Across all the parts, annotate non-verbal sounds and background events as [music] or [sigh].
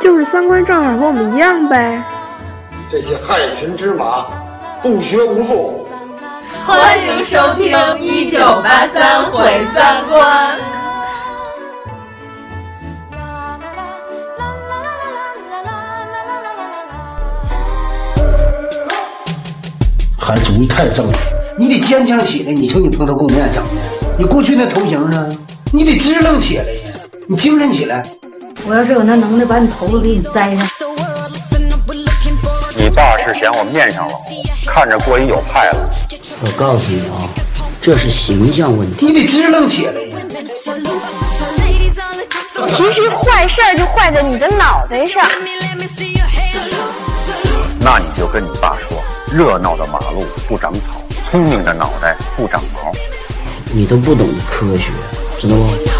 就是三观正好和我们一样呗。这些害群之马，不学无术。欢迎收听《一九八三毁三观》。还主意太正了，你得坚强起来。你瞅你蓬头垢面整的，你过去那头型呢？你得支棱起来呀，你精神起来。我要是有那能耐，把你头发给你栽上。你爸是嫌我面上老，看着过于有派了。我告诉你啊，这是形象问题，你得支棱起来呀。其实坏事儿就坏在你的脑袋上。那你就跟你爸说。热闹的马路不长草，聪明的脑袋不长毛。你都不懂科学，知道不？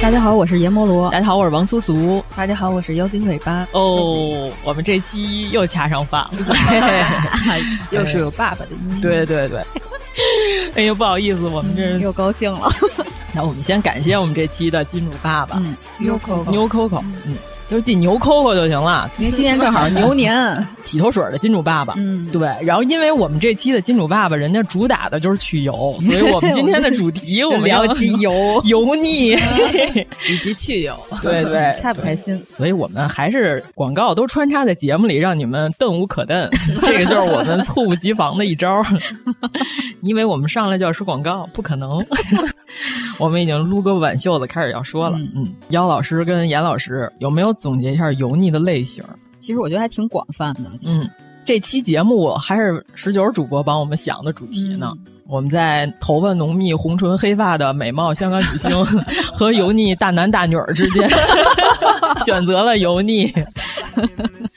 大家好，我是阎摩罗。大家好，我是王苏苏。大家好，我是妖精尾巴。哦，我们这期又掐上饭了，[laughs] 又是有爸爸的一期。对对对。[laughs] 哎呦，不好意思，我们这又高兴了。[laughs] 那我们先感谢我们这期的金主爸爸，牛 Coco，牛 Coco，嗯。就是记牛 Coco 就行了，因为今年正好牛年，[laughs] 洗头水的金主爸爸。嗯，对。然后，因为我们这期的金主爸爸，人家主打的就是去油，[laughs] 所以我们今天的主题我们 [laughs] 聊机油、油腻以及去油。对对，开不开心？所以我们还是广告都穿插在节目里，让你们瞪无可瞪。这个就是我们猝不及防的一招。因为我们上来就要说广告，不可能。我们已经撸个挽袖子开始要说了。嗯，姚老师跟严老师有没有？总结一下油腻的类型，其实我觉得还挺广泛的。嗯，这期节目还是十九主播帮我们想的主题呢。我们在头发浓密、红唇黑发的美貌香港女星 [laughs] 和油腻大男大女儿之间，[laughs] 选择了油腻，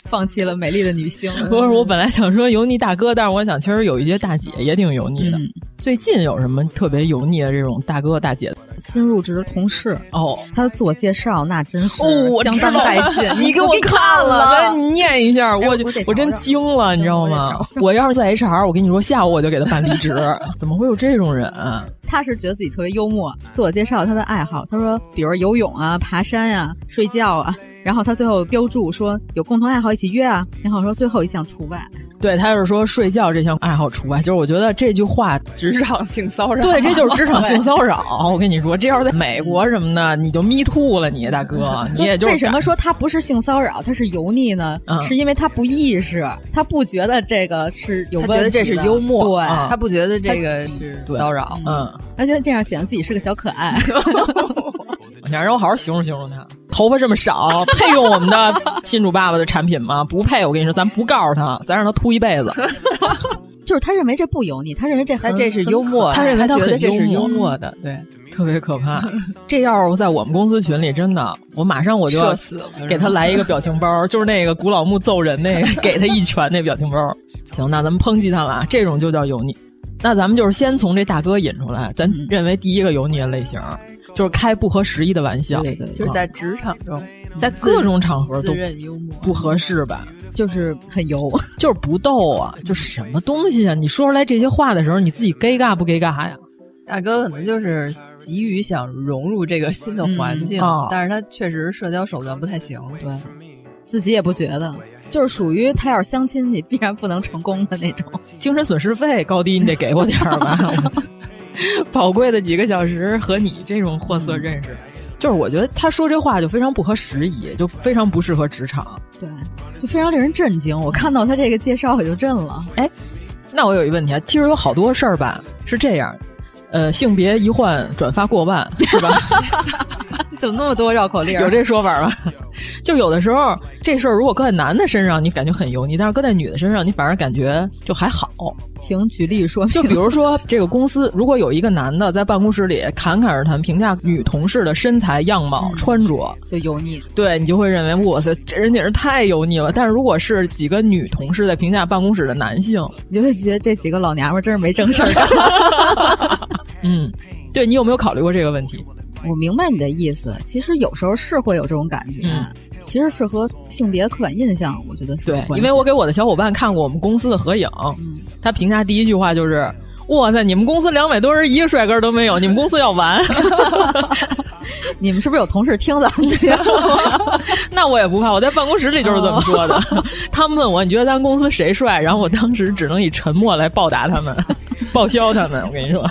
放弃了美丽的女星。不是，我本来想说油腻大哥，但是我想，其实有一些大姐也挺油腻的。最近有什么特别油腻的这种大哥大姐？新入职的同事哦，他的自我介绍那真是哦，相当带劲。[laughs] 你给我看了，你念一下，我我我真惊了，你知道吗？我要是在 HR，我跟你说，下午我就给他办离职。[laughs] 怎么会有这种人？他是觉得自己特别幽默，自我介绍他的爱好，他说，比如游泳啊、爬山呀、睡觉啊。然后他最后标注说有共同爱好一起约啊，然后说最后一项除外。对他就是说睡觉这项爱好除外，就是我觉觉得这句话 [laughs] 职场性骚扰。对，这就是职场性骚扰。我跟你说，这要是在美国什么的，你就 me too 了，你大哥，[laughs] 你也就为什么说他不是性骚扰，他是油腻呢？是因为他不意识，他不觉得这个是有，他觉得这是幽默，对，他不觉得这个是骚扰，嗯，他觉得这样显得自己是个小可爱。[laughs] 你让我好好形容形容他，头发这么少，[laughs] 配用我们的金主爸爸的产品吗？不配！我跟你说，咱不告诉他，咱让他秃一辈子。[laughs] 就是他认为这不油腻，他认为这他这是幽默，他认为他觉得这是幽默的，对，特别可怕。[laughs] 这要是在我们公司群里，真的，我马上我就社死了，给他来一个表情包，就是那个古老木揍人那个，给他一拳那表情包。行，那咱们抨击他了，这种就叫油腻。那咱们就是先从这大哥引出来，咱认为第一个油腻的类型。就是开不合时宜的玩笑，就是在职场中，在各种场合都幽默不合适吧？就是很油，[laughs] 就是不逗啊！就什么东西啊？你说出来这些话的时候，你自己尴尬不尴尬呀？大哥可能就是急于想融入这个新的环境，但是他确实社交手段不太行，对自己也不觉得，就是属于他要是相亲，你必然不能成功的那种。[laughs] 精神损失费高低你得给我点儿吧。[laughs] 宝贵的几个小时和你这种货色认识，就是我觉得他说这话就非常不合时宜，就非常不适合职场。对，就非常令人震惊。我看到他这个介绍我就震了。哎，那我有一问题啊，其实有好多事儿吧是这样，呃，性别一换转发过万是吧？[laughs] [laughs] 怎么那么多绕口令？有这说法吧？[laughs] 就有的时候这事儿如果搁在男的身上，你感觉很油腻；但是搁在女的身上，你反而感觉就还好。请举例说，就比如说这个公司，如果有一个男的在办公室里侃侃而谈，评价女同事的身材、样貌、嗯、穿着，就油腻。对你就会认为哇塞，这人简直太油腻了。但是如果是几个女同事在评价办公室的男性，你就会觉得这几个老娘们真是没正事儿干。[laughs] 嗯，对你有没有考虑过这个问题？我明白你的意思，其实有时候是会有这种感觉。嗯其实是和性别刻板印象，我觉得对，因为我给我的小伙伴看过我们公司的合影，嗯、他评价第一句话就是：“哇塞，你们公司两百多人一个帅哥都没有，你们公司要完。[laughs] ”你们是不是有同事听咱们节目？[laughs] 那我也不怕，我在办公室里就是这么说的。哦、[laughs] 他们问我你觉得咱公司谁帅，然后我当时只能以沉默来报答他们，报销他们。我跟你说。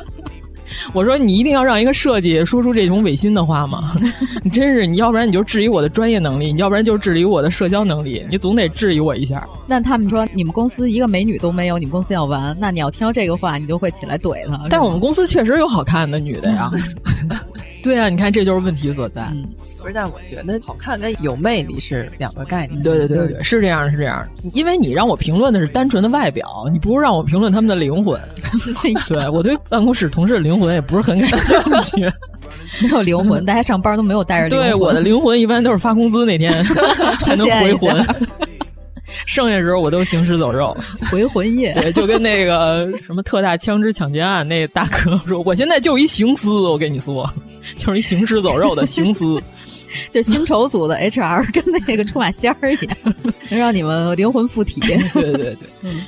我说你一定要让一个设计说出这种违心的话吗？[laughs] 你真是，你要不然你就质疑我的专业能力，你要不然就质疑我的社交能力，你总得质疑我一下。那他们说你们公司一个美女都没有，你们公司要完，那你要听到这个话，你就会起来怼他。但是我们公司确实有好看的女的呀。[laughs] [laughs] 对啊，你看这就是问题所在。嗯，不是，但我觉得好看跟有魅力是两个概念。对对对对，是这样是这样。因为你让我评论的是单纯的外表，你不是让我评论他们的灵魂。[laughs] 对我对办公室同事的灵魂也不是很感兴趣。[laughs] 没有灵魂，大家上班都没有带着灵魂。[laughs] 对，我的灵魂一般都是发工资那天才能回魂。剩下时候我都行尸走肉，[laughs] 回魂夜。对，就跟那个什么特大枪支抢劫案那大哥说，我现在就一行尸，我跟你说，就是一行尸走肉的行尸，[laughs] 就薪酬组的 HR 跟那个出马仙儿一样，能让你们灵魂附体。[laughs] 对对对对，嗯。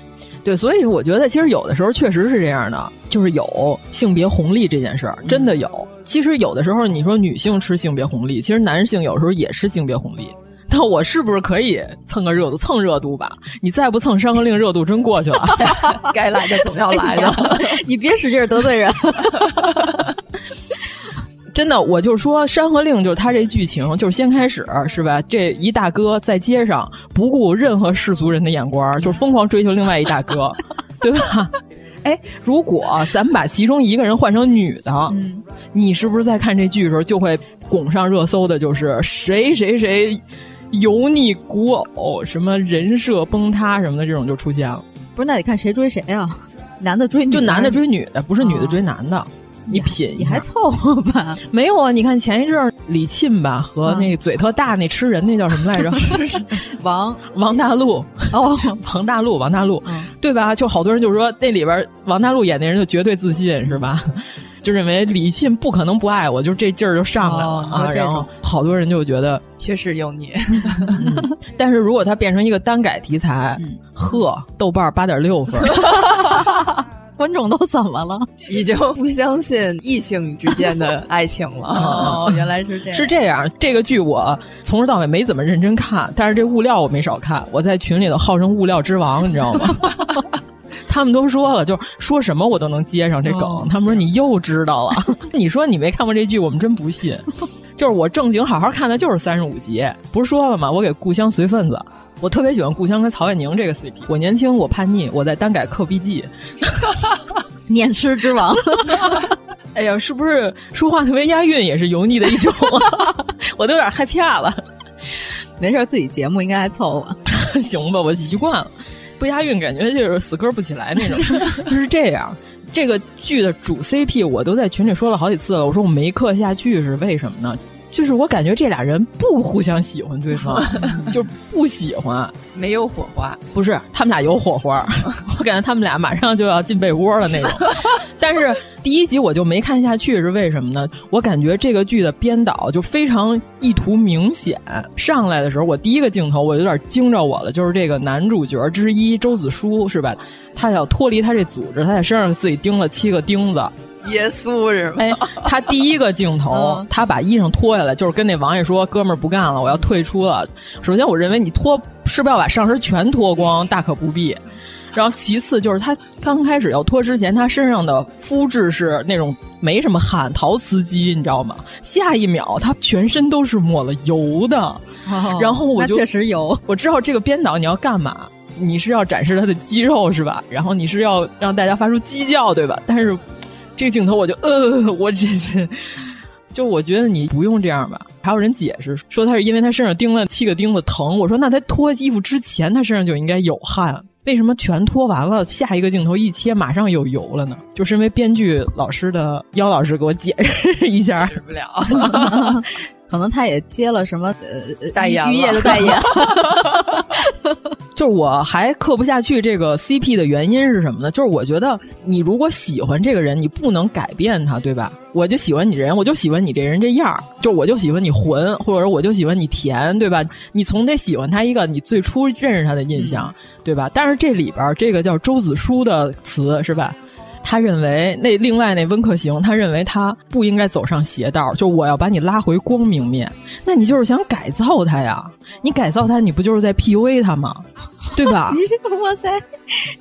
对，所以我觉得其实有的时候确实是这样的，就是有性别红利这件事儿，真的有。其实有的时候你说女性吃性别红利，其实男性有时候也吃性别红利。但我是不是可以蹭个热度？蹭热度吧！你再不蹭《山河令》，热度真过去了。[laughs] 该来的总要来的，哎、你别使劲得罪人。真的，我就说《山河令》就是他这剧情，就是先开始是吧？这一大哥在街上不顾任何世俗人的眼光，就是疯狂追求另外一大哥，[laughs] 对吧？哎，如果咱们把其中一个人换成女的，嗯、你是不是在看这剧的时候就会拱上热搜的？就是谁谁谁油腻古偶，什么人设崩塌什么的，这种就出现了。不是，那得看谁追谁啊？男的追女，就男的追女的，不是女的追男的。哦你品你还凑合吧？没有啊！你看前一阵儿李沁吧和那个嘴特大那吃人那叫什么来着？[laughs] 王王大陆哦，王大陆王大陆，嗯、对吧？就好多人就说那里边王大陆演那人就绝对自信是吧？就认为李沁不可能不爱我，就这劲儿就上来了、哦、啊！然后好多人就觉得确实有你。嗯、但是如果它变成一个单改题材，嗯、呵，豆瓣八点六分。[laughs] 观众都怎么了？已经不相信异性之间的爱情了。[laughs] 哦，原来是这样。是这样，这个剧我从头到尾没怎么认真看，但是这物料我没少看。我在群里头号称物料之王，你知道吗？[laughs] 他们都说了，就说什么我都能接上这梗。哦、他们说你又知道了，[laughs] 你说你没看过这剧，我们真不信。就是我正经好好看的就是三十五集，不是说了吗？我给故乡随份子。我特别喜欢故乡跟曹艳宁这个 CP。我年轻，我叛逆，我在单改课 B G，念诗之王。[laughs] 哎呀，是不是说话特别押韵也是油腻的一种、啊？我都有点害怕了。没事，自己节目应该还凑合。行吧，我习惯了。不押韵，感觉就是死磕不起来那种。[laughs] 就是这样。这个剧的主 CP 我都在群里说了好几次了，我说我没磕下去是为什么呢？就是我感觉这俩人不互相喜欢对方，[laughs] 就不喜欢，没有火花。不是，他们俩有火花，[laughs] 我感觉他们俩马上就要进被窝了那种。[laughs] 但是第一集我就没看下去，是为什么呢？我感觉这个剧的编导就非常意图明显。上来的时候，我第一个镜头我有点惊着我了，就是这个男主角之一周子舒是吧？他要脱离他这组织，他在身上自己钉了七个钉子。耶稣是吗？哎，他第一个镜头，嗯、他把衣裳脱下来，就是跟那王爷说：“哥们儿不干了，我要退出了。”首先，我认为你脱是不是要把上身全脱光？大可不必。然后，其次就是他刚开始要脱之前，他身上的肤质是那种没什么汗，陶瓷肌，你知道吗？下一秒，他全身都是抹了油的。哦、然后我就确实油，我知道这个编导你要干嘛？你是要展示他的肌肉是吧？然后你是要让大家发出鸡叫对吧？但是。这个镜头我就呃，我这就我觉得你不用这样吧。还有人解释说他是因为他身上钉了七个钉子疼。我说那他脱衣服之前他身上就应该有汗，为什么全脱完了下一个镜头一切马上有油了呢？就是因为编剧老师的妖老师给我解释一下，解释不了。[laughs] 可能他也接了什么呃代言渔业的代言。[laughs] [laughs] 就是我还磕不下去这个 CP 的原因是什么呢？就是我觉得你如果喜欢这个人，你不能改变他，对吧？我就喜欢你这人，我就喜欢你这人这样，就我就喜欢你混，或者说我就喜欢你甜，对吧？你总得喜欢他一个你最初认识他的印象，对吧？但是这里边这个叫周子舒的词是吧？他认为那另外那温客行，他认为他不应该走上邪道，就我要把你拉回光明面。那你就是想改造他呀？你改造他，你不就是在 PUA 他吗？对吧？[laughs] 哇塞，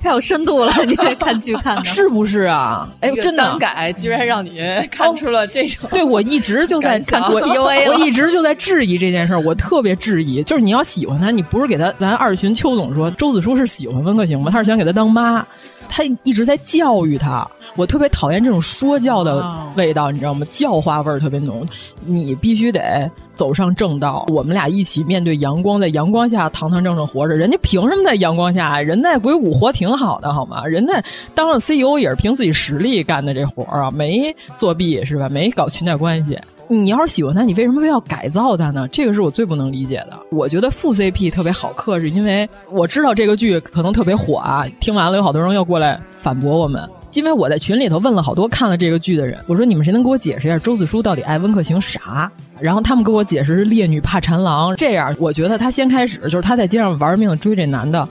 太有深度了！你看剧看的是不是啊？哎，真的改，居然让你看出了这种。对我一直就在看我 PUA，我一直就在质疑这件事儿。我特别质疑，就是你要喜欢他，你不是给他咱二巡邱总说周子舒是喜欢温客行吗？他是想给他当妈。他一直在教育他，我特别讨厌这种说教的味道，你知道吗？教化味儿特别浓。你必须得走上正道，我们俩一起面对阳光，在阳光下堂堂正正活着。人家凭什么在阳光下？人在鬼谷活挺好的，好吗？人家当了 CEO 也是凭自己实力干的这活儿啊，没作弊是吧？没搞裙带关系。你要是喜欢他，你为什么非要改造他呢？这个是我最不能理解的。我觉得副 CP 特别好磕，是因为我知道这个剧可能特别火啊。听完了，有好多人要过来反驳我们。因为我在群里头问了好多看了这个剧的人，我说你们谁能给我解释一下周子舒到底爱温客行啥？然后他们给我解释是烈女怕缠郎。这样，我觉得他先开始就是他在街上玩命追这男的，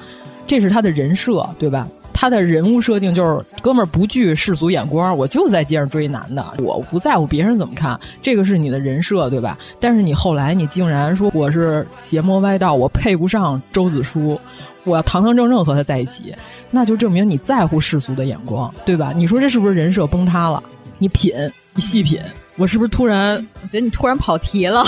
这是他的人设，对吧？他的人物设定就是哥们儿不惧世俗眼光，我就在街上追男的，我不在乎别人怎么看，这个是你的人设，对吧？但是你后来你竟然说我是邪魔歪道，我配不上周子舒，我要堂堂正正和他在一起，那就证明你在乎世俗的眼光，对吧？你说这是不是人设崩塌了？你品，你细品，我是不是突然？我觉得你突然跑题了，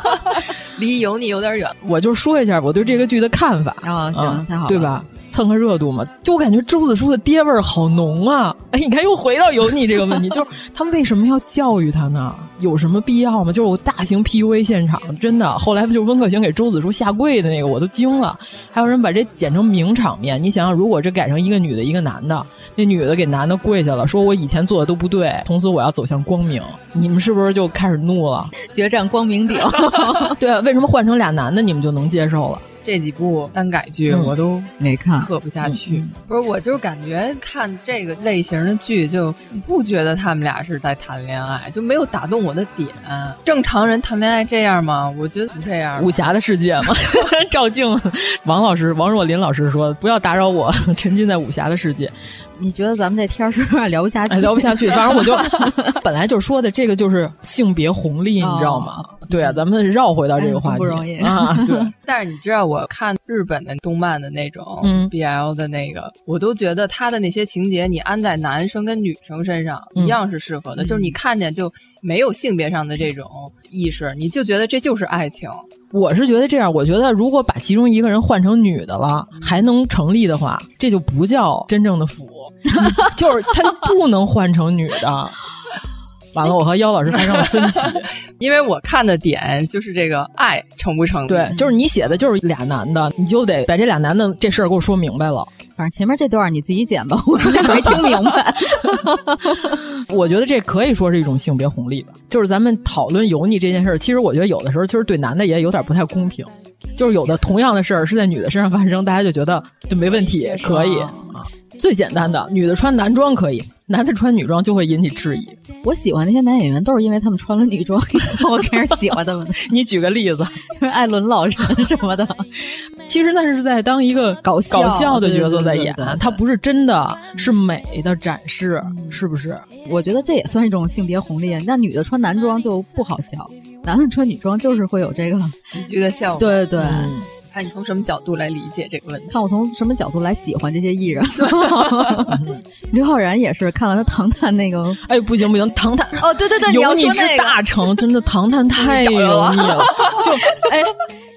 [laughs] 离有你有点远。[laughs] 我就说一下我对这个剧的看法啊，行，太好了，对吧？蹭个热度嘛，就我感觉周子舒的爹味儿好浓啊！哎，你看又回到油腻这个问题，[laughs] 就是他们为什么要教育他呢？有什么必要吗？就是我大型 PUA 现场，真的。后来不就温客行给周子舒下跪的那个，我都惊了。还有人把这剪成名场面，你想想，如果这改成一个女的，一个男的，那女的给男的跪下了，说我以前做的都不对，从此我要走向光明，你们是不是就开始怒了？决战光明顶。[laughs] 对啊，为什么换成俩男的你们就能接受了？这几部耽改剧我都没看，磕不下去。不是，我就感觉看这个类型的剧，就不觉得他们俩是在谈恋爱，就没有打动我的点。正常人谈恋爱这样吗？我觉得不这样。武侠的世界嘛，[laughs] 赵静、王老师、王若琳老师说：“不要打扰我，[laughs] 沉浸在武侠的世界。”你觉得咱们这天是不是聊不下去？聊不下去，反正我就 [laughs] 本来就说的这个就是性别红利，你知道吗？对啊，咱们绕回到这个话题。不容易。啊。[laughs] 对，但是你知道，我看日本的动漫的那种 BL 的那个，我都觉得他的那些情节，你安在男生跟女生身上一样是适合的，就是你看见就没有性别上的这种意识，你就觉得这就是爱情。我是觉得这样，我觉得如果把其中一个人换成女的了，还能成立的话，这就不叫真正的腐，[laughs] 就是他不能换成女的。完了，我和妖老师发生了分歧，[laughs] 因为我看的点就是这个爱成不成？对，就是你写的就是俩男的，你就得把这俩男的这事儿给我说明白了。反正前面这段你自己剪吧，[laughs] 我那会儿没听明白。[laughs] 我觉得这可以说是一种性别红利吧。就是咱们讨论油腻这件事儿，其实我觉得有的时候其实对男的也有点不太公平。就是有的同样的事儿是在女的身上发生，大家就觉得就没问题，可以啊。最简单的，女的穿男装可以，男的穿女装就会引起质疑。我喜欢那些男演员，都是因为他们穿了女装，[laughs] 我开始喜欢他们。你举个例子，艾伦老师什么的。其实那是在当一个搞搞笑的角色在演，他不是真的是美的展示，是不是？我觉得这也算一种性别红利。那女的穿男装就不好笑，男的穿女装就是会有这个喜剧的效果。对对。看你从什么角度来理解这个问题？看我从什么角度来喜欢这些艺人。[laughs] [laughs] 刘昊然也是看了他唐探那个，哎，不行不行，唐探哦，对对对，油腻之大成，真的唐探太 [laughs] 油腻了。就哎，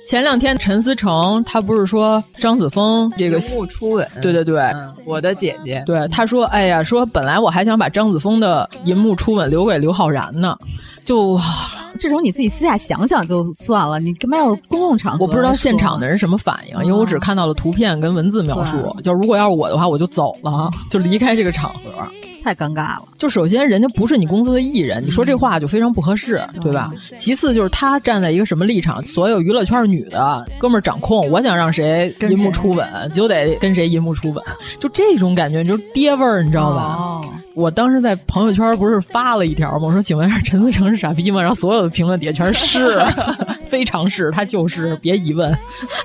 前两天陈思诚他不是说张子枫这个幕初吻？对对对，我的姐姐。对，他说，哎呀，说本来我还想把张子枫的银幕初吻留给刘昊然呢。就这种你自己私下想想就算了，你干嘛要公共场合？我不知道现场的人什么反应，因为我只看到了图片跟文字描述。就如果要是我的话，我就走了，就离开这个场合。太尴尬了。就首先人家不是你公司的艺人，你说这话就非常不合适，对吧？其次就是他站在一个什么立场？所有娱乐圈女的哥们儿掌控，我想让谁银幕初吻，就得跟谁银幕初吻，就这种感觉就是爹味儿，你知道吧？哦、我当时在朋友圈不是发了一条吗？我说请问一下陈思诚是傻逼吗？然后所有的评论底下全是 [laughs] 非常是，他就是，别疑问。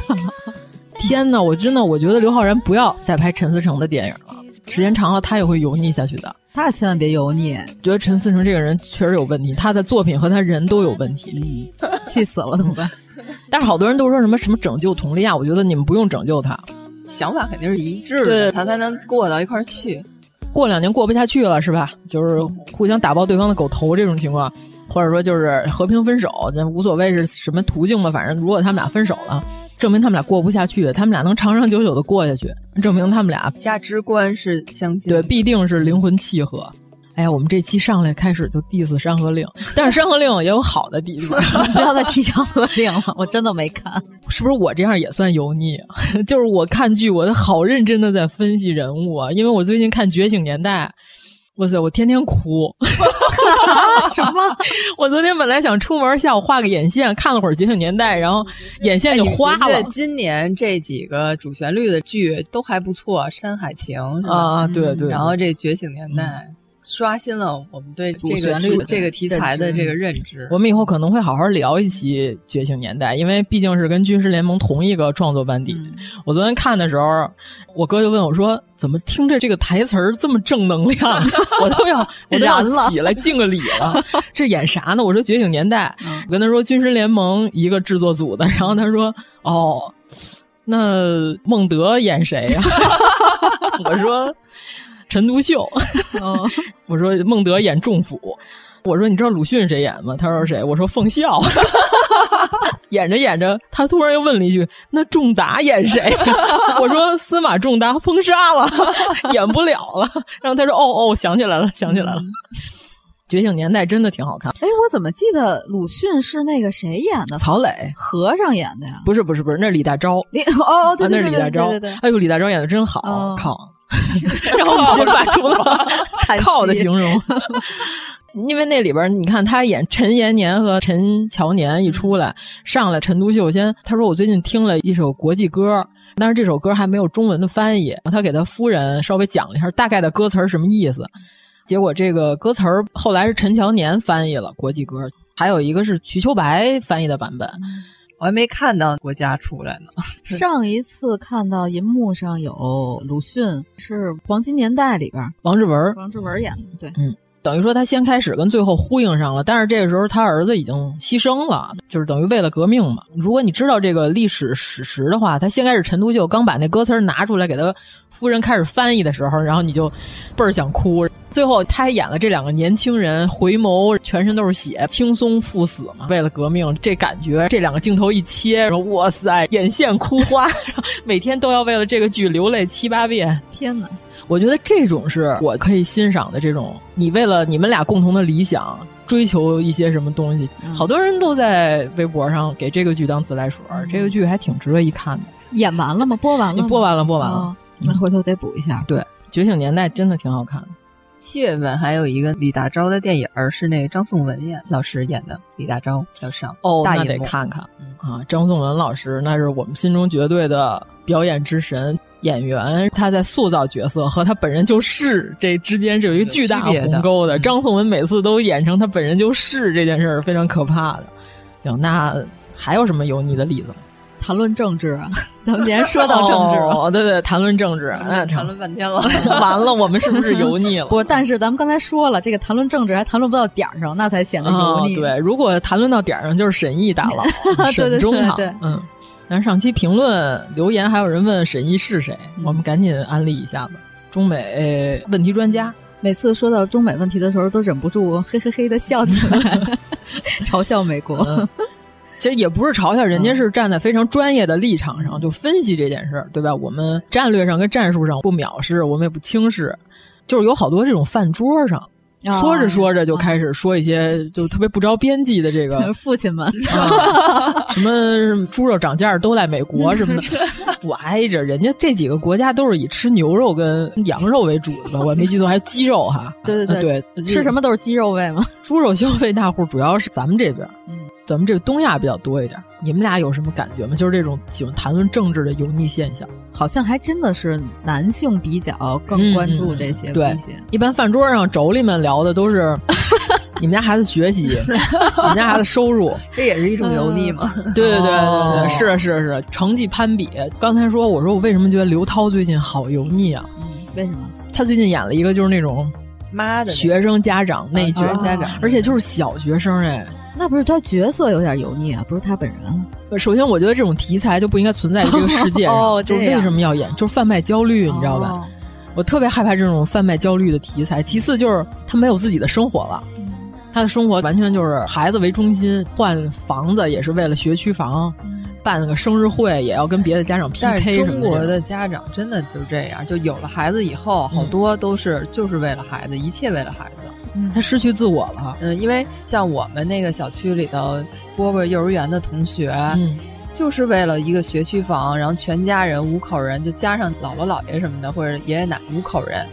[laughs] 天呐，我真的我觉得刘昊然不要再拍陈思诚的电影了。时间长了，他也会油腻下去的。他千万别油腻。觉得陈思诚这个人确实有问题，他的作品和他人都有问题。嗯，气死了，怎么办？[laughs] 但是好多人都说什么什么拯救佟丽娅，我觉得你们不用拯救他，想法肯定是一致的，他才能过到一块儿去。过两年过不下去了是吧？就是互相打爆对方的狗头这种情况，或者说就是和平分手，咱无所谓是什么途径吧，反正如果他们俩分手了。证明他们俩过不下去，他们俩能长长久久的过下去，证明他们俩价值观是相近，对，必定是灵魂契合。哎呀，我们这期上来开始就 diss《山河令》，但是《山河令》也有好的地方，[laughs] 不要再提《山河令》了，我真的没看。是不是我这样也算油腻？[laughs] 就是我看剧，我好认真的在分析人物啊，因为我最近看《觉醒年代》，哇塞，我天天哭。[laughs] [laughs] 什么？我昨天本来想出门下午画个眼线，看了会儿《觉醒年代》，然后眼线就花了。哎、今年这几个主旋律的剧都还不错，《山海情》啊，对对。然后这《觉醒年代》嗯、刷新了我们对主旋律这个题材的这个认知。我们以后可能会好好聊一期《觉醒年代》，因为毕竟是跟军事联盟同一个创作班底。嗯、我昨天看的时候，我哥就问我说。怎么听着这个台词儿这么正能量？[laughs] 我都要我都要起来敬个礼了。[laughs] 这演啥呢？我说《觉醒年代》嗯，我跟他说军事联盟一个制作组的，然后他说哦，那孟德演谁呀、啊？[laughs] 我说陈独秀。哦、[laughs] 我说孟德演仲甫。我说你知道鲁迅谁演吗？他说谁？我说奉孝。[laughs] 演着演着，他突然又问了一句：“那仲达演谁？” [laughs] 我说：“司马仲达封杀了，演不了了。”然后他说：“哦哦，想起来了，想起来了。”觉醒年代真的挺好看。哎，我怎么记得鲁迅是那个谁演的？曹磊，和尚演的呀？不是不是不是，那是李大钊。李哦，对那是李大钊。对对对。哎呦，李大钊演的真好，靠！[laughs] 然后我们发出了靠的形容。[laughs] 因为那里边，你看他演陈延年和陈乔年一出来，上来陈独秀先他说我最近听了一首国际歌，但是这首歌还没有中文的翻译，他给他夫人稍微讲了一下大概的歌词什么意思，结果这个歌词后来是陈乔年翻译了国际歌，还有一个是瞿秋白翻译的版本。我还没看到国家出来呢。[laughs] 上一次看到银幕上有鲁迅，是《黄金年代》里边王志文，王志文演的，对，嗯。等于说他先开始跟最后呼应上了，但是这个时候他儿子已经牺牲了，就是等于为了革命嘛。如果你知道这个历史史实的话，他先开始陈独秀刚把那歌词拿出来给他夫人开始翻译的时候，然后你就倍儿想哭。最后他还演了这两个年轻人回眸，全身都是血，轻松赴死嘛，为了革命，这感觉这两个镜头一切，哇塞，眼线哭花，每天都要为了这个剧流泪七八遍。天哪！我觉得这种是我可以欣赏的，这种你为了你们俩共同的理想追求一些什么东西，好多人都在微博上给这个剧当自来水，嗯、这个剧还挺值得一看的。演完了吗？播完了？播完了，播完了。哦、那回头得补一下。对，《觉醒年代》真的挺好看的。七月份还有一个李大钊的电影，是那个张颂文演老师演的，李大钊要上哦，大那得看看、嗯、啊！张颂文老师那是我们心中绝对的表演之神。演员他在塑造角色和他本人就是这之间是有一个巨大鸿沟的。张颂文每次都演成他本人就是这件事儿非常可怕的。行，那还有什么油腻的例子吗？谈论政治啊，咱们今天说到政治了，哦，对对，谈论政治，那谈论半天了，[laughs] 完了，我们是不是油腻了？不，但是咱们刚才说了，这个谈论政治还谈论不到点儿上，那才显得油腻。哦、对，如果谈论到点儿上，就是沈毅大佬，[laughs] 沈中堂，嗯。咱上期评论留言还有人问沈毅是谁，嗯、我们赶紧安利一下子。中美问题专家，每次说到中美问题的时候，都忍不住嘿嘿嘿的笑起来，[laughs] 嘲笑美国。嗯、[laughs] 其实也不是嘲笑，人家是站在非常专业的立场上就分析这件事儿，对吧？我们战略上跟战术上不藐视，我们也不轻视，就是有好多这种饭桌上。说着说着就开始说一些就特别不着边际的这个 [laughs] 父亲们，啊、什么猪肉涨价都在美国什么的，[laughs] 不挨着人家这几个国家都是以吃牛肉跟羊肉为主的吧？我没记错，还有鸡肉哈。对 [laughs] 对对，对吃什么都是鸡肉味吗？猪肉消费大户主要是咱们这边，嗯，咱们这个东亚比较多一点。你们俩有什么感觉吗？就是这种喜欢谈论政治的油腻现象，好像还真的是男性比较更关注这些。嗯、对，一般饭桌上妯娌们聊的都是 [laughs] 你们家孩子学习，[laughs] 你们家孩子收入，这也是一种油腻嘛。嗯、对对对对是是是，成绩攀比。刚才说，我说我为什么觉得刘涛最近好油腻啊？嗯，为什么？他最近演了一个就是那种妈的学生家长内卷家长，而且就是小学生哎。那不是他角色有点油腻啊，不是他本人。首先，我觉得这种题材就不应该存在于这个世界上。[laughs] 哦，就为什么要演？就是贩卖焦虑，你知道吧？哦、我特别害怕这种贩卖焦虑的题材。其次，就是他没有自己的生活了，嗯、他的生活完全就是孩子为中心，换房子也是为了学区房，嗯、办个生日会也要跟别的家长 PK 什么的。中国的家长真的就这样，就有了孩子以后，好多都是就是为了孩子，一切为了孩子。嗯，他失去自我了。嗯，因为像我们那个小区里头，波波幼儿园的同学，嗯，就是为了一个学区房，然后全家人五口人，就加上姥姥姥爷什么的，或者爷爷奶五口人，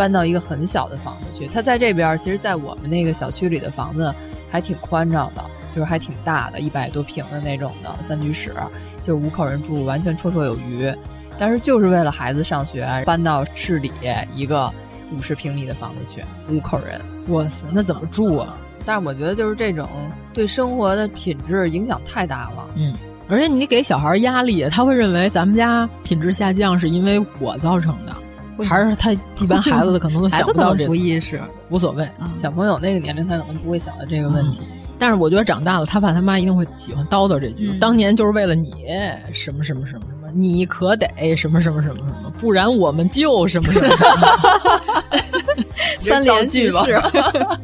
搬到一个很小的房子去。他在这边，其实，在我们那个小区里的房子还挺宽敞的，就是还挺大的，一百多平的那种的三居室，就是五口人住，完全绰绰有余。但是就是为了孩子上学，搬到市里一个。五十平米的房子去，五口人，哇塞，那怎么住啊？但是我觉得就是这种对生活的品质影响太大了。嗯，而且你给小孩压力，他会认为咱们家品质下降是因为我造成的，还是他一般孩子可能都想不到这不意识，无所谓。嗯、小朋友那个年龄，他可能不会想到这个问题。嗯、但是我觉得长大了，他爸他妈一定会喜欢叨叨这句：“嗯、当年就是为了你，什么什么什么。”你可得什么什么什么什么，不然我们就什么什么。[laughs] 三连句吧。[laughs]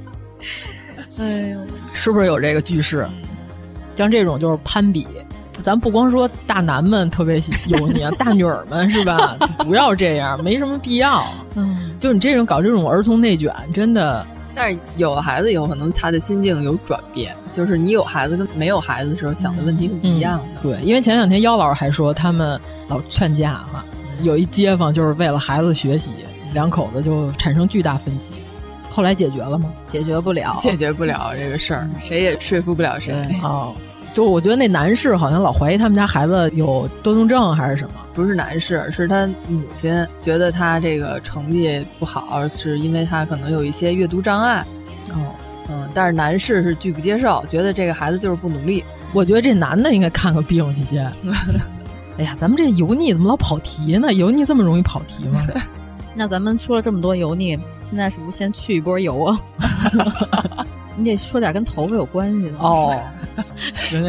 哎呦，是不是有这个句式？像这种就是攀比，咱不光说大男们特别油腻啊，大女儿们是吧？不要这样，没什么必要。嗯，[laughs] 就你这种搞这种儿童内卷，真的。但是有了孩子以后，可能他的心境有转变，就是你有孩子跟没有孩子的时候想的问题是不一样的。嗯、对，因为前两天妖老师还说，他们老劝架哈，有一街坊就是为了孩子学习，两口子就产生巨大分歧。后来解决了吗？解决不了，解决不了这个事儿，谁也说服不了谁。[laughs] 哦，就我觉得那男士好像老怀疑他们家孩子有多动症还是什么。不是男士，是他母亲觉得他这个成绩不好，是因为他可能有一些阅读障碍。哦，嗯，但是男士是拒不接受，觉得这个孩子就是不努力。我觉得这男的应该看个病去先。[laughs] 哎呀，咱们这油腻怎么老跑题呢？油腻这么容易跑题吗？[laughs] 那咱们说了这么多油腻，现在是不是先去一波油啊？[laughs] 你得说点跟头发有关系的哦。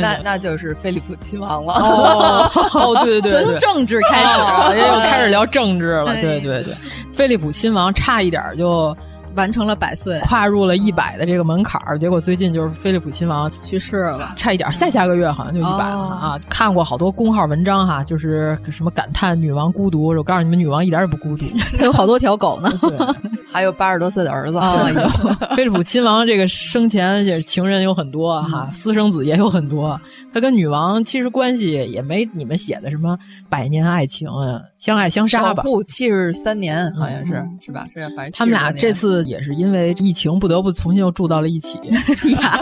那那就是菲利普亲王了。哦哦，对对对，[laughs] 从政治开始，又开始聊政治了。对对对，菲利普亲王差一点就完成了百岁，跨入了一百的这个门槛儿。结果最近就是菲利普亲王去世了，差一点，下下个月好像就一百了啊！看过好多公号文章哈，就是什么感叹女王孤独。我告诉你们，女王一点也不孤独，[laughs] 她有好多条狗呢。对，[laughs] 还有八十多岁的儿子。啊，有菲利普亲王这个生前也情人有很多哈，私生子也有很多。他跟女王其实关系也没你们写的什么百年爱情啊，相爱相杀吧。守护七十三年好像是、嗯、是吧？是反正他们俩这次也是因为疫情不得不重新又住到了一起 [laughs] 呀，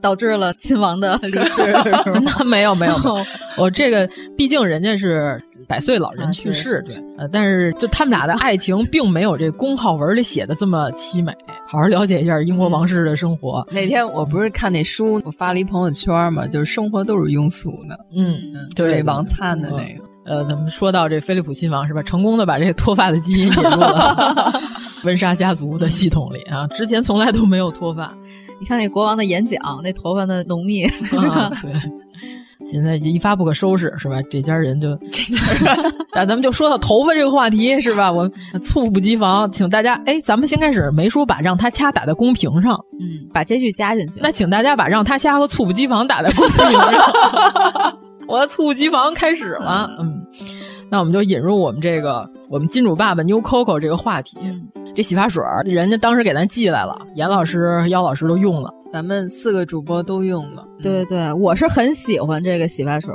导致了亲王的离世。[laughs] 那没有没有没有，我这个毕竟人家是百岁老人去世，对，呃，但是就他们俩的爱情并没有这公号文里写的这么凄美。好好了解一下英国王室的生活。那天我不是看那书，我发了一朋友圈嘛，就是生活都是庸俗的。嗯，对，王灿的那个。呃，咱们说到这菲利普亲王是吧？成功的把这个脱发的基因引入了温莎家族的系统里啊，之前从来都没有脱发。你看那国王的演讲，那头发的浓密，啊、对。现在一发不可收拾，是吧？这家人就这家人，[laughs] 那咱们就说到头发这个话题，是吧？我猝不及防，请大家，哎，咱们先开始，没说把让他掐打在公屏上，嗯，把这句加进去。那请大家把让他掐和猝不及防打在公屏上。[laughs] 我的猝不及防开始了，嗯，那我们就引入我们这个我们金主爸爸 New Coco 这个话题。这洗发水人家当时给咱寄来了，严老师、姚老师都用了，咱们四个主播都用了。对对对，我是很喜欢这个洗发水。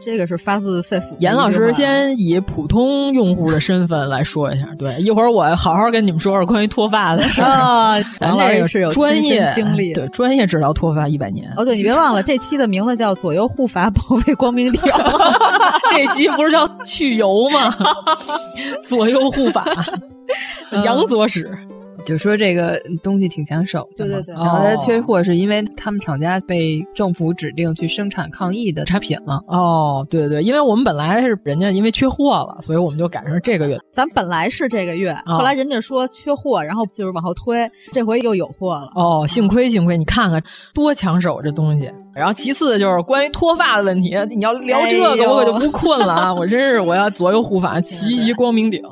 这个是发自肺腑。严老师先以普通用户的身份来说一下，对，一会儿我好好跟你们说说关于脱发的事儿。[laughs] 啊，[laughs] 咱这个是有专业经历，对，专业治疗脱发一百年。哦，对，你别忘了，[laughs] 这期的名字叫“左右护发，保卫光明顶”。这期不是叫去油吗？左右护发，杨左使。就说这个东西挺抢手的，对对对，然后它缺货是因为他们厂家被政府指定去生产抗疫的产品了。哦，对对对，因为我们本来是人家因为缺货了，所以我们就赶上这个月。咱本来是这个月，后来人家说缺货，然后就是往后推，这回又有货了。哦，幸亏幸亏，你看看多抢手这东西。然后其次就是关于脱发的问题，你要聊这个我可就不困了啊！我真是我要左右护法，齐齐光明顶。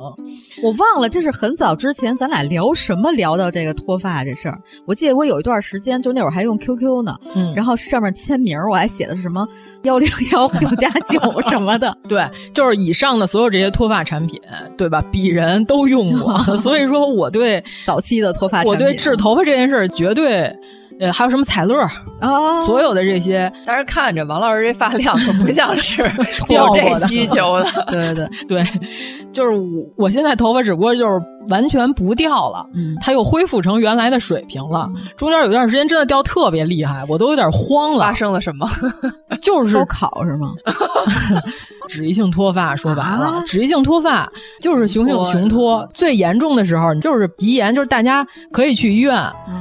我忘了这是很早之前咱俩聊什么聊到这个脱发这事儿。我记得我有一段时间就那会儿还用 QQ 呢，嗯，然后上面签名我还写的是什么幺零幺九加九什么的。对，就是以上的所有这些脱发产品，对吧？鄙人都用过，[laughs] 所以说我对早期的脱发，我对治头发这件事儿绝对。呃，还有什么彩乐啊？所有的这些，但是看着王老师这发量可不像是 [laughs] 有这需求的。[laughs] 对对对，就是我我现在头发只不过就是完全不掉了，嗯，它又恢复成原来的水平了。中间有段时间真的掉特别厉害，我都有点慌了。发生了什么？就是 [laughs] 高考是吗？[laughs] 脂溢性脱发，说白了，脂溢性脱发就是雄性雄脱最严重的时候，就是皮炎，就是大家可以去医院，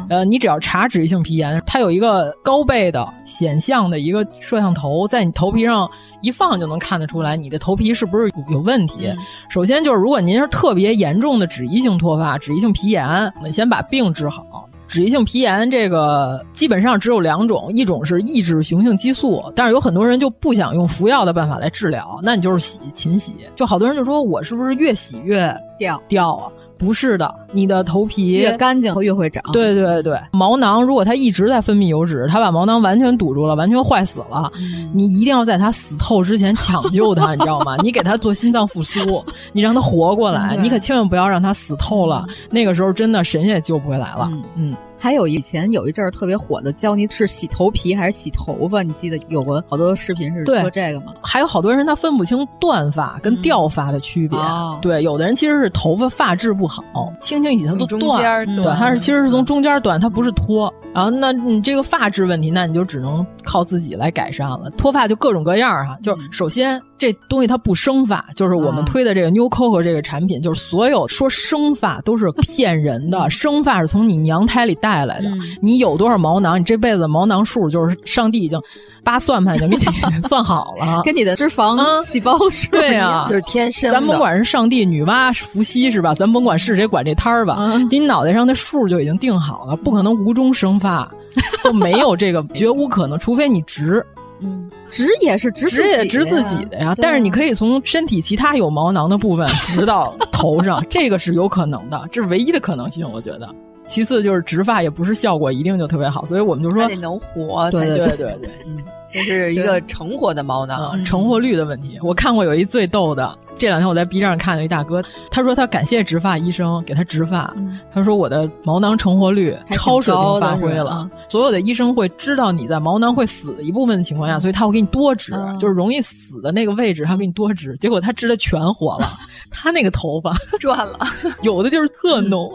呃，你只要查脂溢性皮炎，它有一个高倍的显像的一个摄像头，在你头皮上一放就能看得出来你的头皮是不是有问题。首先就是，如果您是特别严重的脂溢性脱发、脂溢性皮炎，我们先把病治好。脂溢性皮炎这个基本上只有两种，一种是抑制雄性激素，但是有很多人就不想用服药的办法来治疗，那你就是洗勤洗。就好多人就说我是不是越洗越掉掉啊？不是的，你的头皮越干净越会长。对对对，毛囊如果它一直在分泌油脂，它把毛囊完全堵住了，完全坏死了，你一定要在它死透之前抢救它，你知道吗？你给它做心脏复苏，[laughs] 你让它活过来，你可千万不要让它死透了。那个时候真的神也救不回来了。嗯。还有以前有一阵儿特别火的，教你是洗头皮还是洗头发？你记得有过好多视频是说这个吗？还有好多人他分不清断发跟掉发的区别。对，有的人其实是头发发质不好，轻轻洗它都断。对，它是其实是从中间断，它不是脱。然后那你这个发质问题，那你就只能靠自己来改善了。脱发就各种各样哈，就是首先这东西它不生发，就是我们推的这个 New Coco 这个产品，就是所有说生发都是骗人的，[laughs] 生发是从你娘胎里带。带来的，你有多少毛囊？你这辈子毛囊数就是上帝已经扒算盘已经给你 [laughs] 算好了，跟你的脂肪细胞是对啊，就是天生。咱甭管是上帝、女娲、伏羲是吧？咱甭管是谁管这摊儿吧，你脑袋上的数就已经定好了，不可能无中生发，[laughs] 就没有这个绝无可能，除非你植。嗯，植也是植，植也植自己的呀。但是你可以从身体其他有毛囊的部分植到头上，[laughs] 这个是有可能的，这是唯一的可能性，我觉得。其次就是植发也不是效果一定就特别好，所以我们就说得能活才对对对对，嗯，[laughs] 这是一个成活的毛囊，成活率的问题。我看过有一最逗的，这两天我在 B 站上看到一大哥，他说他感谢植发医生给他植发，他说我的毛囊成活率超水平发挥了，所有的医生会知道你在毛囊会死的一部分的情况下，所以他会给你多植，就是容易死的那个位置他给你多植，结果他植的全活了。[laughs] 他那个头发 [laughs] 赚了，[laughs] 有的就是特浓，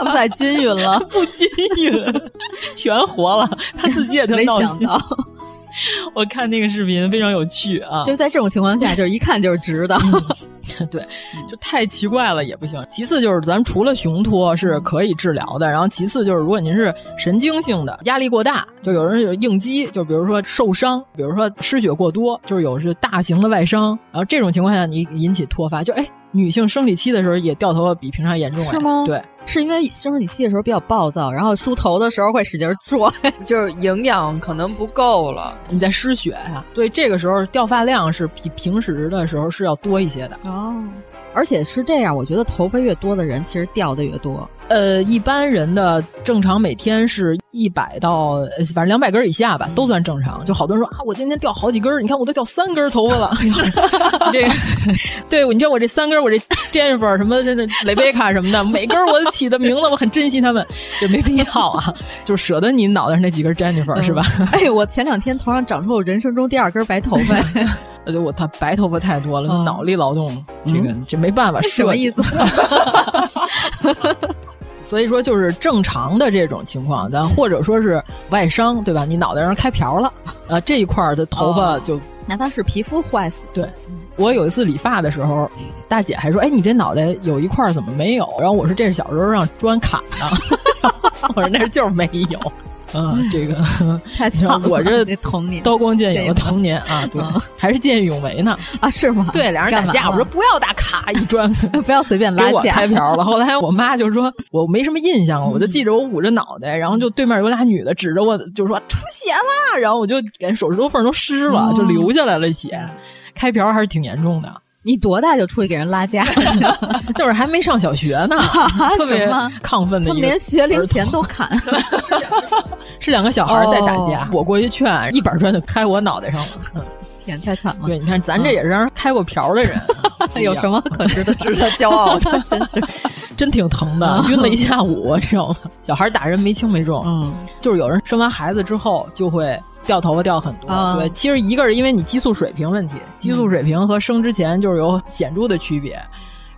不太均匀了，不均匀，全活了，他自己也特闹心。[laughs] 我看那个视频非常有趣啊！就在这种情况下，就是一看就是直的，[laughs] 对，就太奇怪了也不行。其次就是，咱除了雄脱是可以治疗的，然后其次就是，如果您是神经性的压力过大，就有人有应激，就比如说受伤，比如说失血过多，就是有是大型的外伤，然后这种情况下你引起脱发，就哎。女性生理期的时候也掉头发比平常严重，是吗？对，是因为生理期的时候比较暴躁，然后梳头的时候会使劲拽，[laughs] 就是营养可能不够了，你在失血呀，所以这个时候掉发量是比平时的时候是要多一些的。哦，而且是这样，我觉得头发越多的人，其实掉的越多。呃，一般人的正常每天是一百到反正两百根以下吧，都算正常。就好多人说啊，我今天掉好几根，你看我都掉三根头发了。[laughs] 这个，对，你知道我这三根，我这 Jennifer 什么这这雷贝卡什么的，每根我都起的名字，我很珍惜他们，就没必要啊，就舍得你脑袋上那几根 Jennifer 是吧？哎，我前两天头上长出我人生中第二根白头发。[laughs] 那就我他白头发太多了，脑力劳动这个这没办法，[laughs] 什么意思？所以说就是正常的这种情况，咱或者说是外伤，对吧？你脑袋上开瓢了，啊，这一块的头发就那它是皮肤坏死。对，我有一次理发的时候，大姐还说：“哎，你这脑袋有一块怎么没有？”然后我说：“这是小时候让砖砍的。[laughs] ”我说：“那就是没有。”嗯，这个 [laughs] 太惨了。我这童年刀光剑影的童年啊，对，还是见义勇为呢啊？是吗？对，俩人打架，我说不要打，咔一砖，[laughs] 不要随便拉架，开瓢了。后来我妈就说，我没什么印象了，我就记着我捂着脑袋，然后就对面有俩女的指着我，就说出血了，然后我就感觉手指头缝都湿了，就流下来了血，开瓢还是挺严重的。你多大就出去给人拉架？那会儿还没上小学呢，特别亢奋的。他们连学龄前都砍，[laughs] 是两个小孩在打架。我过去劝，一板砖就拍我脑袋上了。天，太惨了。对，你看咱这也是让人开过瓢的人，[laughs] 有什么可值得值得骄傲的？[laughs] 真是，真挺疼的，晕了一下午，知道吗？小孩打人没轻没重，嗯，就是有人生完孩子之后就会。掉头发掉很多，对，其实一个是因为你激素水平问题，激素水平和生之前就是有显著的区别，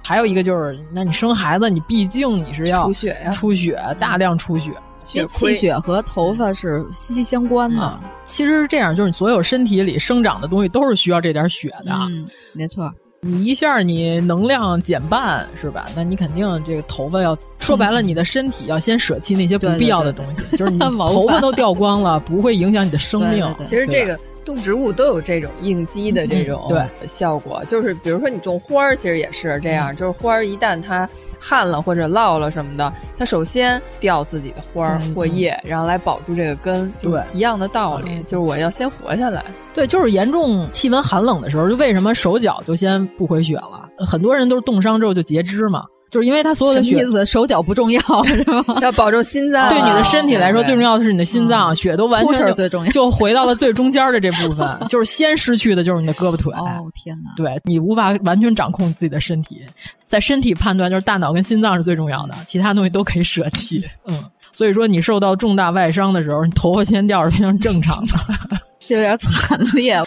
还有一个就是，那你生孩子，你毕竟你是要出血呀，出血，大量出血，因为气血和头发是息息相关的。其实是这样，就是你所有身体里生长的东西都是需要这点血的，嗯，没错。你一下你能量减半是吧？那你肯定这个头发要说白了，你的身体要先舍弃那些不必要的东西，[laughs] 就是你头发都掉光了，不会影响你的生命。其实这个动植物都有这种应激的这种效果，就是比如说你种花儿，其实也是这样，就是花儿一旦它。旱了或者涝了什么的，它首先掉自己的花儿或叶，然后来保住这个根。对，一样的道理，就是我要先活下来。对，就是严重气温寒冷的时候，就为什么手脚就先不回血了？很多人都是冻伤之后就截肢嘛。就是因为他所有的血，手脚不重要 [laughs] 是吗？要保证心脏。对你的身体来说，最重要的是你的心脏，血都完全最重要，就回到了最中间的这部分。[laughs] 就是先失去的就是你的胳膊腿。哦天哪！对你无法完全掌控自己的身体，在身体判断就是大脑跟心脏是最重要的，其他东西都可以舍弃。嗯，所以说你受到重大外伤的时候，你头发先掉是非常正常的。[laughs] 这有点惨烈。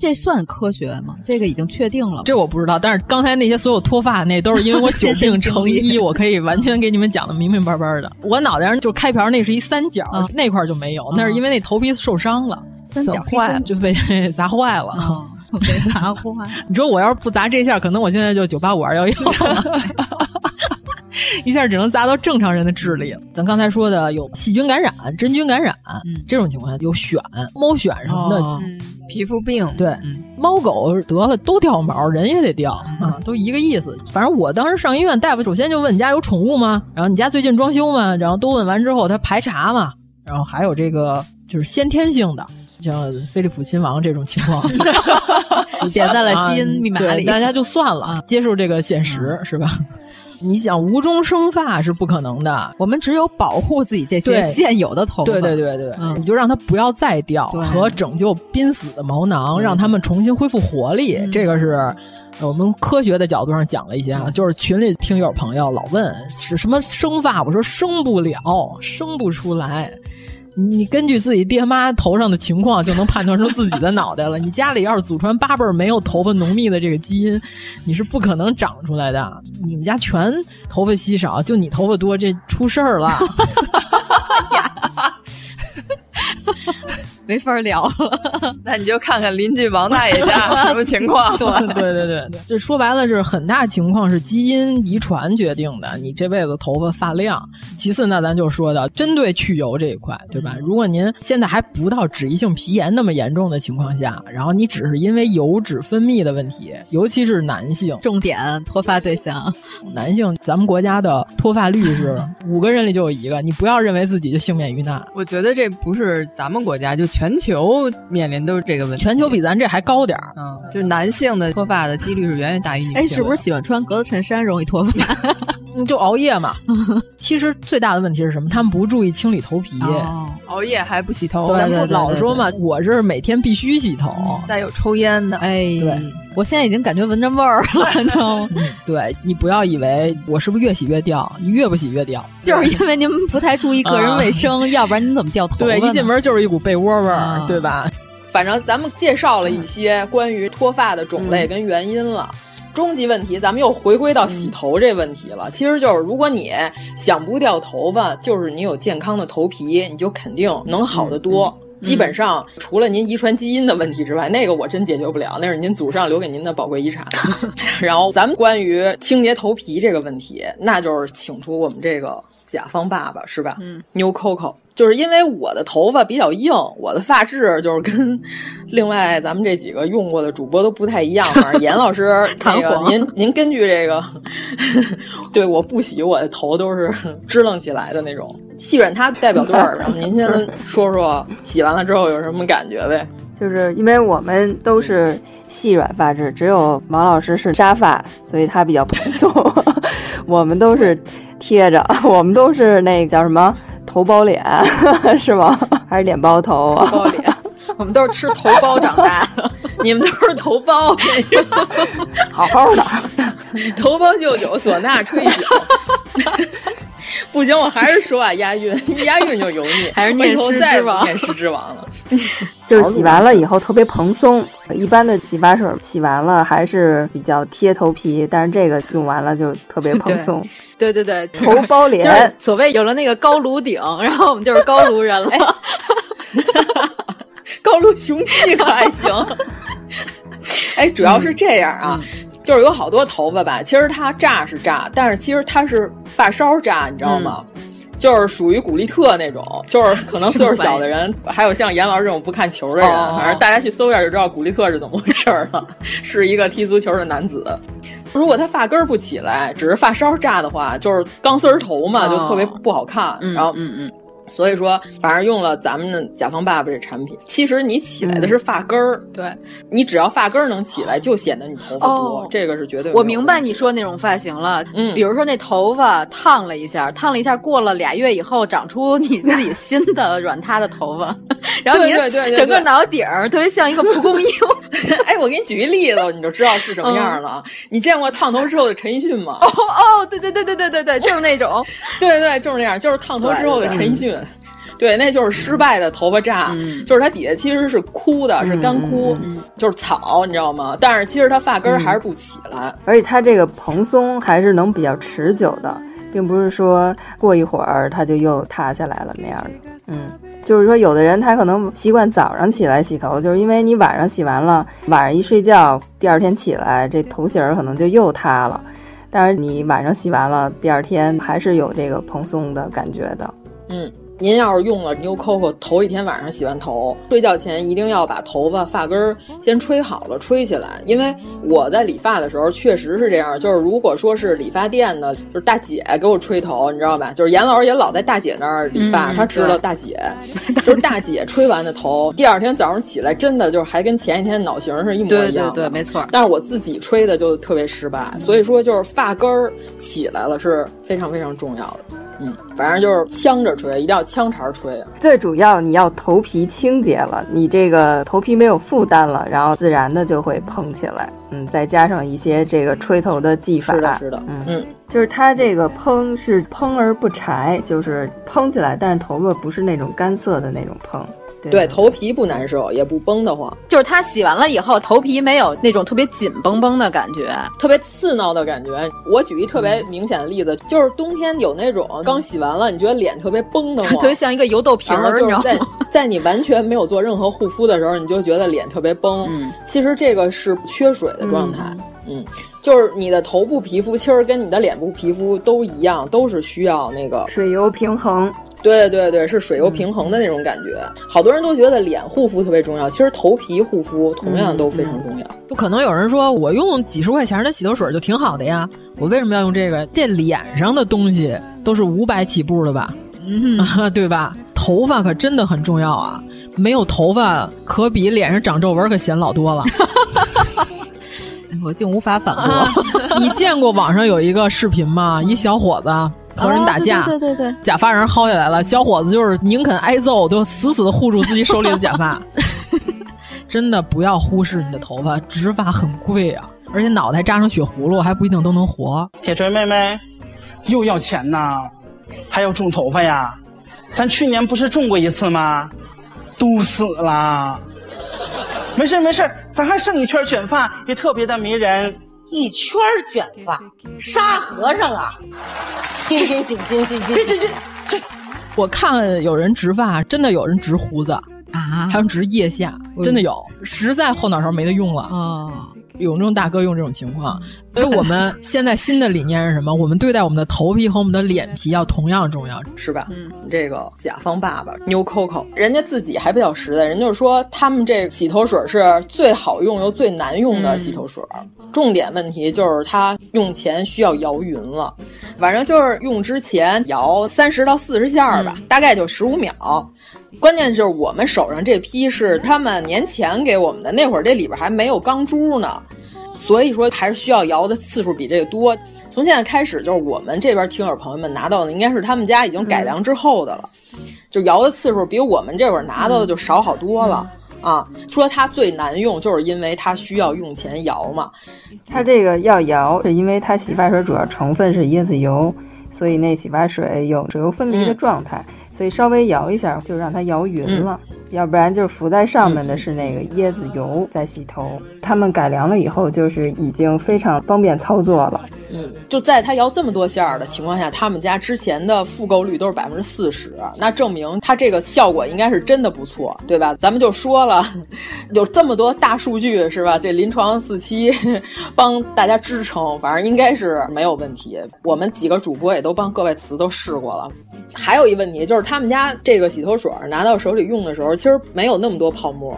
这算科学吗？这个已经确定了，这我不知道。但是刚才那些所有脱发那都是因为我久病成医，我可以完全给你们讲的明明白白的。我脑袋上就开瓢，那是一三角，那块就没有，那是因为那头皮受伤了，三角 [laughs] 坏了就被砸坏了，被砸坏。你说我要是不砸这下，可能我现在就九八五二幺幺 [laughs] 了。[laughs] 一下只能砸到正常人的智力。咱刚才说的有细菌感染、真菌感染这种情况下，有癣、猫癣什么的，皮肤病。对，猫狗得了都掉毛，人也得掉啊，都一个意思。反正我当时上医院，大夫首先就问你家有宠物吗？然后你家最近装修吗？然后都问完之后，他排查嘛。然后还有这个就是先天性的，像菲利普亲王这种情况，写在了基因密码里，大家就算了，接受这个现实是吧？[laughs] 你想无中生发是不可能的，我们只有保护自己这些现有的头发，对对对对，你就让它不要再掉，和拯救濒死的毛囊，让它们重新恢复活力，这个是我们科学的角度上讲了一些啊。就是群里听友朋友老问是什么生发，我说生不了，生不出来。你根据自己爹妈头上的情况，就能判断出自己的脑袋了。你家里要是祖传八辈儿没有头发浓密的这个基因，你是不可能长出来的。你们家全头发稀少，就你头发多，这出事儿了。[laughs] 没法聊了，[laughs] 那你就看看邻居王大爷家 [laughs] 什么情况。对对对对，这 [laughs] 说白了是很大情况是基因遗传决定的，你这辈子头发发亮。其次，那咱就说到针对去油这一块，对吧？如果您现在还不到脂溢性皮炎那么严重的情况下，然后你只是因为油脂分泌的问题，尤其是男性，重点脱发对象，男性，咱们国家的脱发率是五个人里就有一个，你不要认为自己就幸免于难。我觉得这不是咱们国家就。全球面临都是这个问题，全球比咱这还高点儿。嗯，就是男性的脱发的几率是远远大于女性。哎，是不是喜欢穿格子衬衫容易脱发？就熬夜嘛。[laughs] 其实最大的问题是什么？他们不注意清理头皮，哦、熬夜还不洗头。咱不老说嘛，我是每天必须洗头。再有抽烟的，哎，对。我现在已经感觉闻着味儿了，[laughs] 你知道吗？对你不要以为我是不是越洗越掉，你越不洗越掉，就是因为您不太注意个人卫生，[laughs] 要不然您怎么掉头发？对，一进门就是一股被窝味儿，对吧？反正咱们介绍了一些关于脱发的种类跟原因了。终极问题，咱们又回归到洗头这问题了。其实就是，如果你想不掉头发，就是你有健康的头皮，你就肯定能好得多。基本上，除了您遗传基因的问题之外，那个我真解决不了，那是您祖上留给您的宝贵遗产。[laughs] 然后，咱们关于清洁头皮这个问题，那就是请出我们这个甲方爸爸，是吧？嗯，New Coco，就是因为我的头发比较硬，我的发质就是跟另外咱们这几个用过的主播都不太一样。反正严老师，[laughs] 那个您您根据这个，[laughs] 对，我不洗我的头都是支棱起来的那种。细软它代表多儿，[laughs] 然后您先说说洗完了之后有什么感觉呗？就是因为我们都是细软发质，只有王老师是沙发，所以他比较蓬松。我们都是贴着，我们都是那个叫什么头包脸，[laughs] 是吗？还是脸包头？头包脸，[laughs] 我们都是吃头包长大的，[laughs] 你们都是头包，好好的，头包舅舅，唢呐吹酒。不行，我还是说啊，押韵，押韵就油腻，[laughs] 还是念诗之王，念诗之王了。[laughs] 就是洗完了以后特别蓬松，一般的洗发水洗完了还是比较贴头皮，但是这个用完了就特别蓬松。对对 [laughs] 对，头包脸，就是所谓有了那个高颅顶，然后我们就是高颅人了。高颅雄鸡可还行？哎，主要是这样啊。就是有好多头发吧，其实它炸是炸，但是其实它是发梢炸，你知道吗？就是属于古力特那种，就是可能岁数小的人，还有像严老师这种不看球的人，反正大家去搜一下就知道古力特是怎么回事了，[laughs] 是一个踢足球的男子。如果他发根儿不起来，只是发梢炸的话，就是钢丝儿头嘛，就特别不好看。然后，嗯嗯。所以说，反正用了咱们的甲方爸爸这产品，其实你起来的是发根儿，对你只要发根儿能起来，就显得你头发多，这个是绝对。我明白你说那种发型了，嗯，比如说那头发烫了一下，烫了一下，过了俩月以后，长出你自己 [laughs] 新的软塌的头发，[laughs] 然后你整个脑顶儿特别像一个蒲公英。[laughs] 哎，我给你举一例子，你就知道是什么样了。你见过烫头之后的陈奕迅吗？哦哦，对对对对对对对，就是那种，对对，就是那样，就是烫头之后的陈奕迅。对，那就是失败的头发炸，就是它底下其实是枯的，是干枯，就是草，你知道吗？但是其实它发根还是不起来，而且它这个蓬松还是能比较持久的，并不是说过一会儿它就又塌下来了那样的。嗯，就是说有的人他可能习惯早上起来洗头，就是因为你晚上洗完了，晚上一睡觉，第二天起来这头型儿可能就又塌了。但是你晚上洗完了，第二天还是有这个蓬松的感觉的。嗯。您要是用了 New Coco，头一天晚上洗完头，睡觉前一定要把头发发根儿先吹好了，吹起来。因为我在理发的时候确实是这样，就是如果说是理发店的，就是大姐给我吹头，你知道吧？就是严老师也老在大姐那儿理发，他知道大姐，就是大姐吹完的头，第二天早上起来真的就是还跟前一天脑型是一模一样的，对对对，没错。但是我自己吹的就特别失败，所以说就是发根儿起来了是非常非常重要的。嗯，反正就是呛着吹，一定要呛茬吹。最主要你要头皮清洁了，你这个头皮没有负担了，然后自然的就会蓬起来。嗯，再加上一些这个吹头的技法，是的，是的。嗯嗯，就是它这个蓬是蓬而不柴，就是蓬起来，但是头发不是那种干涩的那种蓬。对，头皮不难受，也不崩得慌。就是它洗完了以后，头皮没有那种特别紧绷绷的感觉，特别刺挠的感觉。我举一特别明显的例子，就是冬天有那种刚洗完了，你觉得脸特别绷得慌，[laughs] 特别像一个油豆皮儿，就是在 [laughs] 在你完全没有做任何护肤的时候，你就觉得脸特别绷。嗯，其实这个是缺水的状态。嗯，就是你的头部皮肤其实跟你的脸部皮肤都一样，都是需要那个水油平衡。对对对，是水油平衡的那种感觉。好多人都觉得脸护肤特别重要，其实头皮护肤同样都非常重要。不可能有人说我用几十块钱的洗头水就挺好的呀，我为什么要用这个？这脸上的东西都是五百起步的吧？嗯，[laughs] 对吧？头发可真的很重要啊！没有头发，可比脸上长皱纹可显老多了。[laughs] 我竟无法反驳。啊、[laughs] 你见过网上有一个视频吗？一小伙子和人打架，哦、对对对对，假发让人薅下来了。小伙子就是宁肯挨揍，都死死的护住自己手里的假发。[laughs] 真的不要忽视你的头发，植发很贵啊，而且脑袋扎上血葫芦还不一定都能活。铁锤妹妹，又要钱呐，还要种头发呀？咱去年不是种过一次吗？都死了。没事没事，咱还剩一圈卷发，也特别的迷人。一圈卷发，沙和尚啊！进进进进进进！这这这这！我看有人植发，真的有人植胡子啊，还有植腋下，真的有，实在后脑勺没得用了啊。有那种大哥用这种情况，[laughs] 所以我们现在新的理念是什么？我们对待我们的头皮和我们的脸皮要同样重要，是吧？嗯，这个甲方爸爸 New Coco，人家自己还比较实在，人就是说他们这洗头水是最好用又最难用的洗头水，嗯、重点问题就是它用前需要摇匀了，反正就是用之前摇三十到四十下吧，嗯、大概就十五秒。关键就是我们手上这批是他们年前给我们的，那会儿这里边还没有钢珠呢，所以说还是需要摇的次数比这个多。从现在开始，就是我们这边听友朋友们拿到的，应该是他们家已经改良之后的了，嗯、就摇的次数比我们这会儿拿到的就少好多了。嗯、啊，说它最难用，就是因为它需要用前摇嘛。它这个要摇，是因为它洗发水主要成分是椰子油，所以那洗发水有水油分离的状态。嗯所以稍微摇一下就让它摇匀了，嗯、要不然就是浮在上面的是那个椰子油在洗头。他们改良了以后，就是已经非常方便操作了。嗯，就在它摇这么多下的情况下，他们家之前的复购率都是百分之四十，那证明它这个效果应该是真的不错，对吧？咱们就说了，[laughs] 有这么多大数据是吧？这临床四期帮大家支撑，反正应该是没有问题。我们几个主播也都帮各位词都试过了。还有一问题就是，他们家这个洗头水拿到手里用的时候，其实没有那么多泡沫。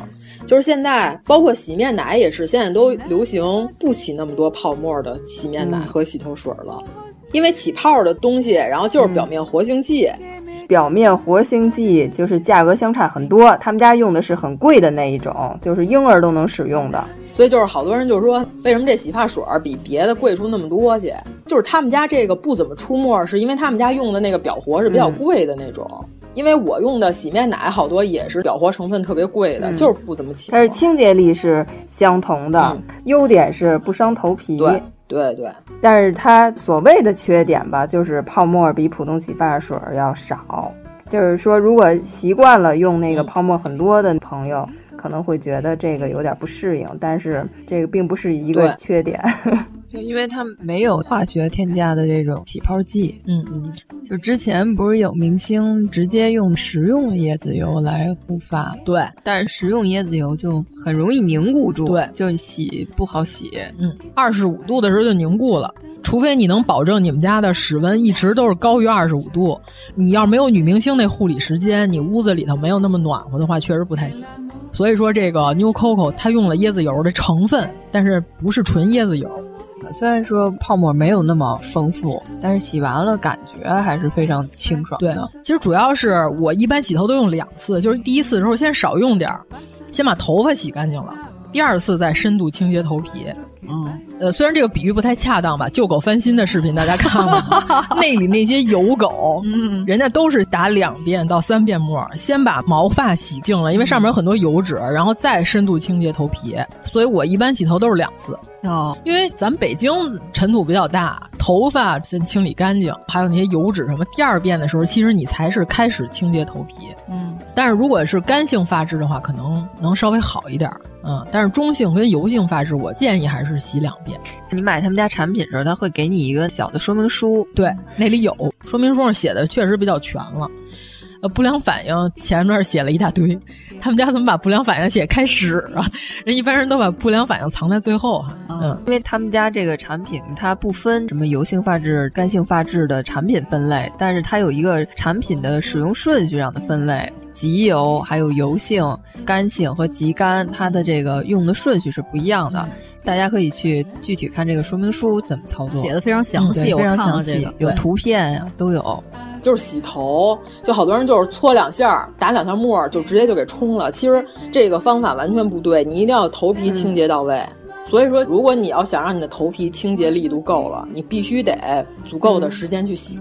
就是现在，包括洗面奶也是，现在都流行不起那么多泡沫的洗面奶和洗头水了，嗯、因为起泡的东西，然后就是表面活性剂。嗯、表面活性剂就是价格相差很多，他们家用的是很贵的那一种，就是婴儿都能使用的。所以就是好多人就说，为什么这洗发水比别的贵出那么多去？就是他们家这个不怎么出沫，是因为他们家用的那个表活是比较贵的那种。嗯、因为我用的洗面奶好多也是表活成分特别贵的，嗯、就是不怎么起。但是清洁力是相同的，嗯、优点是不伤头皮。对对对。但是它所谓的缺点吧，就是泡沫比普通洗发水要少。就是说，如果习惯了用那个泡沫很多的朋友。可能会觉得这个有点不适应，但是这个并不是一个缺点。就因为它没有化学添加的这种起泡剂。嗯嗯。就之前不是有明星直接用食用椰子油来护发？对。但是食用椰子油就很容易凝固住，对，就洗不好洗。嗯，二十五度的时候就凝固了。除非你能保证你们家的室温一直都是高于二十五度，你要没有女明星那护理时间，你屋子里头没有那么暖和的话，确实不太行。所以说，这个 New Coco 它用了椰子油的成分，但是不是纯椰子油。虽然说泡沫没有那么丰富，但是洗完了感觉还是非常清爽的。其实主要是我一般洗头都用两次，就是第一次的时候先少用点儿，先把头发洗干净了。第二次再深度清洁头皮，嗯，呃，虽然这个比喻不太恰当吧，救狗翻新的视频大家看了吗？[laughs] 那里那些油狗，嗯，人家都是打两遍到三遍沫，先把毛发洗净了，因为上面有很多油脂，然后再深度清洁头皮。所以我一般洗头都是两次哦，因为咱们北京尘土比较大，头发先清理干净，还有那些油脂什么。第二遍的时候，其实你才是开始清洁头皮，嗯，但是如果是干性发质的话，可能能稍微好一点。嗯，但是中性跟油性发质，我建议还是洗两遍。你买他们家产品时候，他会给你一个小的说明书，对，那里有说明书上写的确实比较全了。呃，不良反应前面写了一大堆，[laughs] 他们家怎么把不良反应写开始啊？人一般人都把不良反应藏在最后哈。嗯，因为他们家这个产品它不分什么油性发质、干性发质的产品分类，但是它有一个产品的使用顺序上的分类。极油、还有油性、干性和极干，它的这个用的顺序是不一样的。大家可以去具体看这个说明书怎么操作，写的非常详细，非常详细，有图片呀、啊，都有。就是洗头，就好多人就是搓两下，打两下沫，就直接就给冲了。其实这个方法完全不对，你一定要头皮清洁到位。所以说，如果你要想让你的头皮清洁力度够了，你必须得足够的时间去洗，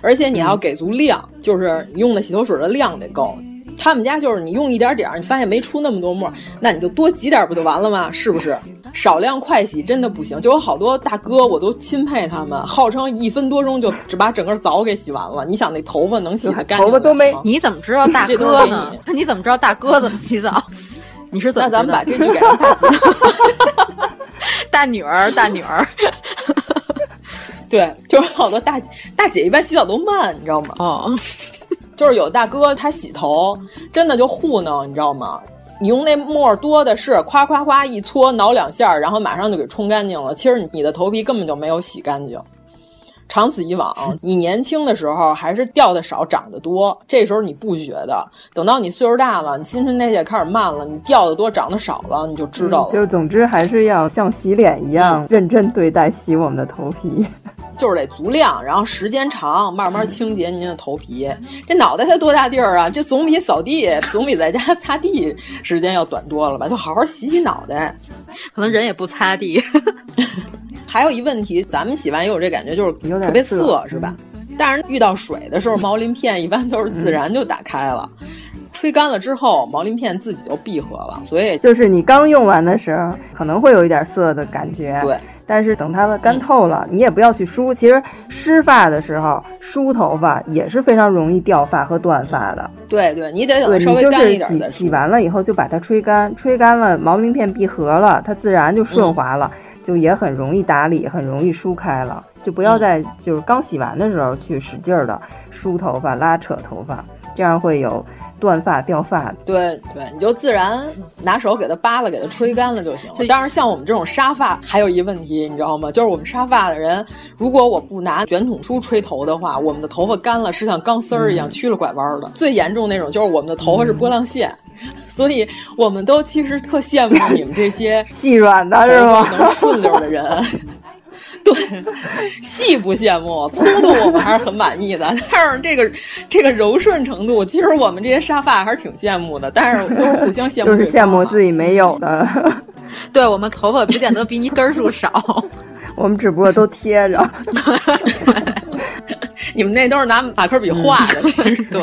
而且你要给足量，就是用的洗头水的量得够。他们家就是你用一点点儿，你发现没出那么多沫，那你就多挤点不就完了吗？是不是？少量快洗真的不行，就有好多大哥我都钦佩他们，号称一分多钟就只把整个澡给洗完了。你想那头发能洗得干净？头发都没？你怎么知道大哥呢？[laughs] 你怎么知道大哥怎么 [laughs] 洗澡？你是怎么？那咱们把这句改成大姐。[laughs] 大女儿，大女儿，对，就是好多大大姐一般洗澡都慢，你知道吗？哦，就是有大哥他洗头真的就糊弄，你知道吗？你用那沫多的是，夸夸夸一搓挠两下，然后马上就给冲干净了。其实你的头皮根本就没有洗干净。长此以往，你年轻的时候还是掉的少，长得多。这时候你不觉得，等到你岁数大了，你新陈代谢开始慢了，你掉的多，长得少了，你就知道了。就总之还是要像洗脸一样、认真对待洗我们的头皮，就是得足量，然后时间长，慢慢清洁您的头皮。这脑袋才多大地儿啊？这总比扫地、总比在家擦地时间要短多了吧？就好好洗洗脑袋。可能人也不擦地。[laughs] 还有一问题，咱们洗完也有这感觉，就是特别涩，是吧？但是遇到水的时候，毛鳞片一般都是自然就打开了，嗯、吹干了之后，毛鳞片自己就闭合了。所以就是你刚用完的时候，可能会有一点涩的感觉。对。但是等它们干透了，嗯、你也不要去梳。其实湿发的时候梳头发也是非常容易掉发和断发的。对对，你得等它稍微干一点再洗。洗完了以后就把它吹干，吹干了毛鳞片闭合了，它自然就顺滑了。嗯就也很容易打理，很容易梳开了，就不要在就是刚洗完的时候去使劲儿的梳头发、拉扯头发，这样会有断发掉发的。对对，你就自然拿手给它扒了，给它吹干了就行了。当然，像我们这种沙发，还有一问题，你知道吗？就是我们沙发的人，如果我不拿卷筒梳吹头的话，我们的头发干了是像钢丝儿一样曲了拐弯的。最严重那种就是我们的头发是波浪线。[laughs] 所以我们都其实特羡慕你们这些 [laughs] 细软的是吗？能顺溜的人。[laughs] 对，细不羡慕，粗度我们还是很满意的。但是这个这个柔顺程度，其实我们这些沙发还是挺羡慕的。但是都是互相羡慕，就是羡慕自己没有的。对我们头发不见得比你根数少，[laughs] 我们只不过都贴着。[laughs] [laughs] 你们那都是拿马克笔画的，其实对，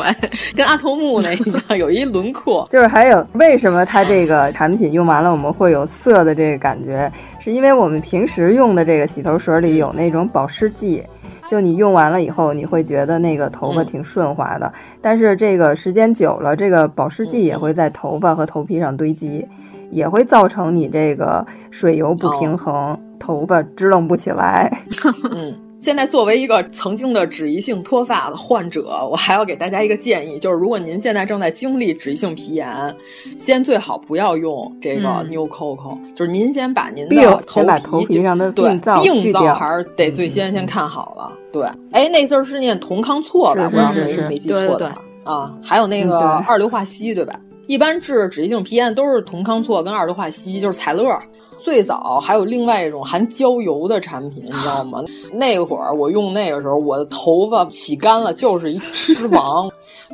跟阿童木那一样，有一轮廓。[laughs] 就是还有为什么它这个产品用完了我们会有涩的这个感觉，是因为我们平时用的这个洗头水里有那种保湿剂，就你用完了以后，你会觉得那个头发挺顺滑的。但是这个时间久了，这个保湿剂也会在头发和头皮上堆积，也会造成你这个水油不平衡，头发支棱不起来。[laughs] 嗯。现在作为一个曾经的脂溢性脱发的患者，我还要给大家一个建议，就是如果您现在正在经历脂溢性皮炎，先最好不要用这个 New Coco，、嗯、就是您先把您的头皮头皮上的对病灶病灶还是得最先先看好了。对，哎，那字儿是念酮康唑吧？是不知道没没记错的话啊。还有那个二硫化硒，对吧？一般治脂溢性皮炎都是酮康唑跟二硫化硒，就是采乐。最早还有另外一种含焦油的产品，你知道吗？那会儿我用那个时候，我的头发洗干了就是一尸王。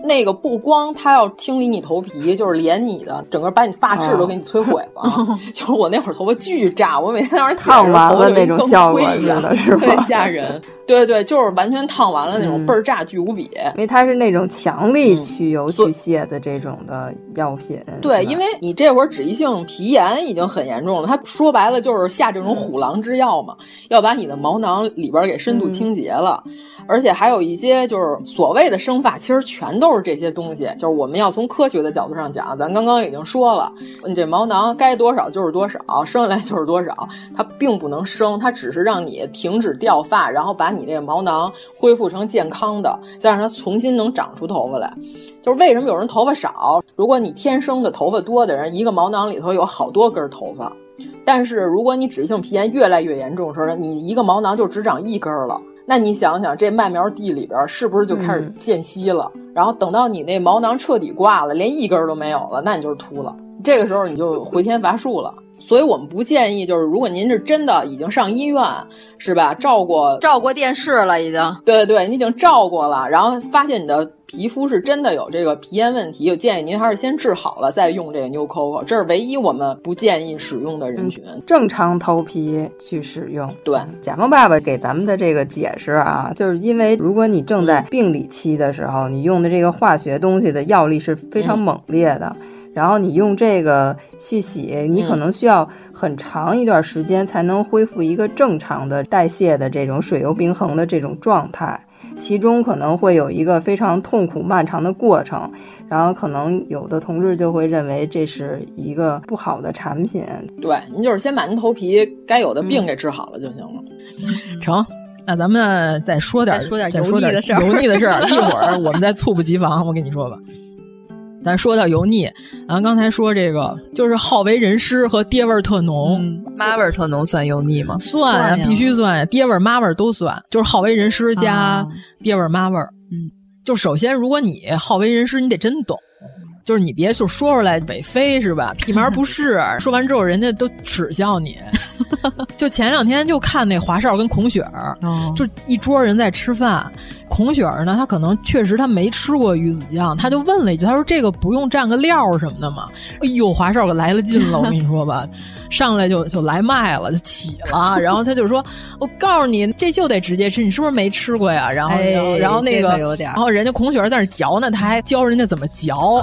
那个不光它要清理你头皮，就是连你的整个把你发质都给你摧毁了。[laughs] 就是我那会儿头发巨炸，我每天早上烫完了那种效果一样似的是 [laughs] 吧吓人。对对，就是完全烫完了那种倍儿炸，巨无比。因为它是那种强力去油去屑的这种的药品。对，因为你这会儿脂溢性皮炎已经很严重了，它说白了就是下这种虎狼之药嘛，要把你的毛囊里边给深度清洁了，而且还有一些就是所谓的生发，其实全都是这些东西。就是我们要从科学的角度上讲，咱刚刚已经说了，你这毛囊该多少就是多少，生下来就是多少，它并不能生，它只是让你停止掉发，然后把你这个毛囊恢复成健康的，再让它重新能长出头发来。就是为什么有人头发少？如果你天生的头发多的人，一个毛囊里头有好多根头发。但是如果你脂溢性皮炎越来越严重的时候，你一个毛囊就只长一根儿了。那你想想，这麦苗地里边是不是就开始间隙了？然后等到你那毛囊彻底挂了，连一根儿都没有了，那你就是秃了。这个时候你就回天乏术了。所以我们不建议，就是如果您是真的已经上医院，是吧？照过照过电视了，已经。对对对，你已经照过了，然后发现你的皮肤是真的有这个皮炎问题，就建议您还是先治好了再用这个 New Coco，这是唯一我们不建议使用的人群。正常头皮去使用。对，甲方爸爸给咱们的这个解释啊，就是因为如果你正在病理期的时候，你用的这个化学东西的药力是非常猛烈的。然后你用这个去洗，你可能需要很长一段时间才能恢复一个正常的代谢的这种水油平衡的这种状态，其中可能会有一个非常痛苦漫长的过程。然后可能有的同志就会认为这是一个不好的产品。对，您就是先把您头皮该有的病给治好了就行了。成，那咱们再说点说点油腻的事儿，油腻的事儿，一会儿我们再猝不及防，我跟你说吧。咱说到油腻，咱刚才说这个就是好为人师和爹味儿特浓，妈味儿特浓算油腻吗？算啊，必须算呀，爹味儿妈味儿都算，就是好为人师加爹味儿妈味儿。嗯，就首先如果你好为人师，你得真懂，就是你别就说出来伪非是吧？屁毛不是，说完之后人家都耻笑你。[laughs] 就前两天就看那华少跟孔雪儿，就一桌人在吃饭。孔雪儿呢，她可能确实她没吃过鱼子酱，她就问了一句：“她说这个不用蘸个料什么的吗？”哎呦，华少可来了劲了，我跟你说吧，[laughs] 上来就就来卖了，就起了。然后他就说：“ [laughs] 我告诉你，这就得直接吃，你是不是没吃过呀？”然后，然后那个，然后人家孔雪儿在那嚼呢，他还教人家怎么嚼。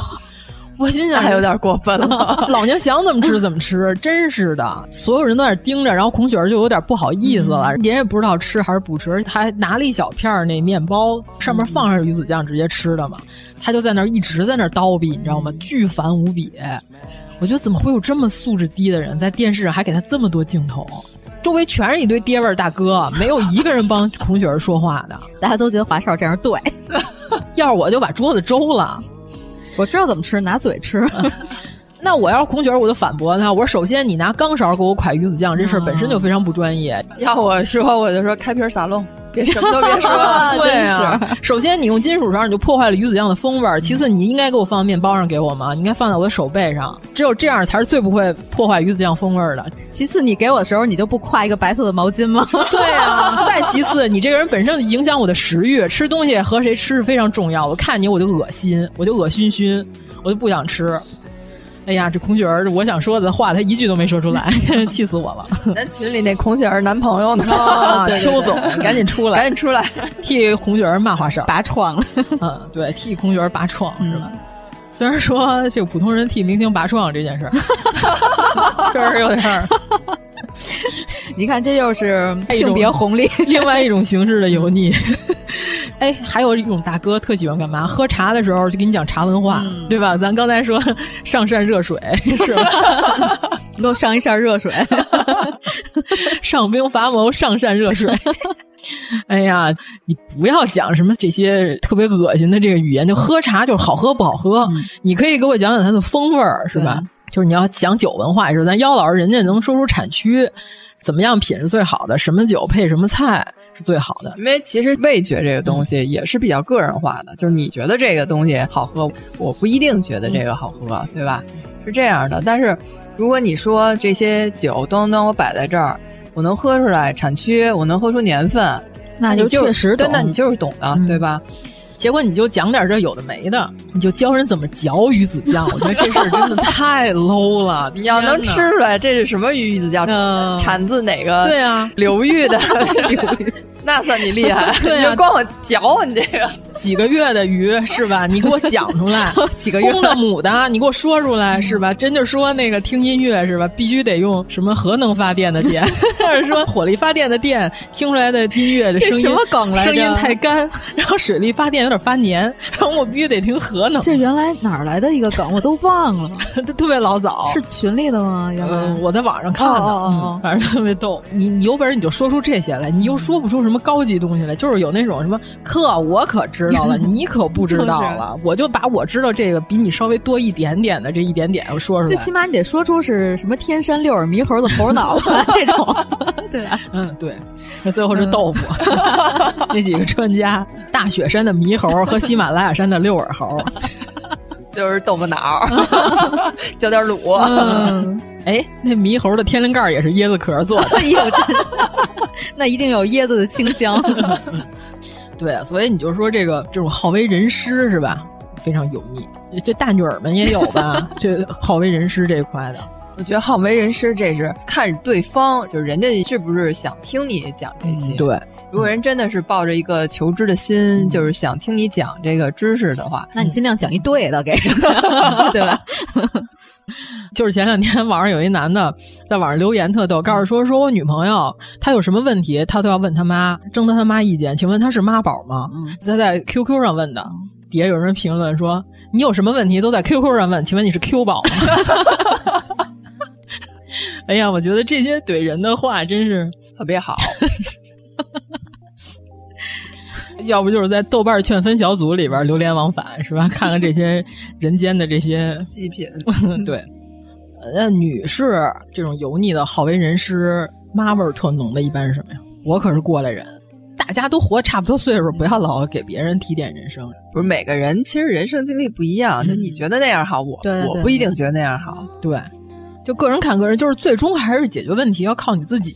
[laughs] 我心想还有点过分了，[laughs] 老娘想怎么吃怎么吃，真是的，所有人都在盯着，然后孔雪儿就有点不好意思了，人也不知道吃还是不吃，他还拿了一小片那面包，上面放上鱼子酱直接吃的嘛，他就在那一直在那叨逼，你知道吗？巨烦无比。我觉得怎么会有这么素质低的人，在电视上还给他这么多镜头，周围全是一堆爹味儿大哥，没有一个人帮孔雪儿说话的，[laughs] 大家都觉得华少这样对，要是我就把桌子周了。我知道怎么吃，拿嘴吃。[laughs] 那我要是孔雪儿，我就反驳他。我说：首先，你拿钢勺给我㧟鱼子酱，这事儿本身就非常不专业。要我说，我就说开瓶撒漏，别什么都别说。[laughs] 对啊，首先你用金属勺，你就破坏了鱼子酱的风味儿。其次，你应该给我放面包上给我吗？你应该放在我的手背上。只有这样才是最不会破坏鱼子酱风味儿的。其次，你给我的时候，你就不挎一个白色的毛巾吗？[laughs] 对啊。再其次，你这个人本身影响我的食欲，吃东西和谁吃是非常重要。我看你我就恶心，我就恶心熏。我就不想吃，哎呀，这孔雪儿，我想说的话，她一句都没说出来，[laughs] 气死我了。咱群里那孔雪儿男朋友呢？[laughs] 邱总，[laughs] 赶紧出来，赶紧出来，替孔雪儿骂话事儿，拔创了。嗯，对，替孔雪儿拔创是吧？虽然说这个普通人替明星拔创这件事儿，确实有点儿。你看，这又是性别红利，另外一种形式的油腻。哎，还有一种大哥特喜欢干嘛？喝茶的时候就给你讲茶文化，对吧？咱刚才说上善热水 [laughs] 是吧？你给我上一扇热水，[laughs] 上兵伐谋，上善热水。[laughs] 哎呀，你不要讲什么这些特别恶心的这个语言，就喝茶就是好喝不好喝。你可以给我讲讲它的风味儿，是吧？就是你要讲酒文化，也是咱妖老师人家能说出产区，怎么样品是最好的，什么酒配什么菜是最好的。因为其实味觉这个东西也是比较个人化的，就是你觉得这个东西好喝，我不一定觉得这个好喝，对吧？是这样的。但是如果你说这些酒咚咚我摆在这儿，我能喝出来产区，我能喝出年份，那就确实对，那你就是懂的，对吧？结果你就讲点这有的没的，你就教人怎么嚼鱼子酱。我觉得这事儿真的 [laughs] 太 low 了。你要能吃出来这是什么鱼子酱，产自哪个对啊流域的 [laughs] [laughs] 流域，那算你厉害。[laughs] 对啊，光我嚼你这个几个月的鱼是吧？你给我讲出来 [laughs] 几个月公的母的，你给我说出来是吧？真就说那个听音乐是吧？必须得用什么核能发电的电，[laughs] 还是说火力发电的电？听出来的音乐的声音什么梗来着？声音太干，然后水力发电。有点发黏，然后我必须得听核能。这原来哪儿来的一个梗，我都忘了，特别老早。是群里的吗？原来我在网上看的，反正特别逗。你你有本事你就说出这些来，你又说不出什么高级东西了，就是有那种什么课我可知道了，[laughs] 你可不知道了。我就把我知道这个比你稍微多一点点的这一点点我说出来。最起码你得说出是什么天山六耳猕猴的猴脑 [laughs] 这种。[laughs] 对，嗯对，那最后是豆腐。那几个专家，大雪山的猕猴和喜马拉雅山的六耳猴，就是豆腐脑，浇点卤。嗯、哎，那猕猴的天灵盖也是椰子壳做的，[laughs] 哎呦，[laughs] 那一定有椰子的清香。[laughs] 对啊，所以你就说这个这种好为人师是吧？非常油腻。这大女儿们也有吧？这好为人师这一块的。我觉得好为人师，这是看对方，就是人家是不是想听你讲这些。嗯、对，如果人真的是抱着一个求知的心，嗯、就是想听你讲这个知识的话，那你尽量讲一对的给人，对吧？[laughs] 就是前两天网上有一男的在网上留言特逗，告诉说说我女朋友她有什么问题，她都要问他妈，征得他妈意见。请问他是妈宝吗？嗯、他在 QQ 上问的。底下有人评论说：“你有什么问题都在 QQ 上问，请问你是 Q 宝吗？” [laughs] 哎呀，我觉得这些怼人的话真是特别好。[laughs] 要不就是在豆瓣劝分小组里边流连往返，是吧？看看这些人间的这些 [laughs] 祭品。[laughs] 对，那女士这种油腻的好为人师、妈味儿特浓的，一般是什么呀？我可是过来人。大家都活差不多岁数，不要老给别人提点人生。不是每个人其实人生经历不一样，就你觉得那样好，我我不一定觉得那样好。对，就个人看个人，就是最终还是解决问题要靠你自己，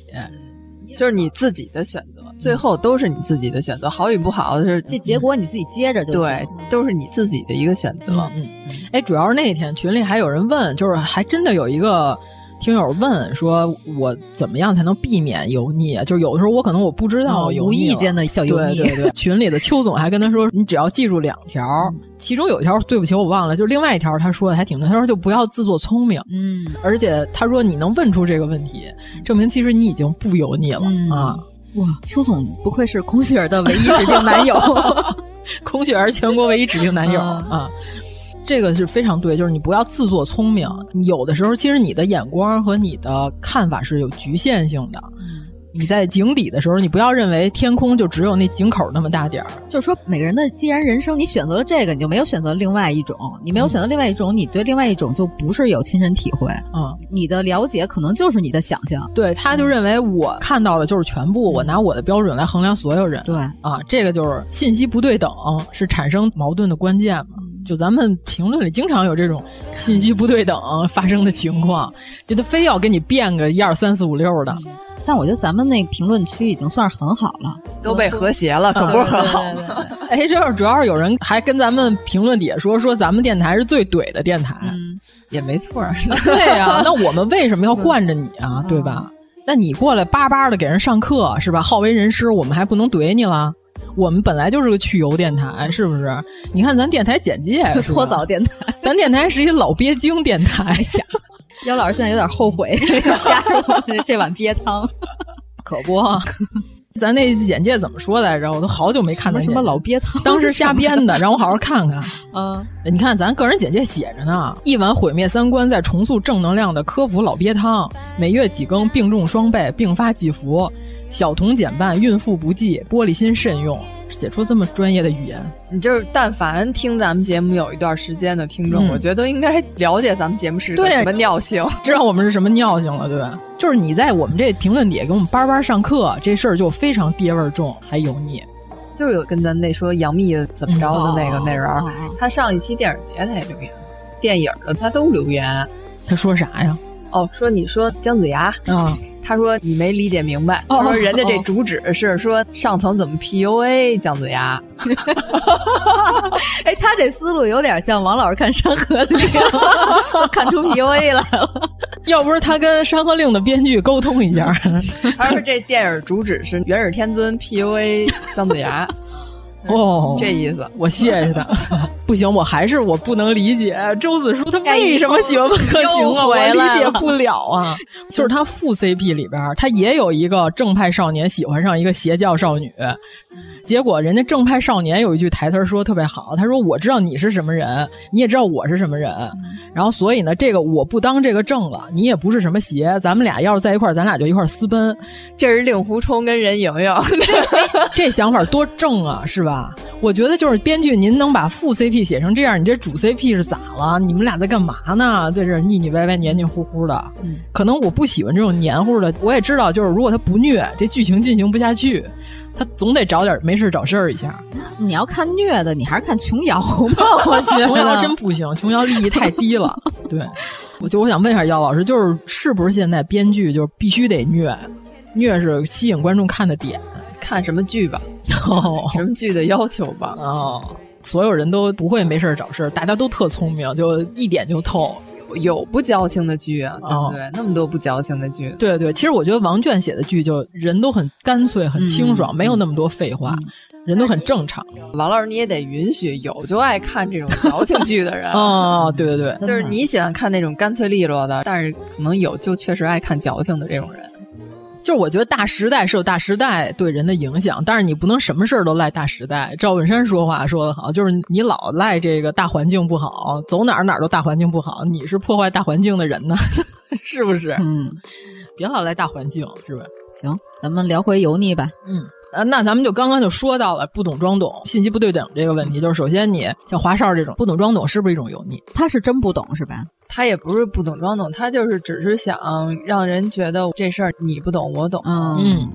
就是你自己的选择，最后都是你自己的选择，好与不好是这结果你自己接着就对，都是你自己的一个选择。嗯，哎，主要是那天群里还有人问，就是还真的有一个。听友问说：“我怎么样才能避免油腻啊？就是有的时候我可能我不知道油腻，无意间的小油腻。对对 [laughs] 对，群里的邱总还跟他说：“你只要记住两条，其中有一条对不起我忘了，就另外一条他说的还挺对。他说就不要自作聪明，嗯，而且他说你能问出这个问题，证明其实你已经不油腻了、嗯、啊！哇，邱总不愧是空雪儿的唯一指定男友，[laughs] 空雪儿全国唯一指定男友、嗯、啊。”这个是非常对，就是你不要自作聪明。有的时候，其实你的眼光和你的看法是有局限性的。你在井底的时候，你不要认为天空就只有那井口那么大点儿。就是说，每个人的既然人生你选择了这个，你就没有选择另外一种。你没有选择另外一种，你对另外一种就不是有亲身体会。嗯，你的了解可能就是你的想象。对，他就认为我看到的就是全部，我拿我的标准来衡量所有人。对啊，这个就是信息不对等，是产生矛盾的关键嘛。就咱们评论里经常有这种信息不对等发生的情况，就他非要给你变个一二三四五六的。但我觉得咱们那个评论区已经算是很好了，都被和谐了，可不是很好吗？哎，这是主要是有人还跟咱们评论底下说说咱们电台是最怼的电台，嗯，也没错。对呀、啊，那我们为什么要惯着你啊？对吧？那你过来巴巴的给人上课是吧？好为人师，我们还不能怼你了？我们本来就是个去油电台，是不是？你看咱电台简介，搓澡电台，咱电台是一老鳖精电台呀。[laughs] 姚老师现在有点后悔 [laughs] 加入这碗鳖汤，可不。咱那简介怎么说来着？我都好久没看到什么老鳖汤，当时瞎编的，让我好好看看。[laughs] 嗯，你看咱个人简介写着呢，一碗毁灭三观、再重塑正能量的科普老鳖汤，每月几更，病重双倍，并发即服，小童减半，孕妇不忌，玻璃心慎用。写出这么专业的语言，你就是但凡听咱们节目有一段时间的听众，嗯、我觉得都应该了解咱们节目是什么尿性，[laughs] 知道我们是什么尿性了，对吧？就是你在我们这评论底下给我们叭叭上课，这事儿就非常爹味儿重，还油腻。就是有跟咱那说杨幂怎么着的那个、嗯、那人，哦、他上一期电影节他也留言，电影的他都留言，他说啥呀？哦，说你说姜子牙嗯。他说：“你没理解明白。”他说：“人家这主旨是说上层怎么 PUA 姜子牙。[laughs] ”哎，他这思路有点像王老师看《山河令》，[laughs] 看出 PUA 来了。要不是他跟《山河令》的编剧沟通一下，[laughs] 他说这电影主旨是元始天尊 PUA 姜子牙。哦，这意思，我谢谢他。[laughs] 不行，我还是我不能理解周子舒他为什么喜欢温客行啊，我理解不了啊。[laughs] 就是他副 CP 里边，他也有一个正派少年喜欢上一个邪教少女，结果人家正派少年有一句台词说特别好，他说：“我知道你是什么人，你也知道我是什么人，然后所以呢，这个我不当这个正了，你也不是什么邪，咱们俩要是在一块儿，咱俩就一块儿私奔。”这是令狐冲跟任盈盈，这 [laughs] 这想法多正啊，是吧？我觉得就是编剧，您能把副 CP 写成这样，你这主 CP 是咋了？你们俩在干嘛呢？在这腻腻歪歪、黏黏糊糊的。嗯，可能我不喜欢这种黏糊的。我也知道，就是如果他不虐，这剧情进行不下去。他总得找点没事找事儿一下。你要看虐的，你还是看琼瑶吧。[laughs] 我觉得琼瑶真不行，琼瑶利益太低了。[laughs] 对，我就我想问一下姚老师，就是是不是现在编剧就是必须得虐？虐是吸引观众看的点。看什么剧吧，什么剧的要求吧。哦，所有人都不会没事找事儿，大家都特聪明，就一点就透。有不矫情的剧啊，对不对？那么多不矫情的剧。对对，其实我觉得王倦写的剧就人都很干脆、很清爽，没有那么多废话，人都很正常。王老师，你也得允许有就爱看这种矫情剧的人。哦，对对对，就是你喜欢看那种干脆利落的，但是可能有就确实爱看矫情的这种人。就是我觉得大时代是有大时代对人的影响，但是你不能什么事儿都赖大时代。赵本山说话说得好，就是你老赖这个大环境不好，走哪儿哪儿都大环境不好，你是破坏大环境的人呢，[laughs] 是不是？嗯，别老赖大环境，是吧？行，咱们聊回油腻吧。嗯。呃，那咱们就刚刚就说到了不懂装懂、信息不对等这个问题。就是首先，你像华少这种不懂装懂，是不是一种油腻？他是真不懂是吧？他也不是不懂装懂，他就是只是想让人觉得这事儿你不懂我懂。嗯，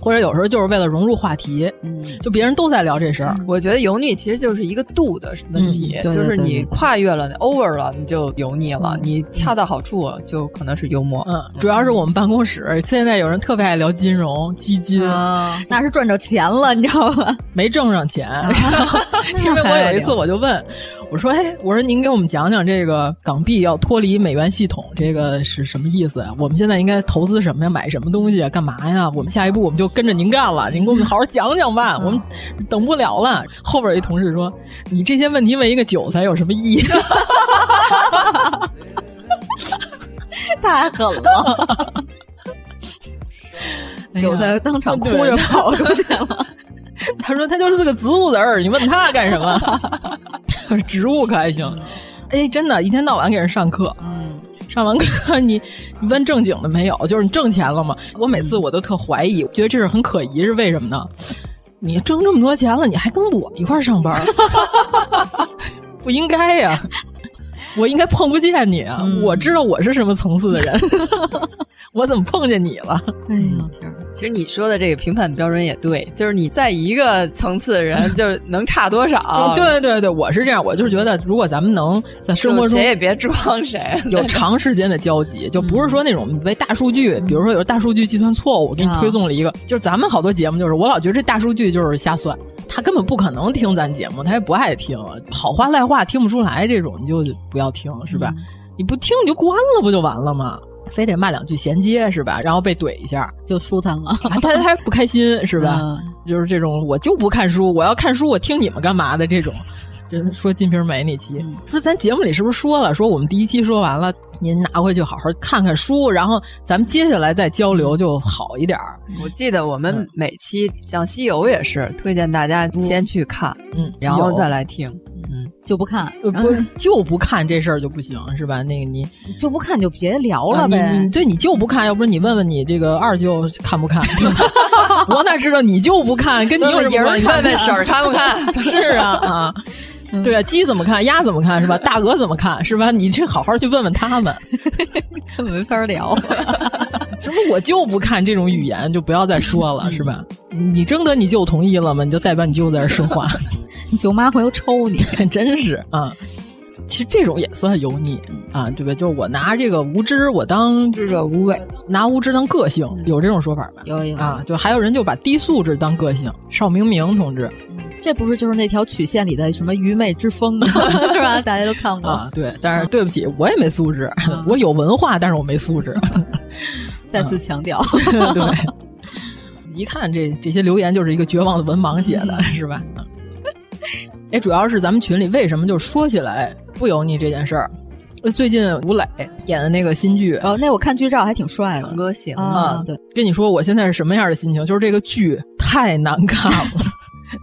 或者有时候就是为了融入话题，就别人都在聊这事儿。我觉得油腻其实就是一个度的问题，就是你跨越了 over 了，你就油腻了；你恰到好处，就可能是幽默。嗯，主要是我们办公室现在有人特别爱聊金融、基金，那是赚着钱了，你知道吗？没挣上钱，[laughs] 因为我有一次我就问我说：“哎，我说您给我们讲讲这个港币要脱离美元系统，这个是什么意思呀？我们现在应该投资什么呀？买什么东西啊？干嘛呀？我们下一步我们就跟着您干了，您给我们好好讲讲吧，我们等不了了。”后边一同事说：“你这些问题问一个韭菜有什么意义？” [laughs] 太狠了！韭菜当场哭着跑出去了。[laughs] 他说：“他就是个植物人儿，你问他干什么？[laughs] 植物可还行？哎，真的，一天到晚给人上课。嗯，上完课你你问正经的没有？就是你挣钱了吗？我每次我都特怀疑，觉得这事很可疑，是为什么呢？你挣这么多钱了，你还跟我一块上班？[laughs] 不应该呀！我应该碰不见你啊！我知道我是什么层次的人。”我怎么碰见你了？哎呦天！其实你说的这个评判标准也对，就是你在一个层次的人，就是能差多少？[laughs] 对对对，我是这样，我就是觉得，如果咱们能在生活中谁也别装谁，[laughs] 有长时间的交集，就不是说那种为大数据，比如说有大数据计算错误，给你推送了一个，就是咱们好多节目，就是我老觉得这大数据就是瞎算，他根本不可能听咱节目，他也不爱听，好话赖话听不出来，这种你就不要听，是吧？你不听你就关了，不就完了吗？非得骂两句衔接是吧？然后被怼一下就舒坦了，他还不开心是吧？就是这种我就不看书，我要看书我听你们干嘛的这种。就说金瓶梅那期，说咱节目里是不是说了？说我们第一期说完了，您拿回去好好看看书，然后咱们接下来再交流就好一点儿我记得我们每期像《西游》也是推荐大家先去看，嗯，然后再来听。嗯，就不看，不 [laughs] 就不看这事儿就不行是吧？那个你就不看就别聊了呗。你你对你就不看，要不是你问问你这个二舅看不看？我哪知道你就不看，跟你有什么关系？问问婶儿看不看？[laughs] 是啊啊，[laughs] 对啊，鸡怎么看？鸭怎么看？是吧？大鹅怎么看？是吧？你去好好去问问他们，没法聊。什么我就不看这种语言，就不要再说了，是吧？你征得你舅同意了吗？你就代表你舅在这说话，[laughs] 你舅妈回头抽你，[laughs] 真是啊！其实这种也算油腻啊，对吧？就是我拿这个无知，我当智者无畏，拿无知当个性，有这种说法吧？有有啊！就还有人就把低素质当个性，邵明明同志，这不是就是那条曲线里的什么愚昧之风 [laughs] 是吧？大家都看过啊。对，但是对不起，我也没素质，我有文化，但是我没素质。再次强调，[laughs] 对，[laughs] 一看这这些留言就是一个绝望的文盲写的，是吧？[laughs] 哎，主要是咱们群里为什么就说起来不油腻这件事儿？最近吴磊演的那个新剧，哦，那我看剧照还挺帅的，哥型啊。对，跟你说我现在是什么样的心情？就是这个剧太难看了，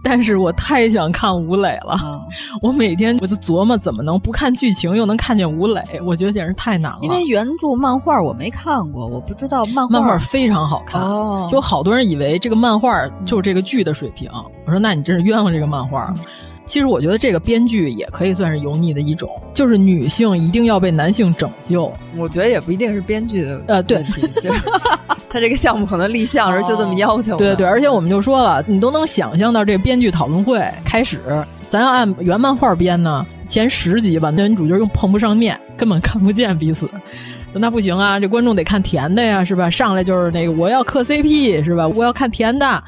但是我太想看吴磊了。嗯、[laughs] 我每天我就琢磨怎么能不看剧情又能看见吴磊，我觉得简直太难了。因为原著漫画我没看过，我不知道漫画漫画非常好看。哦，就好多人以为这个漫画就是这个剧的水平。我说那你真是冤枉这个漫画。其实我觉得这个编剧也可以算是油腻的一种，就是女性一定要被男性拯救。我觉得也不一定是编剧的呃对问题，就是他这个项目可能立项时就这么要求。[laughs] 对对，而且我们就说了，你都能想象到这编剧讨论会开始，咱要按原漫画编呢，前十集吧，男女主角又碰不上面，根本看不见彼此。那不行啊，这观众得看甜的呀，是吧？上来就是那个我要磕 CP，是吧？我要看甜的，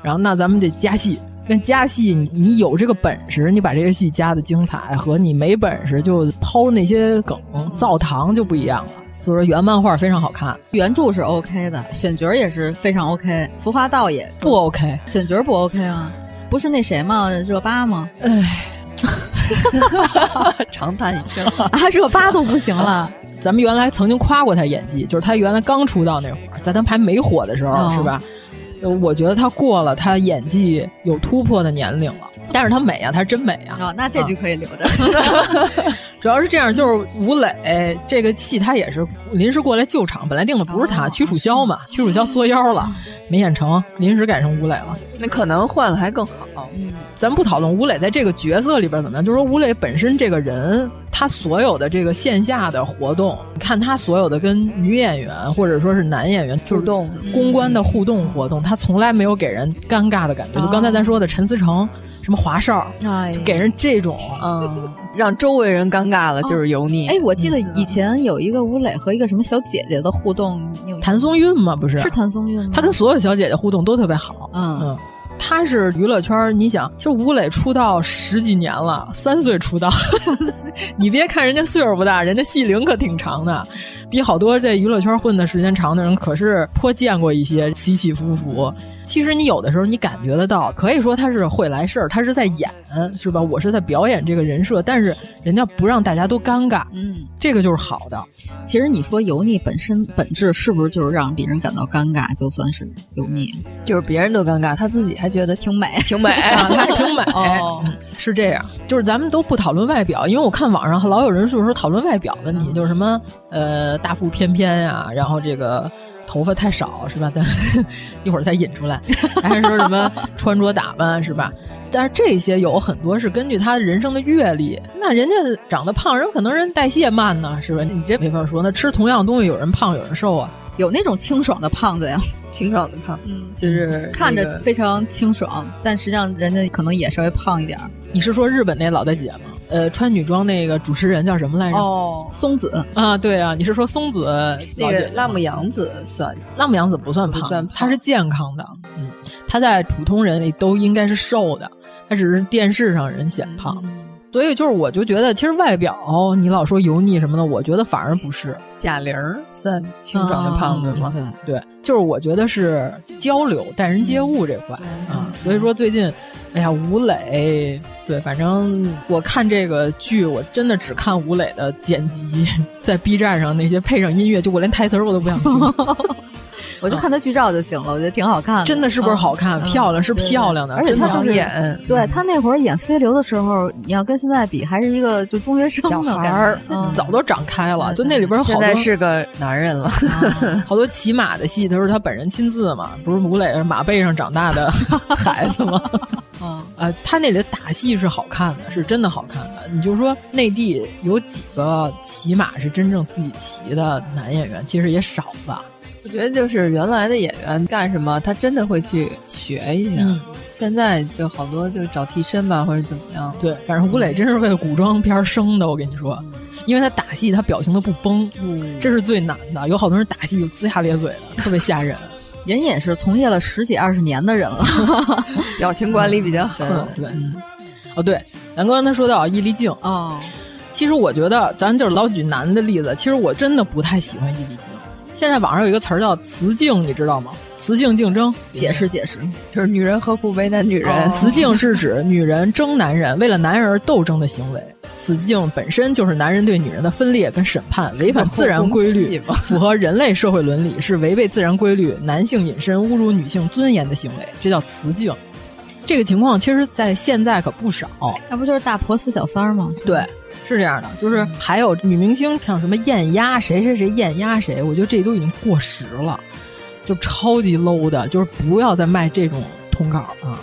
然后那咱们得加戏。但加戏，你有这个本事，你把这个戏加的精彩，和你没本事就抛那些梗造糖就不一样了。所以说原漫画非常好看，原著是 OK 的，选角也是非常 OK。服化道也不 OK，选角不 OK 啊？不是那谁吗？热巴吗？哎，[laughs] [laughs] 长叹一声啊，热巴都不行了。咱们原来曾经夸过他演技，就是他原来刚出道那会儿，在他还没火的时候，哦、是吧？我觉得他过了他演技有突破的年龄了，但是他美啊，他真美啊！哦，那这句可以留着。[laughs] 主要是这样，就是吴磊这个戏他也是临时过来救场，本来定的不是他，屈楚萧嘛，屈楚萧作妖了，没演成，临时改成吴磊了。那可能换了还更好。嗯，咱不讨论吴磊在这个角色里边怎么样，就是说吴磊本身这个人，他所有的这个线下的活动，你看他所有的跟女演员或者说是男演员互动、公关的互动活动，他从来没有给人尴尬的感觉。就刚才咱说的陈思诚。什么华少，就给人这种，嗯，[laughs] 让周围人尴尬了，就是油腻。哎，我记得以前有一个吴磊和一个什么小姐姐的互动，谭松韵吗？不是，是谭松韵吗？他跟所有小姐姐互动都特别好，嗯嗯。他是娱乐圈，你想，就吴磊出道十几年了，三岁出道，[laughs] 你别看人家岁数不大，人家戏龄可挺长的，比好多在娱乐圈混的时间长的人可是颇见过一些起起伏伏。其实你有的时候你感觉得到，可以说他是会来事儿，他是在演，是吧？我是在表演这个人设，但是人家不让大家都尴尬，嗯，这个就是好的。其实你说油腻本身本质是不是就是让别人感到尴尬，就算是油腻？就是别人都尴尬，他自己还觉得挺美，挺美，[laughs] 他还挺美。[laughs] 哦，[laughs] 是这样。就是咱们都不讨论外表，因为我看网上老有人就是说讨论外表问题，就是什么呃大腹翩翩呀，然后这个。头发太少是吧？[laughs] 咱一会儿再引出来，[laughs] 还是说什么穿着打扮是吧？但是这些有很多是根据他人生的阅历。那人家长得胖，人可能人代谢慢呢，是吧？你这没法说。那吃同样东西，有人胖，有人瘦啊。有那种清爽的胖子呀，清爽的胖，嗯，就是看着非常清爽，但实际上人家可能也稍微胖一点儿。你是说日本那老大姐吗？呃，穿女装那个主持人叫什么来着？哦，松子啊，对啊，你是说松子？那个辣目洋子算？辣目洋子不算胖，算她是健康的。嗯，她在普通人里都应该是瘦的，她只是电视上人显胖。所以就是，我就觉得，其实外表你老说油腻什么的，我觉得反而不是。贾玲算清爽的胖子吗？对对，就是我觉得是交流、待人接物这块啊。所以说最近，哎呀，吴磊，对，反正我看这个剧，我真的只看吴磊的剪辑，在 B 站上那些配上音乐，就我连台词我都不想听。[laughs] 我就看他剧照就行了，我觉得挺好看的。真的是不是好看？漂亮是漂亮的，而且他就是演，对他那会儿演飞流的时候，你要跟现在比，还是一个就中学生小孩儿，早都长开了。就那里边好多，现在是个男人了，好多骑马的戏都是他本人亲自嘛，不是吴磊是马背上长大的 [laughs] 孩子吗？嗯啊，他那里的打戏是好看的，是真的好看的。你就说内地有几个骑马是真正自己骑的男演员，其实也少吧。我觉得就是原来的演员干什么，他真的会去学一下。嗯、现在就好多就找替身吧，或者怎么样。对，反正吴磊真是为了古装片生的，我跟你说，因为他打戏他表情都不崩，嗯、这是最难的。有好多人打戏就龇牙咧嘴的，特别吓人。人也是从业了十几二十年的人了，[laughs] 表情管理比较好。嗯、对，哦对，咱刚才说到伊丽静啊，其实我觉得咱就是老举男的例子，其实我真的不太喜欢伊丽静。现在网上有一个词儿叫“雌竞”，你知道吗？雌竞竞争，解释解释，就是女人何苦为难女人？哦、雌竞是指女人争男人，为了男人而斗争的行为。雌竞本身就是男人对女人的分裂跟审判，违反自然规律，[laughs] 符合人类社会伦理，是违背自然规律、男性隐身、侮辱女性尊严的行为，这叫雌竞。这个情况其实，在现在可不少。那不就是大婆死小三儿吗？对，是这样的。就是还有女明星像什么艳压谁谁谁艳压谁，我觉得这都已经过时了，就超级 low 的。就是不要再卖这种通稿啊，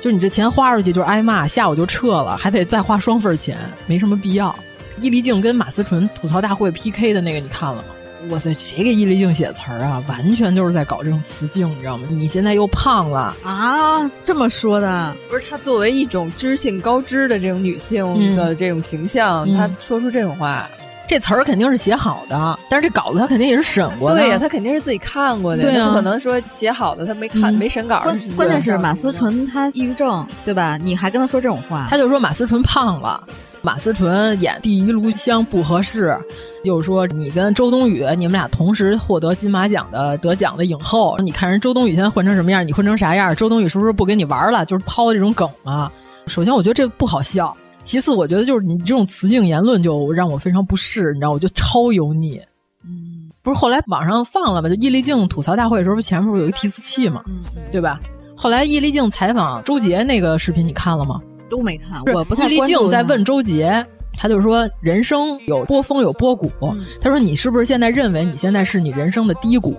就是你这钱花出去就是挨骂，下午就撤了，还得再花双份钱，没什么必要。伊丽静跟马思纯吐槽大会 PK 的那个，你看了吗？哇塞，谁给伊丽静写词儿啊？完全就是在搞这种词境，你知道吗？你现在又胖了啊？这么说的？不是她作为一种知性高知的这种女性的这种形象，她、嗯、说出这种话，这词儿肯定是写好的，但是这稿子他肯定也是审过的。对呀，他肯定是自己看过的，对呀、啊，不可能说写好的他没看、嗯、没审稿。关键是马思纯他抑郁症，对吧？你还跟他说这种话，他就说马思纯胖了。马思纯演《第一炉香》不合适，就是说你跟周冬雨，你们俩同时获得金马奖的得奖的影后，你看人周冬雨现在混成什么样，你混成啥样？周冬雨是不是不跟你玩了？就是抛这种梗啊。首先，我觉得这不好笑；其次，我觉得就是你这种雌竞言论就让我非常不适，你知道，我就超油腻。嗯，不是后来网上放了吧？就易立竞吐槽大会的时候，前面不是有一个提词器嘛，嗯、对吧？后来易立竞采访周杰那个视频，你看了吗？都没看，我不太易立竞在问周杰，他就说人生有波峰有波谷。嗯、他说你是不是现在认为你现在是你人生的低谷？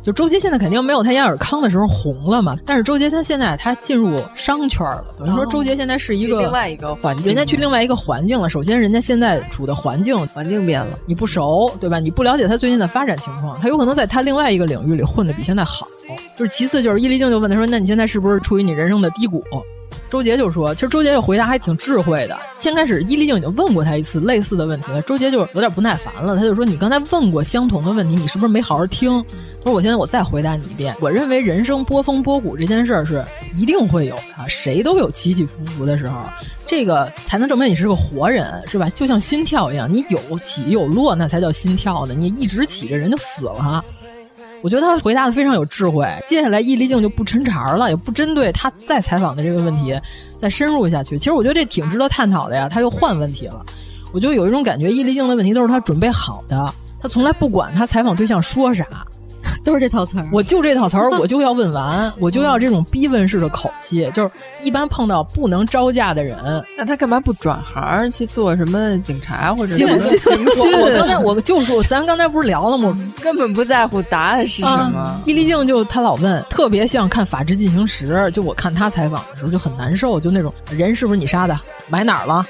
嗯，就周杰现在肯定没有他演尔康的时候红了嘛，但是周杰他现在他进入商圈了，等于说周杰现在是一个、哦、另外一个环境，人家去另外一个环境了。首先，人家现在处的环境环境变了，你不熟，对吧？你不了解他最近的发展情况，他有可能在他另外一个领域里混的比现在好。就是其次就是伊丽静就问他说，那你现在是不是处于你人生的低谷？周杰就说：“其实周杰这回答还挺智慧的。先开始，伊丽静已经问过他一次类似的问题了，周杰就有点不耐烦了。他就说：‘你刚才问过相同的问题，你是不是没好好听？’他说：‘我现在我再回答你一遍。我认为人生波峰波谷这件事儿是一定会有的，谁都有起起伏伏的时候，这个才能证明你是个活人，是吧？就像心跳一样，你有起有落，那才叫心跳呢。你一直起着，人就死了。’我觉得他回答的非常有智慧。接下来，易立竞就不抻茬了，也不针对他再采访的这个问题再深入下去。其实我觉得这挺值得探讨的呀。他又换问题了，我就有一种感觉，易立竞的问题都是他准备好的，他从来不管他采访对象说啥。[laughs] 都是这套词儿，我就这套词儿，我就要问完，我就要这种逼问式的口气。就是一般碰到不能招架的人，那他干嘛不转行去做什么警察或者行刑讯？我刚才我就说，咱刚才不是聊了吗？[laughs] 根本不在乎答案是什么。伊丽静就他老问，特别像看《法制进行时》，就我看他采访的时候就很难受，就那种人是不是你杀的？埋哪儿了？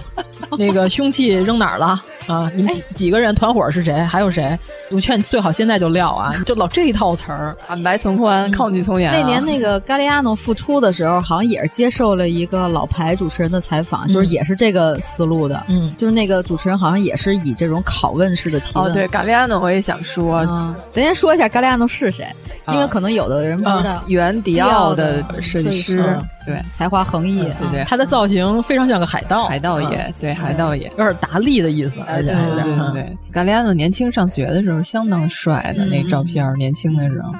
[laughs] 那个凶器扔哪儿了？啊，你们几几个人团伙是谁？还有谁？我劝你最好现在就撂啊！[laughs] 就老这一套词儿，坦白从宽，抗拒从严、啊。那年那个嘎利亚诺复出的时候，好像也是接受了一个老牌主持人的采访，嗯、就是也是这个思路的。嗯，就是那个主持人好像也是以这种拷问式的提问。哦，对，嘎利亚诺我也想说，嗯、咱先说一下嘎利亚诺是谁，因为可能有的人不知道。原迪奥的设计师，对，才华横溢，对对，他的造型非常像个海盗，海盗爷，对，海盗爷，有点达利的意思，而且对对对，达利亚诺年轻上学的时候相当帅的那照片，年轻的时候，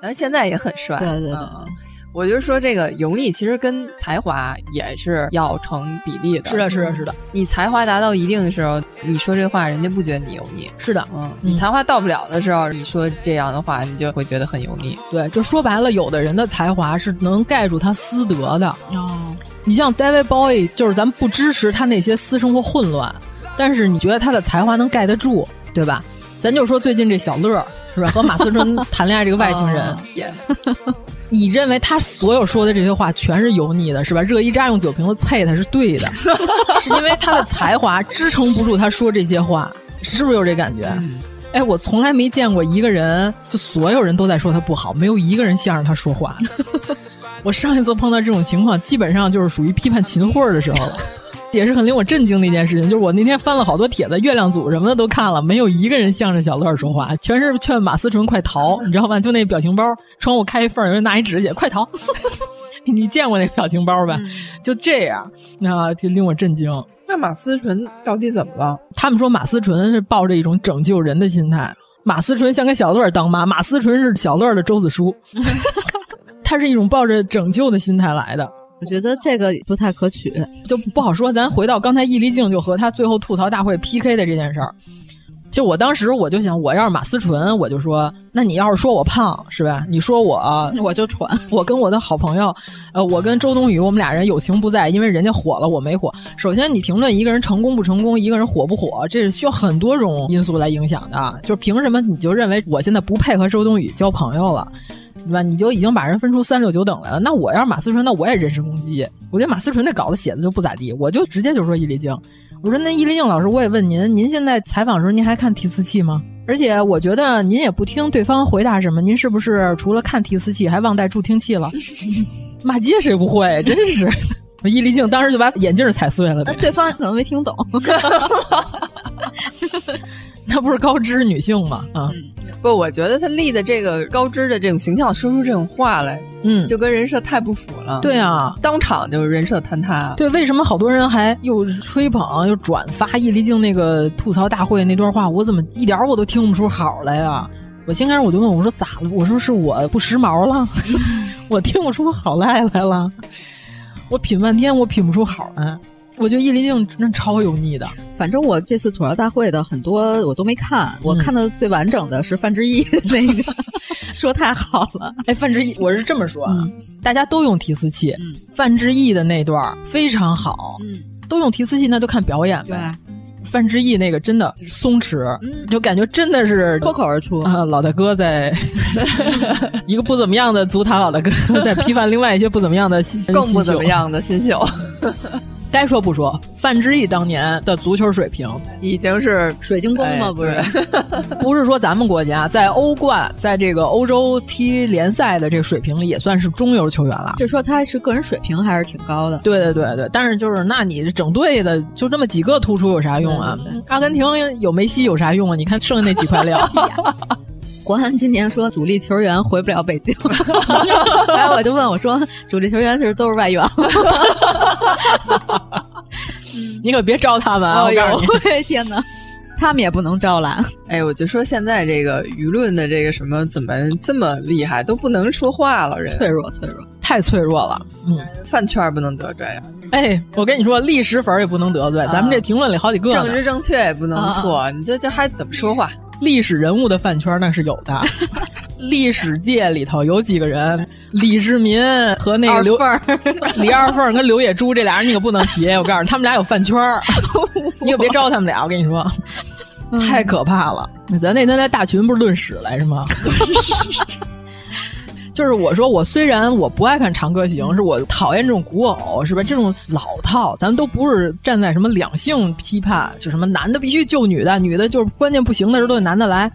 但是现在也很帅，对对对。我就说这个油腻其实跟才华也是要成比例的。是的，是的，是的。你才华达到一定的时候，你说这话人家不觉得你油腻。是的，嗯，你才华到不了的时候，你说这样的话，你就会觉得很油腻。对，就说白了，有的人的才华是能盖住他私德的。哦，你像 David Bowie，就是咱不支持他那些私生活混乱，但是你觉得他的才华能盖得住，对吧？咱就说最近这小乐是吧，和马思纯 [laughs] 谈恋爱这个外星人。哦你认为他所有说的这些话全是油腻的，是吧？热依扎用酒瓶子啐他是对的，[laughs] 是因为他的才华支撑不住他说这些话，是不是有这感觉？嗯、哎，我从来没见过一个人，就所有人都在说他不好，没有一个人向着他说话。[laughs] 我上一次碰到这种情况，基本上就是属于批判秦桧的时候了。也是很令我震惊的一件事情，就是我那天翻了好多帖子，月亮组什么的都看了，没有一个人向着小乐说话，全是劝马思纯快逃，你知道吗？就那表情包，窗户开一缝，有人拿一纸写快逃。[laughs] 你见过那表情包吧？嗯、就这样，那就令我震惊。那马思纯到底怎么了？他们说马思纯是抱着一种拯救人的心态，马思纯想给小乐当妈，马思纯是小乐的周子舒，[laughs] 他是一种抱着拯救的心态来的。我觉得这个不太可取，就不好说。咱回到刚才易立竞就和他最后吐槽大会 PK 的这件事儿，就我当时我就想，我要是马思纯，我就说，那你要是说我胖是吧？你说我 [laughs] 我就喘。[laughs] 我跟我的好朋友，呃，我跟周冬雨，我们俩人友情不在，因为人家火了，我没火。首先，你评论一个人成功不成功，一个人火不火，这是需要很多种因素来影响的。就凭什么你就认为我现在不配和周冬雨交朋友了？对吧？你就已经把人分出三六九等来了。那我要是马思纯，那我也人身攻击。我觉得马思纯那稿子写的就不咋地，我就直接就说易立静。我说那易立静老师，我也问您，您现在采访的时候您还看提词器吗？而且我觉得您也不听对方回答什么，您是不是除了看提词器还忘带助听器了？[laughs] 骂街谁不会？真是。易立静当时就把眼镜踩碎了。那对方可能没听懂。[laughs] [laughs] 那不是高知女性吗？啊。不，我觉得他立的这个高知的这种形象，说出这种话来，嗯，就跟人设太不符了。对啊，当场就人设坍塌。对，为什么好多人还又吹捧又转发易立竞那个吐槽大会那段话？我怎么一点我都听不出好来呀？我先开始我就问我说咋了？我说是我不时髦了，[laughs] 我听不出好赖来了。我品半天，我品不出好来。我觉得易立竞真超油腻的。反正我这次吐槽大会的很多我都没看，我看的最完整的是范志毅 [laughs] 那个，说太好了。哎，范志毅，我是这么说啊，大家都用提词器，范志毅的那段非常好，都用提词器，那就看表演呗。范志毅那个真的松弛，就感觉真的是脱口而出啊！老大哥在 [laughs] 一个不怎么样的足坛老大哥在批判另外一些不怎么样的新更不怎么样的新秀。[laughs] 该说不说，范志毅当年的足球水平已经是水晶宫吗？不是，[laughs] 不是说咱们国家在欧冠，在这个欧洲踢联赛的这个水平里，也算是中游球员了。就说他是个人水平还是挺高的。对对对对，但是就是那你整队的就这么几个突出有啥用啊？阿根廷有梅西有啥用啊？你看剩下那几块料。国安今年说主力球员回不了北京，[laughs] 然后我就问我说：“主力球员其实都是外援。[laughs] ”你可别招他们啊！我告诉你，天哪，他们也不能招揽。哎，我就说现在这个舆论的这个什么怎么这么厉害，都不能说话了，人脆弱脆弱，太脆弱了。嗯，饭圈不能得罪。哎，我跟你说，历史粉也不能得罪。咱们这评论里好几个，政治正确也不能错。你这这还怎么说话？历史人物的饭圈那是有的。[laughs] 历史界里头有几个人，李世民和那个刘 [laughs] 李二凤跟刘野猪这俩人你可不能提。我告诉你，他们俩有饭圈 [laughs] 你可别招他们俩。我跟你说，太可怕了。咱那天在大群不是论史来着吗？就是我说，我虽然我不爱看《长歌行》，是我讨厌这种古偶，是吧？这种老套，咱都不是站在什么两性批判，就什么男的必须救女的，女的就是关键不行的时候都得男的来。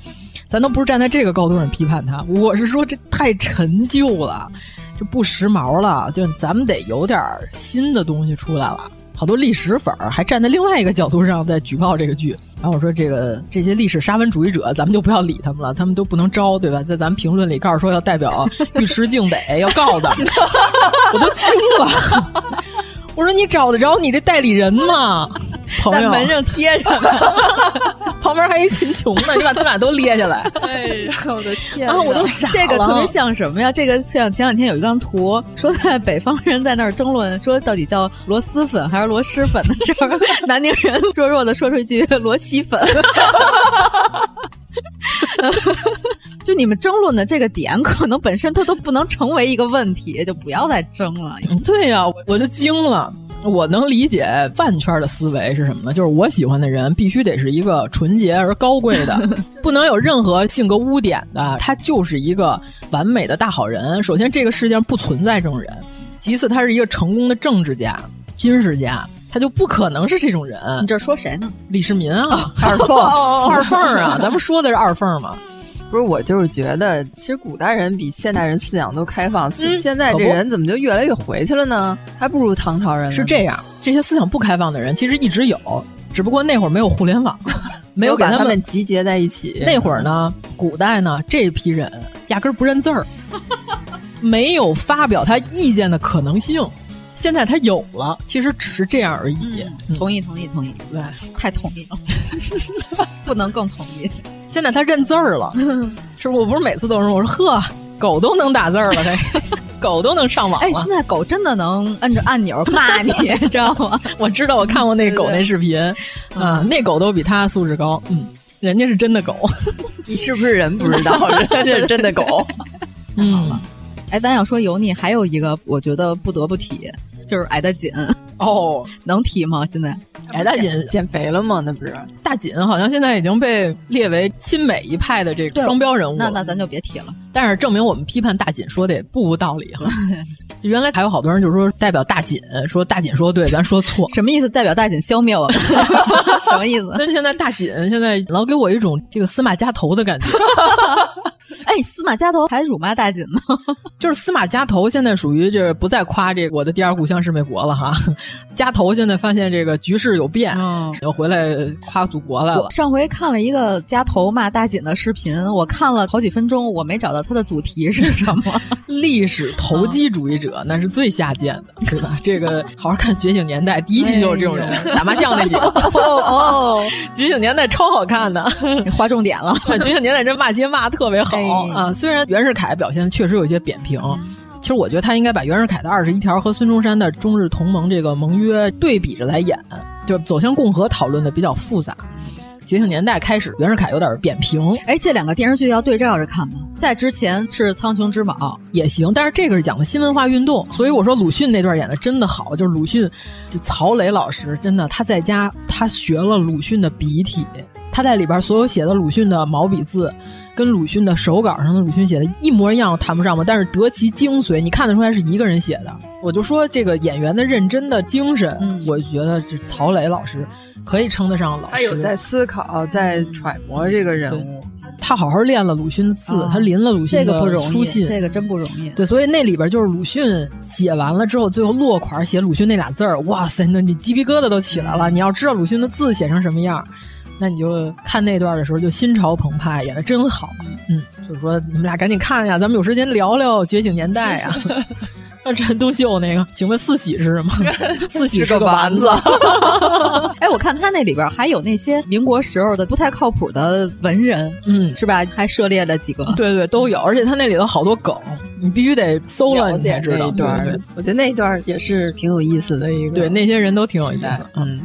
咱都不是站在这个高度上批判他，我是说这太陈旧了，就不时髦了，就咱们得有点新的东西出来了。好多历史粉儿还站在另外一个角度上在举报这个剧，然后我说这个这些历史沙文主义者，咱们就不要理他们了，他们都不能招，对吧？在咱们评论里告诉说要代表 [laughs] 尉迟敬北要告他，[laughs] 我都惊了。我说你找得着你这代理人吗？[laughs] 在门上贴着，[laughs] 旁边还一秦琼呢，你把他俩都列下来。哎呀，我的天！啊，我都傻了。这个特别像什么呀？这个像前两天有一张图，说在北方人在那儿争论，说到底叫螺蛳粉还是螺蛳粉的时候，[laughs] 南宁人弱弱的说出一句螺蛳粉。[laughs] 就你们争论的这个点，可能本身它都不能成为一个问题，就不要再争了。对呀，我就惊了。我能理解饭圈的思维是什么呢？就是我喜欢的人必须得是一个纯洁而高贵的，[laughs] 不能有任何性格污点的，他就是一个完美的大好人。首先，这个世界上不存在这种人；其次，他是一个成功的政治家、军事家，他就不可能是这种人。你这说谁呢？李世民啊，二凤，[laughs] 二凤啊，[laughs] 咱们说的是二凤嘛。不是我就是觉得，其实古代人比现代人思想都开放，现在这人怎么就越来越回去了呢？还不如唐朝人。是这样，这些思想不开放的人其实一直有，只不过那会儿没有互联网，[laughs] 没有把他们集结在一起。那会儿呢，古代呢，这批人压根儿不认字儿，没有发表他意见的可能性。现在他有了，其实只是这样而已。同意，同意，同意，对，太同意了，[laughs] 不能更同意。现在他认字儿了，[laughs] 是不？我不是每次都说，我说呵，狗都能打字儿了，[laughs] 狗都能上网了。哎，现在狗真的能摁着按钮骂你，知道吗？我知道，我看过那狗那视频，啊，那狗都比他素质高。嗯，人家是真的狗，你是不是人不知道，人家是真的狗。嗯，哎，咱要说油腻，还有一个我觉得不得不提，就是矮大紧。[laughs] 哦，能提吗？现在矮大紧减肥了吗？那不是大紧，好像现在已经被列为亲美一派的这个双标人物。那那咱就别提了。但是证明我们批判大紧说的也不无道理哈。[laughs] 就原来还有好多人就是说代表大紧，说大紧说对，咱说错，什么意思？代表大紧消灭我们？[laughs] 什么意思？但现在大紧现在老给我一种这个司马家头的感觉。哎，司马家头还辱骂大锦呢，[laughs] 就是司马家头现在属于这不再夸这个我的第二故乡是美国了哈，家头现在发现这个局势有变，又回来夸祖国来了。上回看了一个家头骂大锦的视频，我看了好几分钟，我没找到它的主题是什么。[laughs] 历史投机主义者那是最下贱的，是吧？这个好好看《觉醒年代》，第一集就是这种人，打麻将那集。哦，《觉醒年代》超好看的，划重点了，《觉醒年代》这骂街骂的特别好。啊，虽然袁世凯表现确实有些扁平，其实我觉得他应该把袁世凯的二十一条和孙中山的中日同盟这个盟约对比着来演，就走向共和讨论的比较复杂。觉醒年代开始，袁世凯有点扁平。哎，这两个电视剧要对照着看吗？在之前是《苍穹之宝》也行，但是这个是讲的新文化运动，所以我说鲁迅那段演的真的好，就是鲁迅，就曹磊老师真的他在家他学了鲁迅的笔体。他在里边所有写的鲁迅的毛笔字，跟鲁迅的手稿上的鲁迅写的一模一样，谈不上吧？但是得其精髓，你看得出来是一个人写的。我就说这个演员的认真的精神，嗯、我觉得这曹磊老师可以称得上老师。他有在思考，在揣摩这个人物。他好好练了鲁迅的字，啊、他临了鲁迅的书信，这个真不容易。对，所以那里边就是鲁迅写完了之后，最后落款写鲁迅那俩字儿，哇塞，那你鸡皮疙瘩都起来了。你要知道鲁迅的字写成什么样。那你就看那段的时候，就心潮澎湃，演的真好。嗯，就是说你们俩赶紧看呀，咱们有时间聊聊《觉醒年代》呀。[laughs] 那陈独秀那个，请问四喜是什么？[laughs] 四喜是个丸子。[laughs] 哎，我看他那里边还有那些民国时候的不太靠谱的文人，嗯，是吧？还涉猎了几个。对对，都有，而且他那里头好多梗，你必须得搜了你才知道。对对，我觉得那段也是挺有意思的一个。对，那些人都挺有意思。嗯。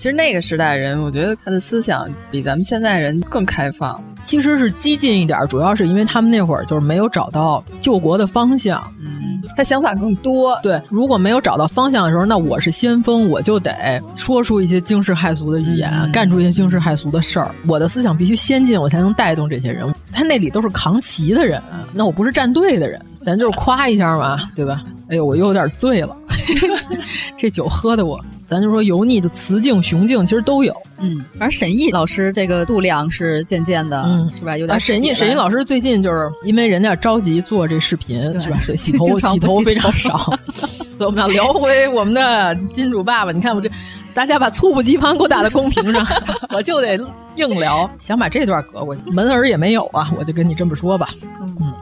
其实那个时代人，我觉得他的思想比咱们现在人更开放。其实是激进一点，主要是因为他们那会儿就是没有找到救国的方向。嗯，他想法更多。对，如果没有找到方向的时候，那我是先锋，我就得说出一些惊世骇俗的语言，嗯、干出一些惊世骇俗的事儿。我的思想必须先进，我才能带动这些人。他那里都是扛旗的人，那我不是站队的人，咱就是夸一下嘛，对吧？哎呦，我又有点醉了，[laughs] 这酒喝的我。咱就说油腻，就雌竞、雄竞，其实都有。嗯，反正沈毅老师这个度量是渐渐的，嗯，是吧？有点、啊。沈毅，沈毅老师最近就是因为人家着急做这视频，是吧？[laughs] 洗头洗头非常少，[laughs] 所以我们要聊回我们的金主爸爸。你看我这，大家把猝不及防给我打在公屏上，[laughs] 我就得硬聊，想把这段隔过去，门儿也没有啊，我就跟你这么说吧。嗯。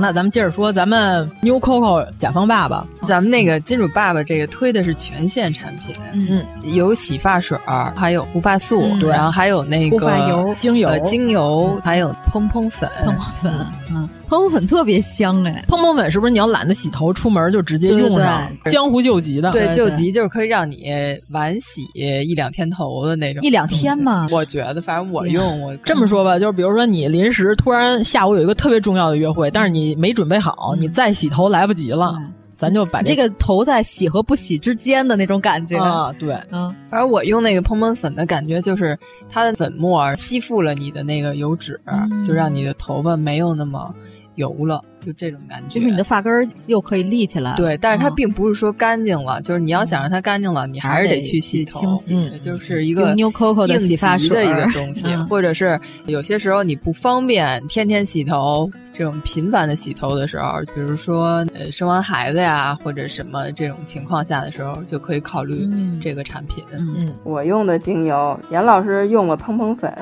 那咱们接着说，咱们 New Coco 甲方爸爸，咱们那个金主爸爸这个推的是全线产品，嗯，有洗发水，还有护发素，对，然后还有那个护发油、精油、精油，还有蓬蓬粉，蓬蓬粉，嗯，蓬蓬粉特别香哎，蓬蓬粉是不是你要懒得洗头，出门就直接用上，江湖救急的？对，救急就是可以让你晚洗一两天头的那种，一两天嘛？我觉得，反正我用，我 [laughs] 这么说吧，就是比如说你临时突然下午有一个特别重要的约会，但是你没准备好，你再洗头来不及了，咱就把这个头在洗和不洗之间的那种感觉。啊，对，嗯，反正我用那个蓬蓬粉的感觉就是它的粉末吸附了你的那个油脂，就让你的头发没有那么油了，就这种感觉，就是你的发根儿又可以立起来。对，但是它并不是说干净了，就是你要想让它干净了，你还是得去洗头，清洗，就是一个 New Coco 的洗发水的一个东西，或者是有些时候你不方便天天洗头。这种频繁的洗头的时候，比如说呃生完孩子呀，或者什么这种情况下的时候，就可以考虑这个产品。嗯，我用的精油，严老师用了蓬蓬粉、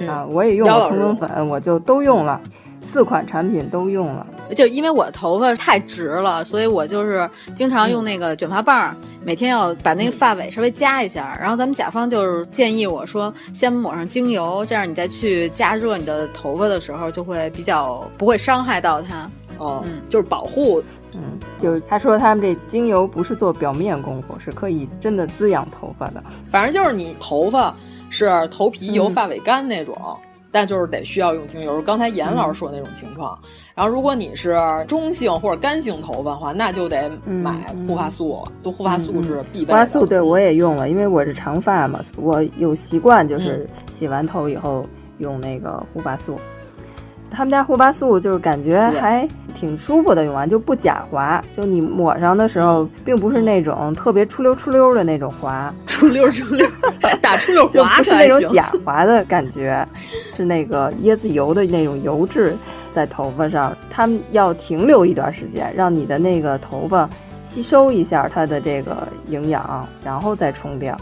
嗯、啊，我也用了蓬蓬粉，我就都用了。四款产品都用了，就因为我的头发太直了，所以我就是经常用那个卷发棒，每天要把那个发尾稍微夹一下。然后咱们甲方就是建议我说，先抹上精油，这样你再去加热你的头发的时候，就会比较不会伤害到它。哦，嗯，就是保护。嗯，就是他说他们这精油不是做表面功夫，是可以真的滋养头发的。反正就是你头发是头皮油、发尾干那种。但就是得需要用精油。刚才严老师说的那种情况。嗯、然后如果你是中性或者干性头发的话，那就得买护发素。就、嗯、护发素是必备的。护发素对我也用了，因为我是长发嘛，我有习惯就是洗完头以后用那个护发素。他们家护发素就是感觉还挺舒服的，用完就不假滑。就你抹上的时候，并不是那种特别出溜出溜的那种滑，出溜出溜，[laughs] 打出溜滑，[laughs] 不是那种假滑的感觉，是那个椰子油的那种油质在头发上。他们要停留一段时间，让你的那个头发吸收一下它的这个营养，然后再冲掉。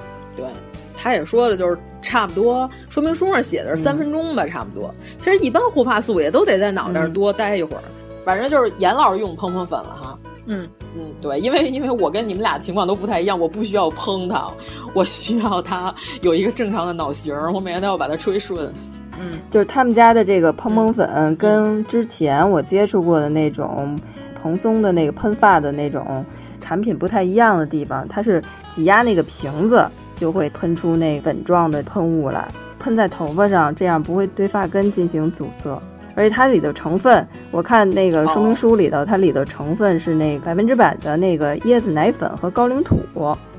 对。他也说了，就是差不多，说明书上写的是三分钟吧，差不多。其实一般护发素也都得在脑袋上多待一会儿，反正就是严老师用蓬蓬粉了哈。嗯嗯，对，因为因为我跟你们俩情况都不太一样，我不需要蓬它，我需要它有一个正常的脑型，我每天都要把它吹顺。嗯，就是他们家的这个蓬蓬粉跟之前我接触过的那种蓬松的那个喷发的那种产品不太一样的地方，它是挤压那个瓶子。就会喷出那粉状的喷雾来，喷在头发上，这样不会对发根进行阻塞。而且它里的成分，我看那个说明书里头，它里的成分是那百分之百的那个椰子奶粉和高岭土，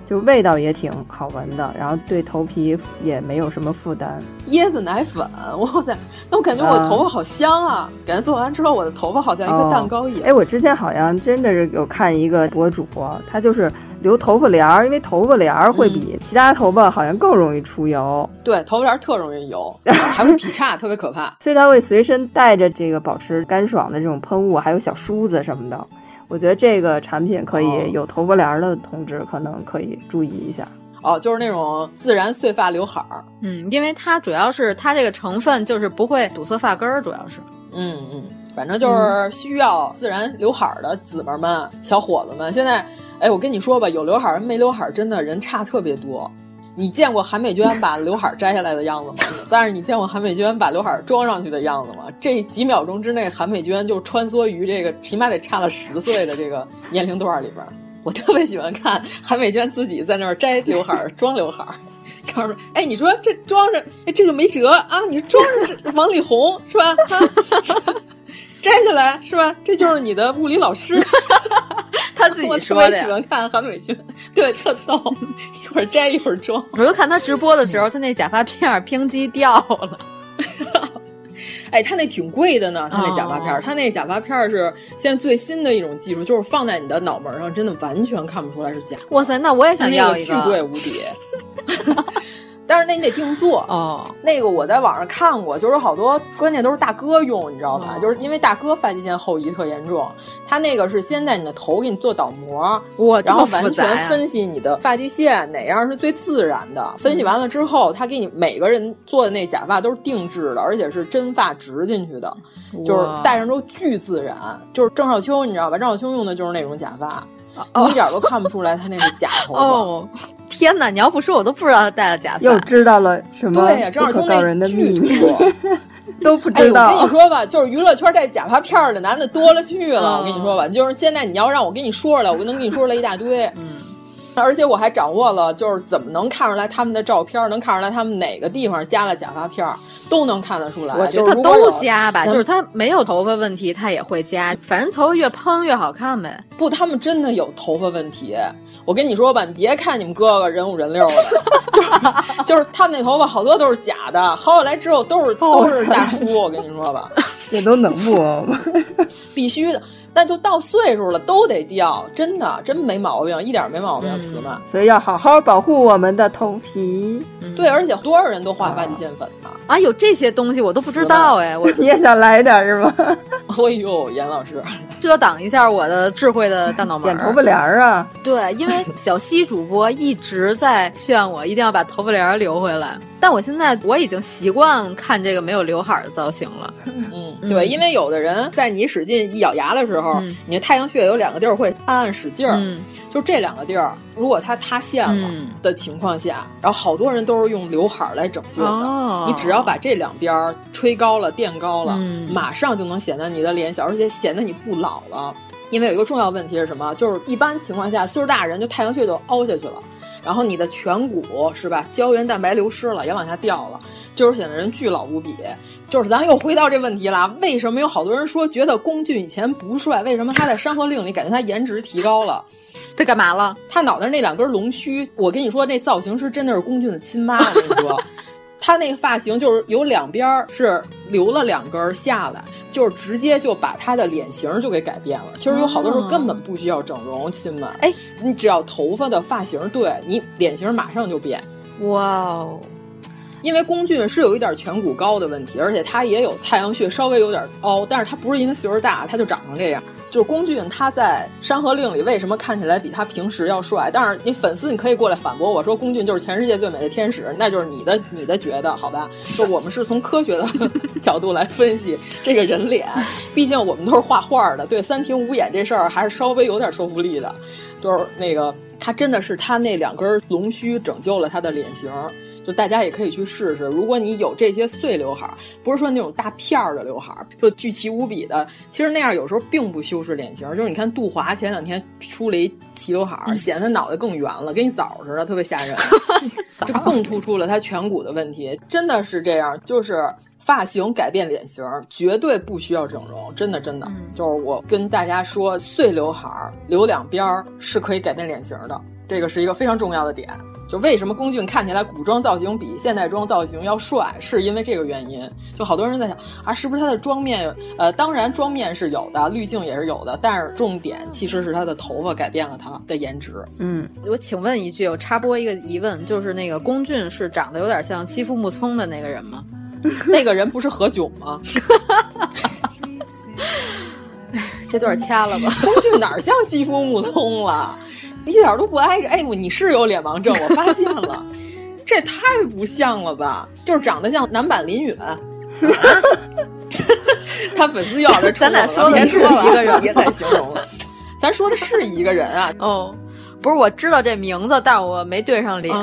就味道也挺好闻的，然后对头皮也没有什么负担。椰子奶粉，哇塞，那我感觉我的头发好香啊！感觉做完之后，我的头发好像一个蛋糕一样。哎，我之前好像真的是有看一个博主，他就是。留头发帘儿，因为头发帘儿会比其他头发好像更容易出油。嗯、对，头发帘儿特容易油，[laughs] 还会劈叉，特别可怕。所以他会随身带着这个保持干爽的这种喷雾，还有小梳子什么的。我觉得这个产品可以有头发帘儿的同志可能可以注意一下。哦，就是那种自然碎发刘海儿。嗯，因为它主要是它这个成分就是不会堵塞发根儿，主要是。嗯嗯，反正就是需要自然刘海儿的姊妹们、小伙子们，现在。哎，我跟你说吧，有刘海儿没刘海儿，真的人差特别多。你见过韩美娟把刘海儿摘下来的样子吗？[laughs] 但是你见过韩美娟把刘海儿装上去的样子吗？这几秒钟之内，韩美娟就穿梭于这个起码得差了十岁的这个年龄段里边。我特别喜欢看韩美娟自己在那儿摘刘海儿、装刘海儿。告诉哎，你说这装上，哎，这就没辙啊！你装上这王力宏是吧？[laughs] 摘下来是吧？这就是你的物理老师。他自己说的。我喜欢看韩美娟，对，特逗，[laughs] 一会儿摘一会儿装。我就看他直播的时候，他那假发片拼机掉了。[laughs] 哎，他那挺贵的呢，他那假发片，儿、他那假发片儿是现在最新的一种技术，就是放在你的脑门上，真的完全看不出来是假。哇塞，那我也想要一个，巨贵无比。[laughs] 但是那你得定做哦。那个我在网上看过，就是好多关键都是大哥用，你知道吧？哦、就是因为大哥发际线后移特严重，他那个是先在你的头给你做倒模，哇，然后完全分析你的发际线哪样是最自然的。分析完了之后，他给你每个人做的那假发都是定制的，而且是真发植进去的，就是戴上之后巨自然。就是郑少秋，你知道吧？郑少秋用的就是那种假发。哦、你一点都看不出来他那是假头发。哦，天哪！你要不说，我都不知道他戴了假发。又知道了什么？对呀，正好从那人的秘密 [laughs] 都不知道。哎、我跟你说吧，就是娱乐圈戴假发片的男的多了去了。我跟你说吧，就是现在你要让我跟你说出来，我能跟你说出来一大堆。嗯。[laughs] 而且我还掌握了，就是怎么能看出来他们的照片，能看出来他们哪个地方加了假发片，都能看得出来。我觉得他都加吧，就是他没有头发问题，他也会加。反正头发越蓬越好看呗。不，他们真的有头发问题。我跟你说吧，你别看你们哥哥人五人六的，就是就是他们那头发好多都是假的，薅下来之后都是都是大叔。我跟你说吧，[laughs] 这都能不？必须的。那就到岁数了，都得掉，真的，真没毛病，一点没毛病，死嘛、嗯。所以要好好保护我们的头皮。嗯、对，而且多少人都画发际线粉呢？啊，有这些东西我都不知道哎，我 [laughs] 你也想来点是吗？[laughs] 哎呦，严老师，遮挡一下我的智慧的大脑门。剪头发帘儿啊？对，因为小西主播一直在劝我一定要把头发帘儿留回来。但我现在我已经习惯看这个没有刘海的造型了。嗯，对，因为有的人在你使劲一咬牙的时候，嗯、你的太阳穴有两个地儿会暗暗使劲儿，嗯、就这两个地儿，如果它塌陷了的情况下，嗯、然后好多人都是用刘海来拯救的。哦、你只要把这两边吹高了、垫高了，嗯、马上就能显得你的脸小，而且显得你不老了。因为有一个重要问题是什么？就是一般情况下，岁数大人就太阳穴就凹下去了。然后你的颧骨是吧，胶原蛋白流失了，也往下掉了，就是显得人巨老无比。就是咱又回到这问题了，为什么有好多人说觉得龚俊以前不帅？为什么他在《山河令》里感觉他颜值提高了？[laughs] 他干嘛了？他脑袋那两根龙须，我跟你说，那造型师真的是龚俊的亲妈。我跟你说，[laughs] 他那个发型就是有两边是留了两根下来，就是直接就把他的脸型就给改变了。其实有好多时候根本不需要整容，亲们。哎，你只要头发的发型对，你脸型马上就变。哇哦！因为龚俊是有一点颧骨高的问题，而且他也有太阳穴稍微有点凹，但是他不是因为岁数大，他就长成这样。就是龚俊他在《山河令》里为什么看起来比他平时要帅？但是你粉丝你可以过来反驳我说龚俊就是全世界最美的天使，那就是你的你的觉得好吧？[laughs] 就我们是从科学的角度来分析这个人脸，毕竟我们都是画画的，对三庭五眼这事儿还是稍微有点说服力的。就是那个他真的是他那两根龙须拯救了他的脸型。就大家也可以去试试，如果你有这些碎刘海儿，不是说那种大片儿的刘海儿，就巨齐无比的，其实那样有时候并不修饰脸型。就是你看杜华前两天出了一齐刘海儿，显得脑袋更圆了，跟一枣似的，特别吓人，[laughs] 就更突出了他颧骨的问题。真的是这样，就是发型改变脸型，绝对不需要整容，真的真的。就是我跟大家说，碎刘海儿留两边儿是可以改变脸型的，这个是一个非常重要的点。就为什么龚俊看起来古装造型比现代装造型要帅，是因为这个原因。就好多人在想啊，是不是他的妆面？呃，当然妆面是有的，滤镜也是有的，但是重点其实是他的头发改变了他的颜值。嗯，我请问一句，我插播一个疑问，就是那个龚俊是长得有点像欺负木聪的那个人吗？那个人不是何炅吗？[laughs] 这段掐了吧。[laughs] 龚俊哪像欺负木聪了？一点都不挨着，哎，你是有脸盲症，我发现了，[laughs] 这太不像了吧？就是长得像男版林允，他粉丝要的，咱俩说的是一个人，别再形容了，咱说的是一个人啊。哦，不是，我知道这名字，但我没对上脸。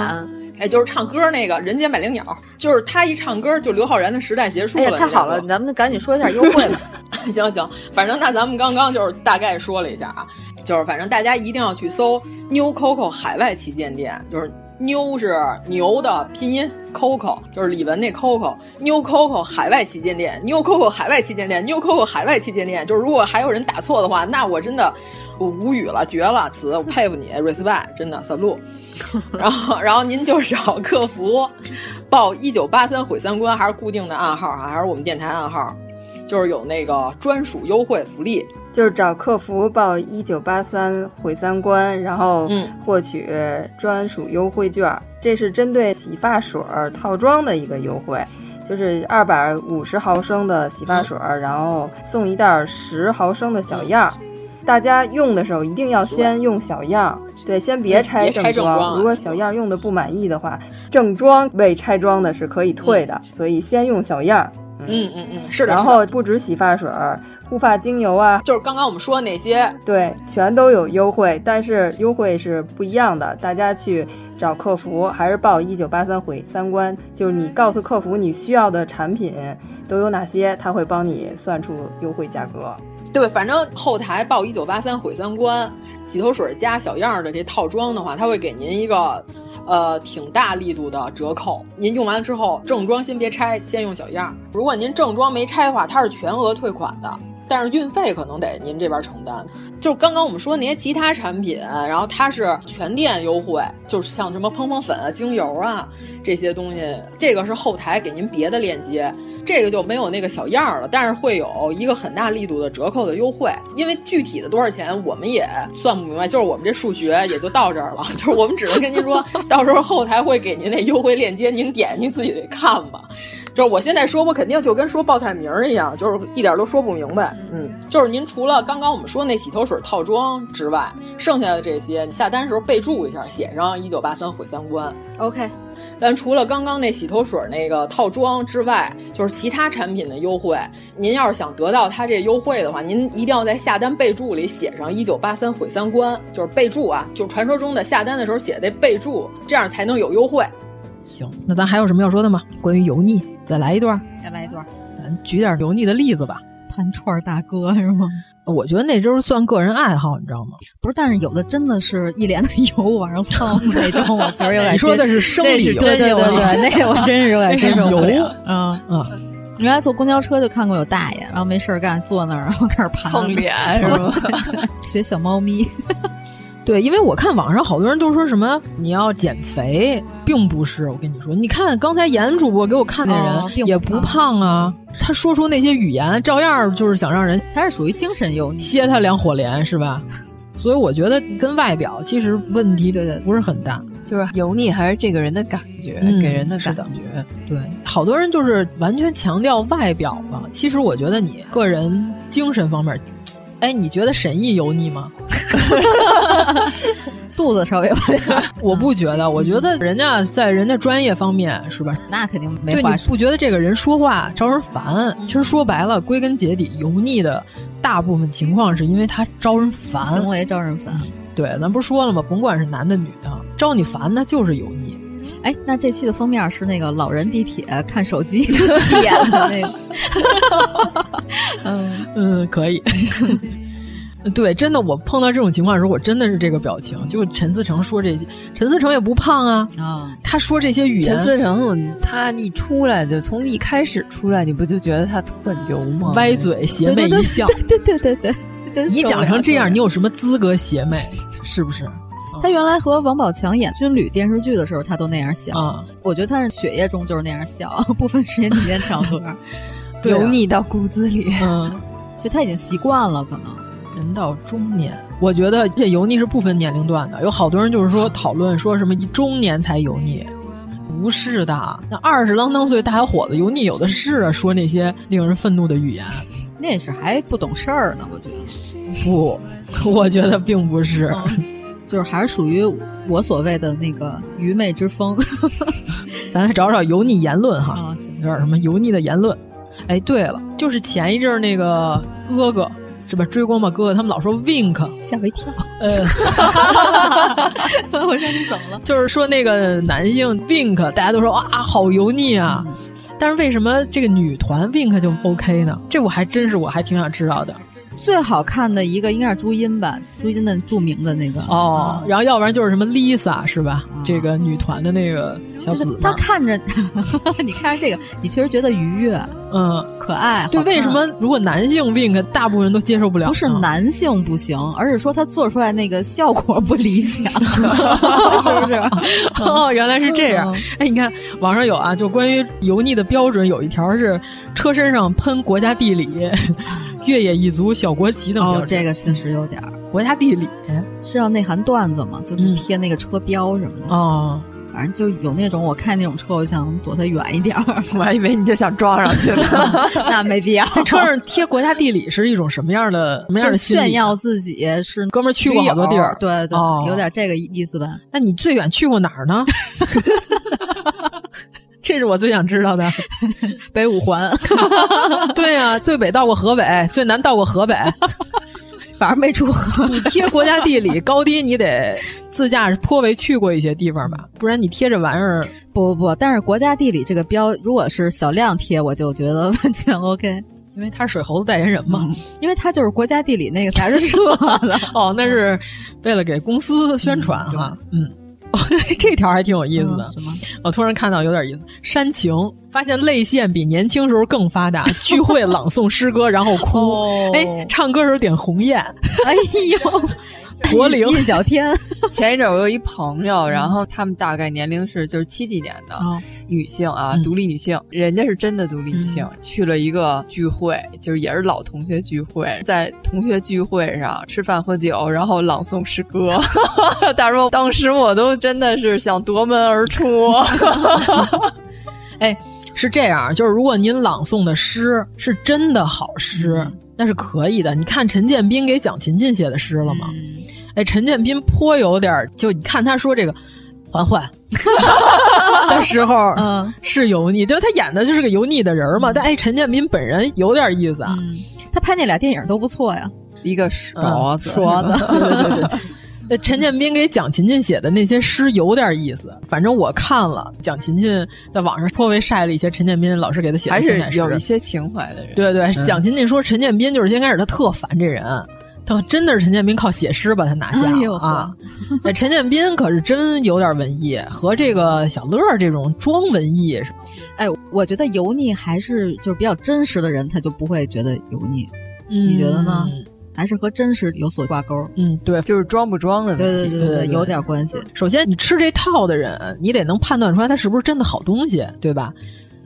哎，就是唱歌那个人间百灵鸟，就是他一唱歌，就刘昊然的时代结束了。太好了，咱们赶紧说一下优惠吧。[laughs] 行行，反正那咱们刚刚就是大概说了一下啊。就是反正大家一定要去搜 New Coco 海外旗舰店，就是妞是牛的拼音，Coco 就是李玟那 Coco，New Coco 海外旗舰店，New Coco 海外旗舰店，New Coco 海外旗舰店。就是如果还有人打错的话，那我真的我无语了，绝了，词我佩服你，respect，真的 salute。[laughs] 然后然后您就找客服报一九八三毁三观，还是固定的暗号啊，还是我们电台暗号，就是有那个专属优惠福利。就是找客服报一九八三毁三观，然后获取专属优惠券。这是针对洗发水套装的一个优惠，就是二百五十毫升的洗发水，然后送一袋十毫升的小样。大家用的时候一定要先用小样，对，先别拆正装。如果小样用的不满意的话，正装未拆装的是可以退的，所以先用小样。嗯嗯嗯，是的。然后不止洗发水。护发精油啊，就是刚刚我们说的那些，对，全都有优惠，但是优惠是不一样的。大家去找客服，还是报一九八三毁三观，就是你告诉客服你需要的产品都有哪些，他会帮你算出优惠价格。对，反正后台报一九八三毁三观，洗头水加小样的这套装的话，它会给您一个呃挺大力度的折扣。您用完了之后，正装先别拆，先用小样。如果您正装没拆的话，它是全额退款的。但是运费可能得您这边承担，就是刚刚我们说那些其他产品，然后它是全店优惠，就是像什么蓬蓬粉啊、精油啊这些东西，这个是后台给您别的链接，这个就没有那个小样了，但是会有一个很大力度的折扣的优惠，因为具体的多少钱我们也算不明白，就是我们这数学也就到这儿了，[laughs] 就是我们只能跟您说到时候后台会给您那优惠链接，您点您自己看吧。就是我现在说，我肯定就跟说报菜名儿一样，就是一点都说不明白。嗯，就是您除了刚刚我们说那洗头水套装之外，剩下的这些，你下单时候备注一下，写上一九八三毁三观。OK。但除了刚刚那洗头水那个套装之外，就是其他产品的优惠，您要是想得到它这优惠的话，您一定要在下单备注里写上一九八三毁三观，就是备注啊，就传说中的下单的时候写的备注，这样才能有优惠。行，那咱还有什么要说的吗？关于油腻，再来一段，再来一段，咱举点油腻的例子吧。盘串大哥是吗？我觉得那就是算个人爱好，你知道吗？不是，但是有的真的是一脸的油往上蹭 [laughs] 那种，我确实有点。你说的是生理油，对对对对，那我 [laughs] 真是有点接受不了。嗯嗯，原来坐公交车就看过有大爷，然后没事干坐那儿，然后开始爬蹭脸是吧？[laughs] 学小猫咪。对，因为我看网上好多人都说什么你要减肥，并不是。我跟你说，你看刚才严主播给我看的人也不胖啊，他说出那些语言，照样就是想让人。他是属于精神油腻，歇他两火连是吧？所以我觉得跟外表其实问题对对不是很大，就是油腻还是这个人的感觉，给人的感觉。对，好多人就是完全强调外表了。其实我觉得你个人精神方面。哎，你觉得沈毅油腻吗？[laughs] 肚子稍微有点，[laughs] 我不觉得。我觉得人家在人家专业方面是吧？那肯定没话说。不觉得这个人说话招人烦？其实说白了，归根结底，油腻的大部分情况是因为他招人烦，行为招人烦。对，咱不是说了吗？甭管是男的女的，招你烦那就是油腻。哎，那这期的封面是那个老人地铁看手机 [laughs] 演的那个，嗯嗯，可以。对，真的，我碰到这种情况的时候，我真的是这个表情。就陈思成说这些，陈思成也不胖啊啊！他说这些语言，陈思成他一出来就从一开始出来，你不就觉得他特油吗？歪嘴邪魅一笑，对对对对对，你长成这样，你有什么资格邪魅？是不是？他原来和王宝强演军旅电视剧的时候，他都那样笑。我觉得他是血液中就是那样笑，[laughs] 不分时间地点场合，油腻到骨子里。嗯，就他已经习惯了，可能人到中年，我觉得这油腻是不分年龄段的。有好多人就是说讨论说什么一中年才油腻，不是的，那二十啷当岁大小伙子油腻有的是啊，说那些令人愤怒的语言，那是还不懂事儿呢。我觉得不，我觉得并不是。[laughs] 就是还是属于我所谓的那个愚昧之风，[laughs] 咱来找找油腻言论哈，有点什么油腻的言论。哎，对了，就是前一阵那个哥哥是吧？追光吧哥哥，他们老说 wink，吓我一跳。呃，[laughs] 我说你怎么了？就是说那个男性 wink，大家都说啊，好油腻啊。但是为什么这个女团 wink 就 OK 呢？这我还真是我还挺想知道的。最好看的一个应该是朱茵吧，朱茵的著名的那个哦，然后要不然就是什么 Lisa 是吧？这个女团的那个小紫，她看着，[laughs] 你看着这个，你确实觉得愉悦，嗯，可爱。对，为什么如果男性 wink 大部分人都接受不了？不是男性不行，而是说他做出来那个效果不理想，[laughs] 是不是？[laughs] 哦，原来是这样。哎，你看网上有啊，就关于油腻的标准，有一条是车身上喷国家地理。越野一族小国旗等哦，这个确实有点儿。国家地理是要内涵段子吗？就是贴那个车标什么的哦。反正就有那种，我看那种车，我想躲它远一点儿。[laughs] 我还以为你就想撞上去呢，[laughs] 那没必要。[laughs] 在车上贴国家地理是一种什么样的？什么样的炫耀自己是哥们儿去过好多地儿，对对，有点这个意思吧？那你最远去过哪儿呢？这是我最想知道的，[laughs] 北五环。[laughs] 对呀，最北到过河北，最南到过河北，[laughs] 反正没出河。你贴国家地理高低，你得自驾颇为去过一些地方吧？不然你贴这玩意儿，不不不。但是国家地理这个标，如果是小亮贴，我就觉得完全 OK，因为他是水猴子代言人嘛。因为他就是国家地理那个杂志社的。哦，那是为了给公司宣传哈。嗯。[laughs] 这条还挺有意思的，什么？我突然看到有点意思。煽情，发现泪腺比年轻时候更发达。聚会朗诵诗歌，然后哭。哎，唱歌时候点红艳。[laughs] 哎呦。[laughs] 驼铃印小天，[laughs] 前一阵我有一朋友，然后他们大概年龄是就是七几年的女性啊，独立女性，人家是真的独立女性，去了一个聚会，就是也是老同学聚会，在同学聚会上吃饭喝酒，然后朗诵诗歌。[laughs] 大说当时我都真的是想夺门而出。哎，是这样，就是如果您朗诵的诗是真的好诗，那是可以的。你看陈建斌给蒋勤勤写的诗了吗？哎，陈建斌颇有点，就你看他说这个“嬛嬛 [laughs] ”的时候，嗯，是油腻，就他演的就是个油腻的人嘛。但哎，陈建斌本人有点意思啊，他拍那俩电影都不错呀，一个说子说子，[laughs] 对对对对，呃，陈建斌给蒋勤勤写的那些诗有点意思，反正我看了。蒋勤勤在网上颇为晒了一些陈建斌老师给他写的现代诗，有一些情怀的人。对对，蒋勤勤说陈建斌就是先开始他特烦这人，他真的是陈建斌靠写诗把他拿下了啊。那陈建斌可是真有点文艺，和这个小乐这种装文艺是。哎，我觉得油腻还是就是比较真实的人，他就不会觉得油腻。嗯、你觉得呢？还是和真实有所挂钩。嗯，对，就是装不装的问题，对对对，有点关系。首先，你吃这套的人，你得能判断出来他是不是真的好东西，对吧？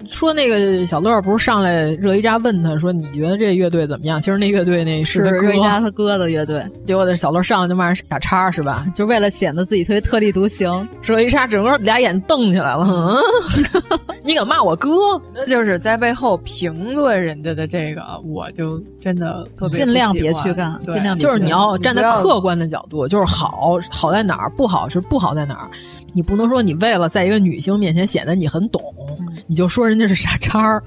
说那个小乐不是上来热依扎问他说：“你觉得这乐队怎么样？”其实那乐队那是热依扎他哥的乐队。结果那小乐上来就骂人傻叉，是吧？就为了显得自己特别特立独行。热依扎整个俩眼瞪起来了，嗯，[laughs] 你敢骂我哥？那就是在背后评论人家的这个，我就真的特别尽量别去干，尽量就是你要站在客观的角度，就是好好在哪儿，不好是不好在哪儿。你不能说你为了在一个女性面前显得你很懂，你就说人家是傻叉儿，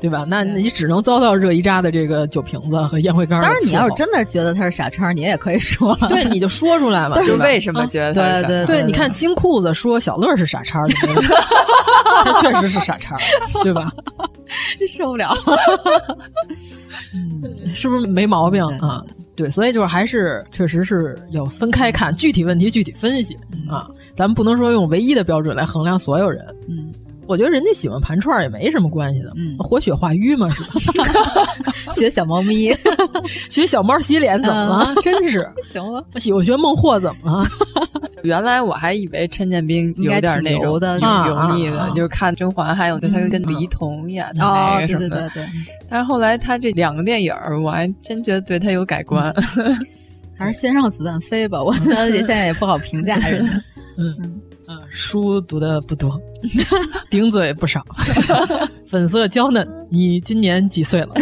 对吧？那你只能遭到热依扎的这个酒瓶子和烟灰缸。当然，你要是真的觉得他是傻叉，你也可以说，对，你就说出来嘛。就为什么觉得对对对？你看新裤子说小乐是傻叉，他确实是傻叉，对吧？[laughs] 受不了，嗯，是不是没毛病啊？对，所以就是还是确实是要分开看具体问题具体分析、嗯、啊，咱们不能说用唯一的标准来衡量所有人。嗯，我觉得人家喜欢盘串也没什么关系的，嗯，活血化瘀嘛，是吧？[laughs] 学小猫咪，学小猫洗脸怎么了？嗯、真是 [laughs] 行了，我学孟获怎么了？[laughs] 原来我还以为陈建斌有点那种的油腻的，就是看甄嬛，还有就他跟黎童演的那个什么的。但是后来他这两个电影，我还真觉得对他有改观。还是先让子弹飞吧，我觉得现在也不好评价人家。嗯嗯，书读的不多，[laughs] 顶嘴不少，[laughs] 粉色娇嫩。你今年几岁了？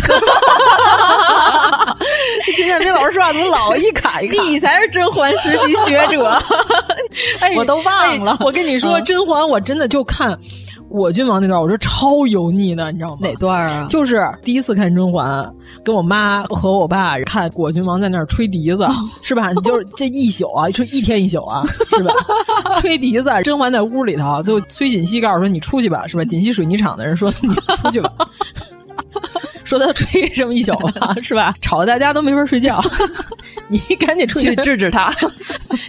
陈建斌老师说话怎么老一卡一卡？你才是甄嬛十级学者，[laughs] 哎，我都忘了。我跟你说，甄嬛我真的就看果郡王那段，我说超油腻的，你知道吗？哪段啊？就是第一次看甄嬛，跟我妈和我爸看果郡王在那儿吹笛子，是吧？你就是这一宿啊，吹一天一宿啊，是吧？[laughs] 吹笛子，甄嬛在屋里头，最后崔槿汐告诉说你出去吧，是吧？锦溪水泥厂的人说你出去吧。[laughs] 说他吹这么一宿了，是吧？吵得大家都没法睡觉。[laughs] 你赶紧出去制止他，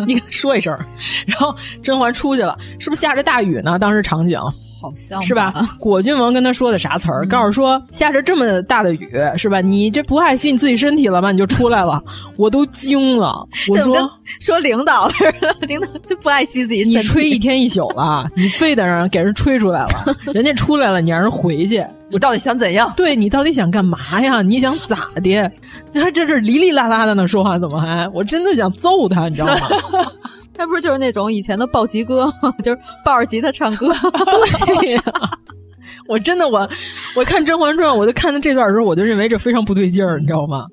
你给他说一声。然后甄嬛出去了，是不是下着大雨呢？当时场景好像是吧？[laughs] 果郡王跟他说的啥词儿？告诉说下着这么大的雨，是吧？你这不爱惜你自己身体了吗？你就出来了，[laughs] 我都惊了。[laughs] 我说说领导似的，领导就不爱惜自己身体。你吹一天一宿了，你非得让给人吹出来了，人家出来了，你让人回去。你到底想怎样？对你到底想干嘛呀？你想咋的？他这是哩哩啦啦的呢，说话怎么还？我真的想揍他，你知道吗？他不是就是那种以前的暴吉哥，[laughs] 就是抱着吉他唱歌。[laughs] 对呀、啊，我真的我我看《甄嬛传》，我就看到这段的时候，我就认为这非常不对劲儿，你知道吗？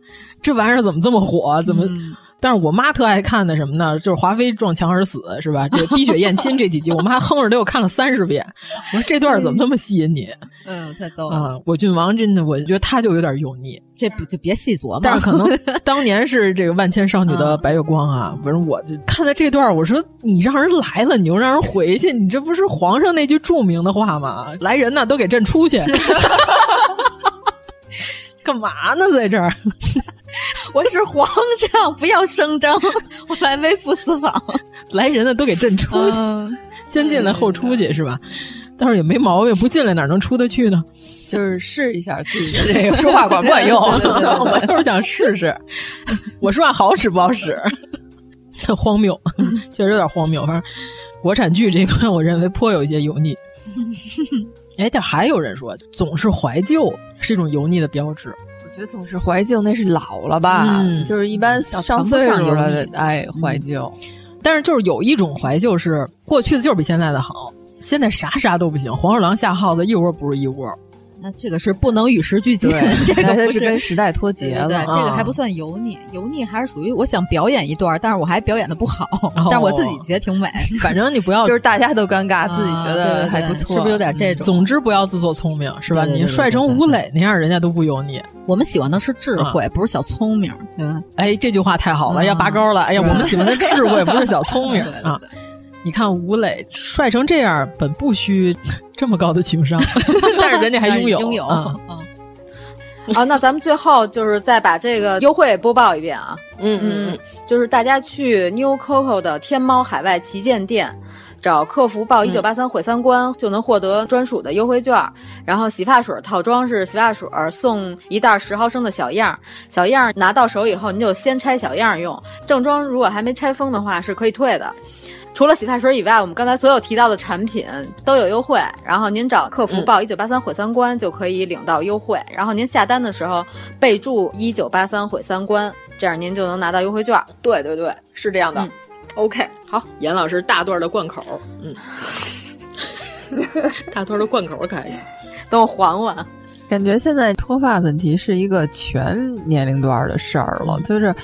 这玩意儿怎么这么火？怎么？嗯但是我妈特爱看的什么呢？就是华妃撞墙而死，是吧？这滴血验亲这几集，[laughs] 我妈哼着得我看了三十遍。我说这段怎么这么吸引你？嗯，太逗了。啊，果郡王真的，我觉得他就有点油腻。这不就别细琢磨。但是可能 [laughs] 当年是这个万千少女的白月光啊，反正我就看到这段，我说你让人来了，你又让人回去，你这不是皇上那句著名的话吗？来人呐，都给朕出去！[laughs] [laughs] 干嘛呢，在这儿？[laughs] 我是皇上，不要声张，我来微服私访。来人了都给朕出去，嗯、先进来后出去是吧？倒是也没毛病，不进来哪能出得去呢？就是试一下自己的这个 [laughs] 说话管不管用。我就是想试试，我说话好使不好使？荒谬，确实有点荒谬。反正国产剧这一块，我认为颇有一些油腻。[laughs] 哎，但还有人说，总是怀旧是一种油腻的标志。我觉得总是怀旧，那是老了吧？嗯、就是一般上岁数了，哎，怀旧、嗯。但是就是有一种怀旧是过去的，就是比现在的好。现在啥啥都不行，黄鼠狼下耗子一窝不如一窝。那这个是不能与时俱进，这个不是跟时代脱节了。对，这个还不算油腻，油腻还是属于我想表演一段，但是我还表演的不好，但我自己觉得挺美。[laughs] 反正你不要，就是大家都尴尬，自己觉得还不错，是不是有点这种？总之不要自作聪明，是吧？你帅成吴磊那样，人家都不油腻。我们喜欢的是智慧，不是小聪明，对吧？哎，这句话太好了，要拔高了。哎呀，我们喜欢的智慧，不是小聪明 [laughs] 啊。你看吴磊帅成这样，本不需 [laughs] 这么高的情商，[laughs] 但是人家还拥有 [laughs] 拥有啊。好，那咱们最后就是再把这个优惠播报一遍啊。嗯嗯嗯，就是大家去 New Coco 的天猫海外旗舰店。找客服报一九八三毁三观，就能获得专属的优惠券。然后洗发水套装是洗发水送一袋十毫升的小样，小样拿到手以后，您就先拆小样用。正装如果还没拆封的话是可以退的。除了洗发水以外，我们刚才所有提到的产品都有优惠。然后您找客服报一九八三毁三观就可以领到优惠。然后您下单的时候备注一九八三毁三观，这样您就能拿到优惠券。对对对，是这样的。OK，好，严老师大段的贯口，嗯，[laughs] 大段的贯口可以，等我缓缓。感觉现在脱发问题是一个全年龄段的事儿了，就是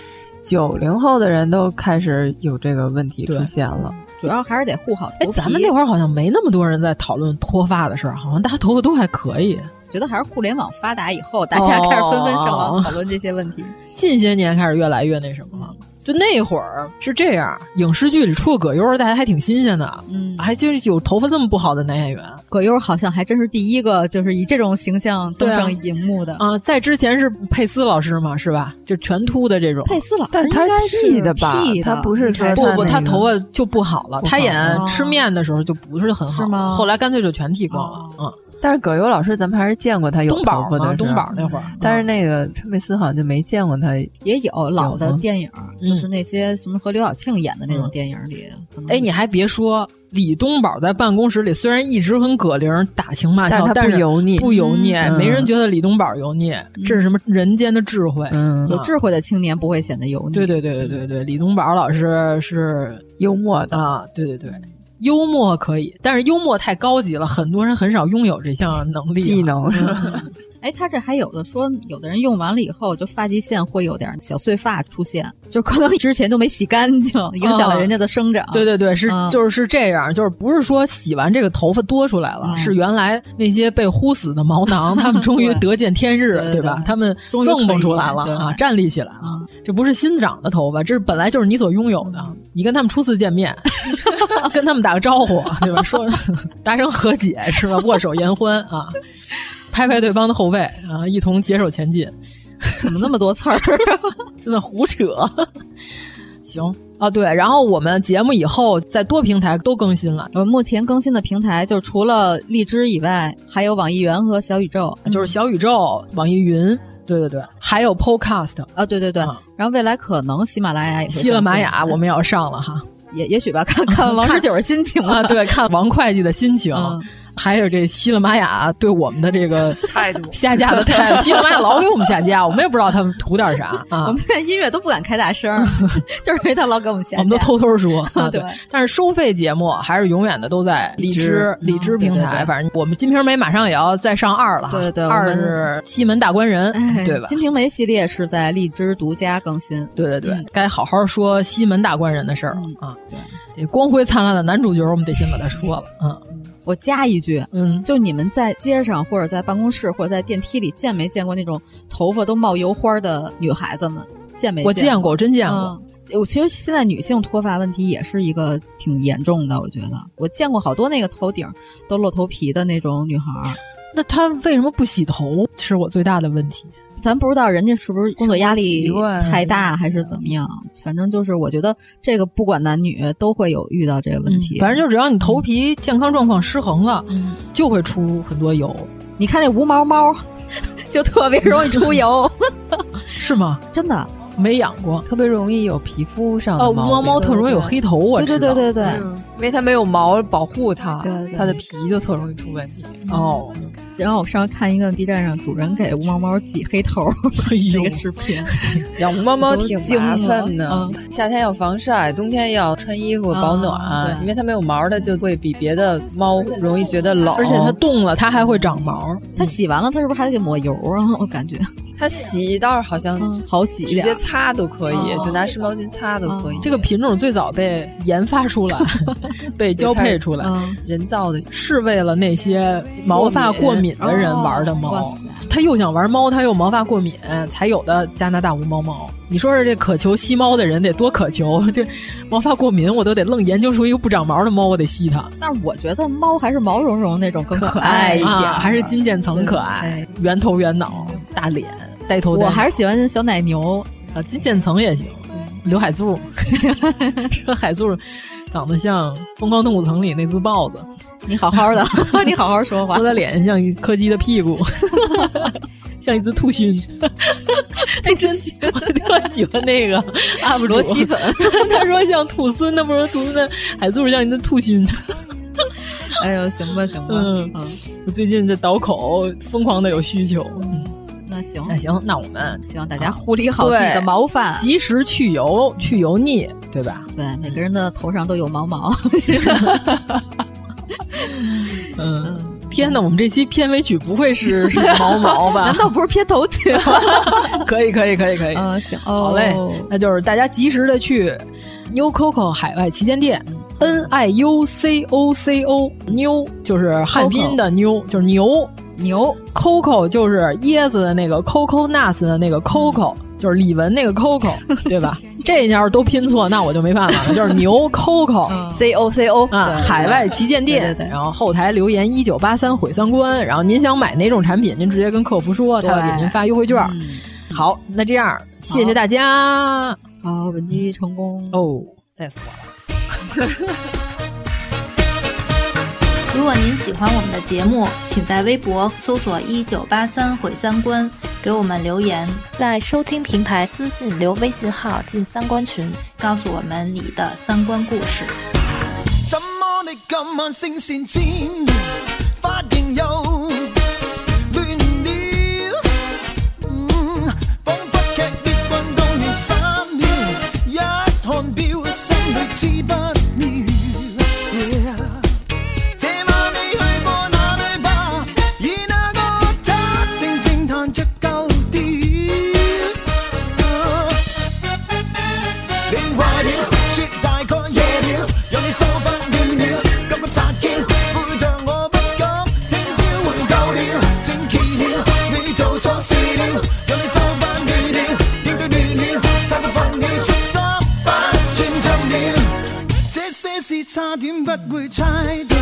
九零后的人都开始有这个问题出现了。主要还是得护好头皮。哎，咱们那会儿好像没那么多人在讨论脱发的事儿，好像大家头发都还可以。觉得还是互联网发达以后，大家开始纷纷上网讨论这些问题。近些年开始越来越那什么了。就那会儿是这样，影视剧里出个葛优，大家还挺新鲜的，嗯，还就是有头发这么不好的男演员。葛优好像还真是第一个，就是以这种形象登上荧幕的啊。在之前是佩斯老师嘛，是吧？就全秃的这种。佩斯老师，但他是剃的吧？他不是说不不，他头发就不好了。他演吃面的时候就不是很好，是吗？后来干脆就全剃光了，嗯。但是葛优老师，咱们还是见过他有头发的，东宝那会儿。但是那个陈佩斯好像就没见过他。也有老的电影，就是那些什么和刘晓庆演的那种电影里。哎，你还别说，李东宝在办公室里虽然一直跟葛玲打情骂俏，但是不油腻，不油腻，没人觉得李东宝油腻。这是什么人间的智慧？有智慧的青年不会显得油腻。对对对对对对，李东宝老师是幽默的啊！对对对。幽默可以，但是幽默太高级了，很多人很少拥有这项能力技能。哎，他这还有的说，有的人用完了以后，就发际线会有点小碎发出现，就可能之前都没洗干净，影响了人家的生长。对对对，是就是是这样，就是不是说洗完这个头发多出来了，是原来那些被呼死的毛囊，他们终于 [laughs] 得见天日，对吧？他们蹦蹦出来了啊，站立起来了。这不是新长的头发，这是本来就是你所拥有的。你跟他们初次见面，[laughs] 跟他们打个招呼，对吧？说 [laughs] 达成和解是吧？握手言欢啊。拍拍对方的后背啊，一同携手前进。[laughs] 怎么那么多刺儿？[laughs] 真的胡扯。行啊，对，然后我们节目以后在多平台都更新了。呃，目前更新的平台就除了荔枝以外，还有网易云和小宇宙，就是小宇宙、网易云。对对对，还有 Podcast 啊，对对对。然后未来可能喜马拉雅也喜马拉雅我们也要上了哈，也也许吧，看看 [laughs] 王十九的心情啊，对，看王会计的心情。还有这喜马拉雅对我们的这个态度 [laughs] 下架的态度，喜马拉雅老给我们下架，我们也不知道他们图点啥啊。我们现在音乐都不敢开大声，[laughs] 就是因为他老给我们下架。我们都偷偷说，[laughs] 对。但是收费节目还是永远的都在荔枝荔枝平台。反正我们《金瓶梅》马上也要再上二了，对对对，二是西门大官人，对吧？《金瓶梅》系列是在荔枝独家更新，对对对，该好好说西门大官人的事儿啊。对，这光辉灿烂的男主角，我们得先把他说了，嗯。我加一句，嗯，就你们在街上或者在办公室或者在电梯里见没见过那种头发都冒油花的女孩子们？见没？我见过，真见过。我其实现在女性脱发问题也是一个挺严重的，我觉得我见过好多那个头顶都露头皮的那种女孩。那她为什么不洗头？是我最大的问题。咱不知道人家是不是工作压力太大还是怎么样，反正就是我觉得这个不管男女都会有遇到这个问题。反正就只要你头皮健康状况失衡了，就会出很多油。你看那无毛猫，[laughs] 就特别容易出油，[laughs] 是吗？真的没养过，特别容易有皮肤上的毛猫特容易有黑头，我知道。对对对对，因为它没有毛保护它，它的皮就特容易出问题。哦。然后我上次看一个 B 站上主人给无毛猫挤黑头一个视频，养无毛猫挺麻烦的，嗯、夏天要防晒，冬天要穿衣服保暖，啊、因为它没有毛，它就会比别的猫容易觉得冷，而且它冻了，它还会长毛。它洗完了，它是不是还得给抹油啊？我感觉 [laughs] 它洗倒是好像好洗一点，直接擦都可以，哦、就拿湿毛巾擦都可以。这个品种最早被研发出来，[laughs] 被交配出来，人造的，是为了那些毛发过敏的人玩的猫。他又想玩猫，他又毛发过敏，才有的加拿大无毛猫。你说说这渴求吸猫的人得多渴求？这毛发过敏，我都得愣研究出一个不长毛的猫，我得吸它。但是我觉得猫还是毛茸茸那种更可爱一点，啊、还是金渐层可爱，圆头圆脑，大脸，呆头呆。我还是喜欢小奶牛啊，金渐层也行。刘海柱，[laughs] 说海柱长得像《疯狂动物城》里那只豹子。你好好的，[laughs] 你好好说话。说他脸像一柯基的屁股，[laughs] 像一只兔熏。[laughs] 那真喜欢，我特喜欢那个 UP 罗西粉。他说像兔孙，那不是兔孙，海柱像一只兔熏。哎呦，行吧，行吧。嗯嗯，我最近这倒口疯狂的有需求。嗯。那行，那行，那我们希望大家护理好自己的毛发，及时去油，去油腻，对吧？对，每个人的头上都有毛毛。嗯，天哪，我们这期片尾曲不会是 [laughs] 是毛毛吧？难道不是片头曲吗？[laughs] 可以，可以，可以，可以。嗯，行，好嘞，那就是大家及时的去 New Coco 海外旗舰店。N I U C O C O 妞就是汉拼的妞，就是牛牛。Coco 就是椰子的那个 Coco Nuts 的那个 Coco，就是李玟那个 Coco，[laughs] 对吧？这要是都拼错，那我就没办法了。就是牛 Coco C O C O 啊，海外旗舰店。然后后台留言一九八三毁三观，然后您想买哪种产品，您直接跟客服说，他会给您发优惠券。好，那这样谢谢大家。好，本期成功哦，累死我了。[laughs] 如果您喜欢我们的节目，请在微博搜索“一九八三毁三观”，给我们留言，在收听平台私信留微信号进三观群，告诉我们你的三观故事。怎么你今晚聲線尖，髮型又不會猜到，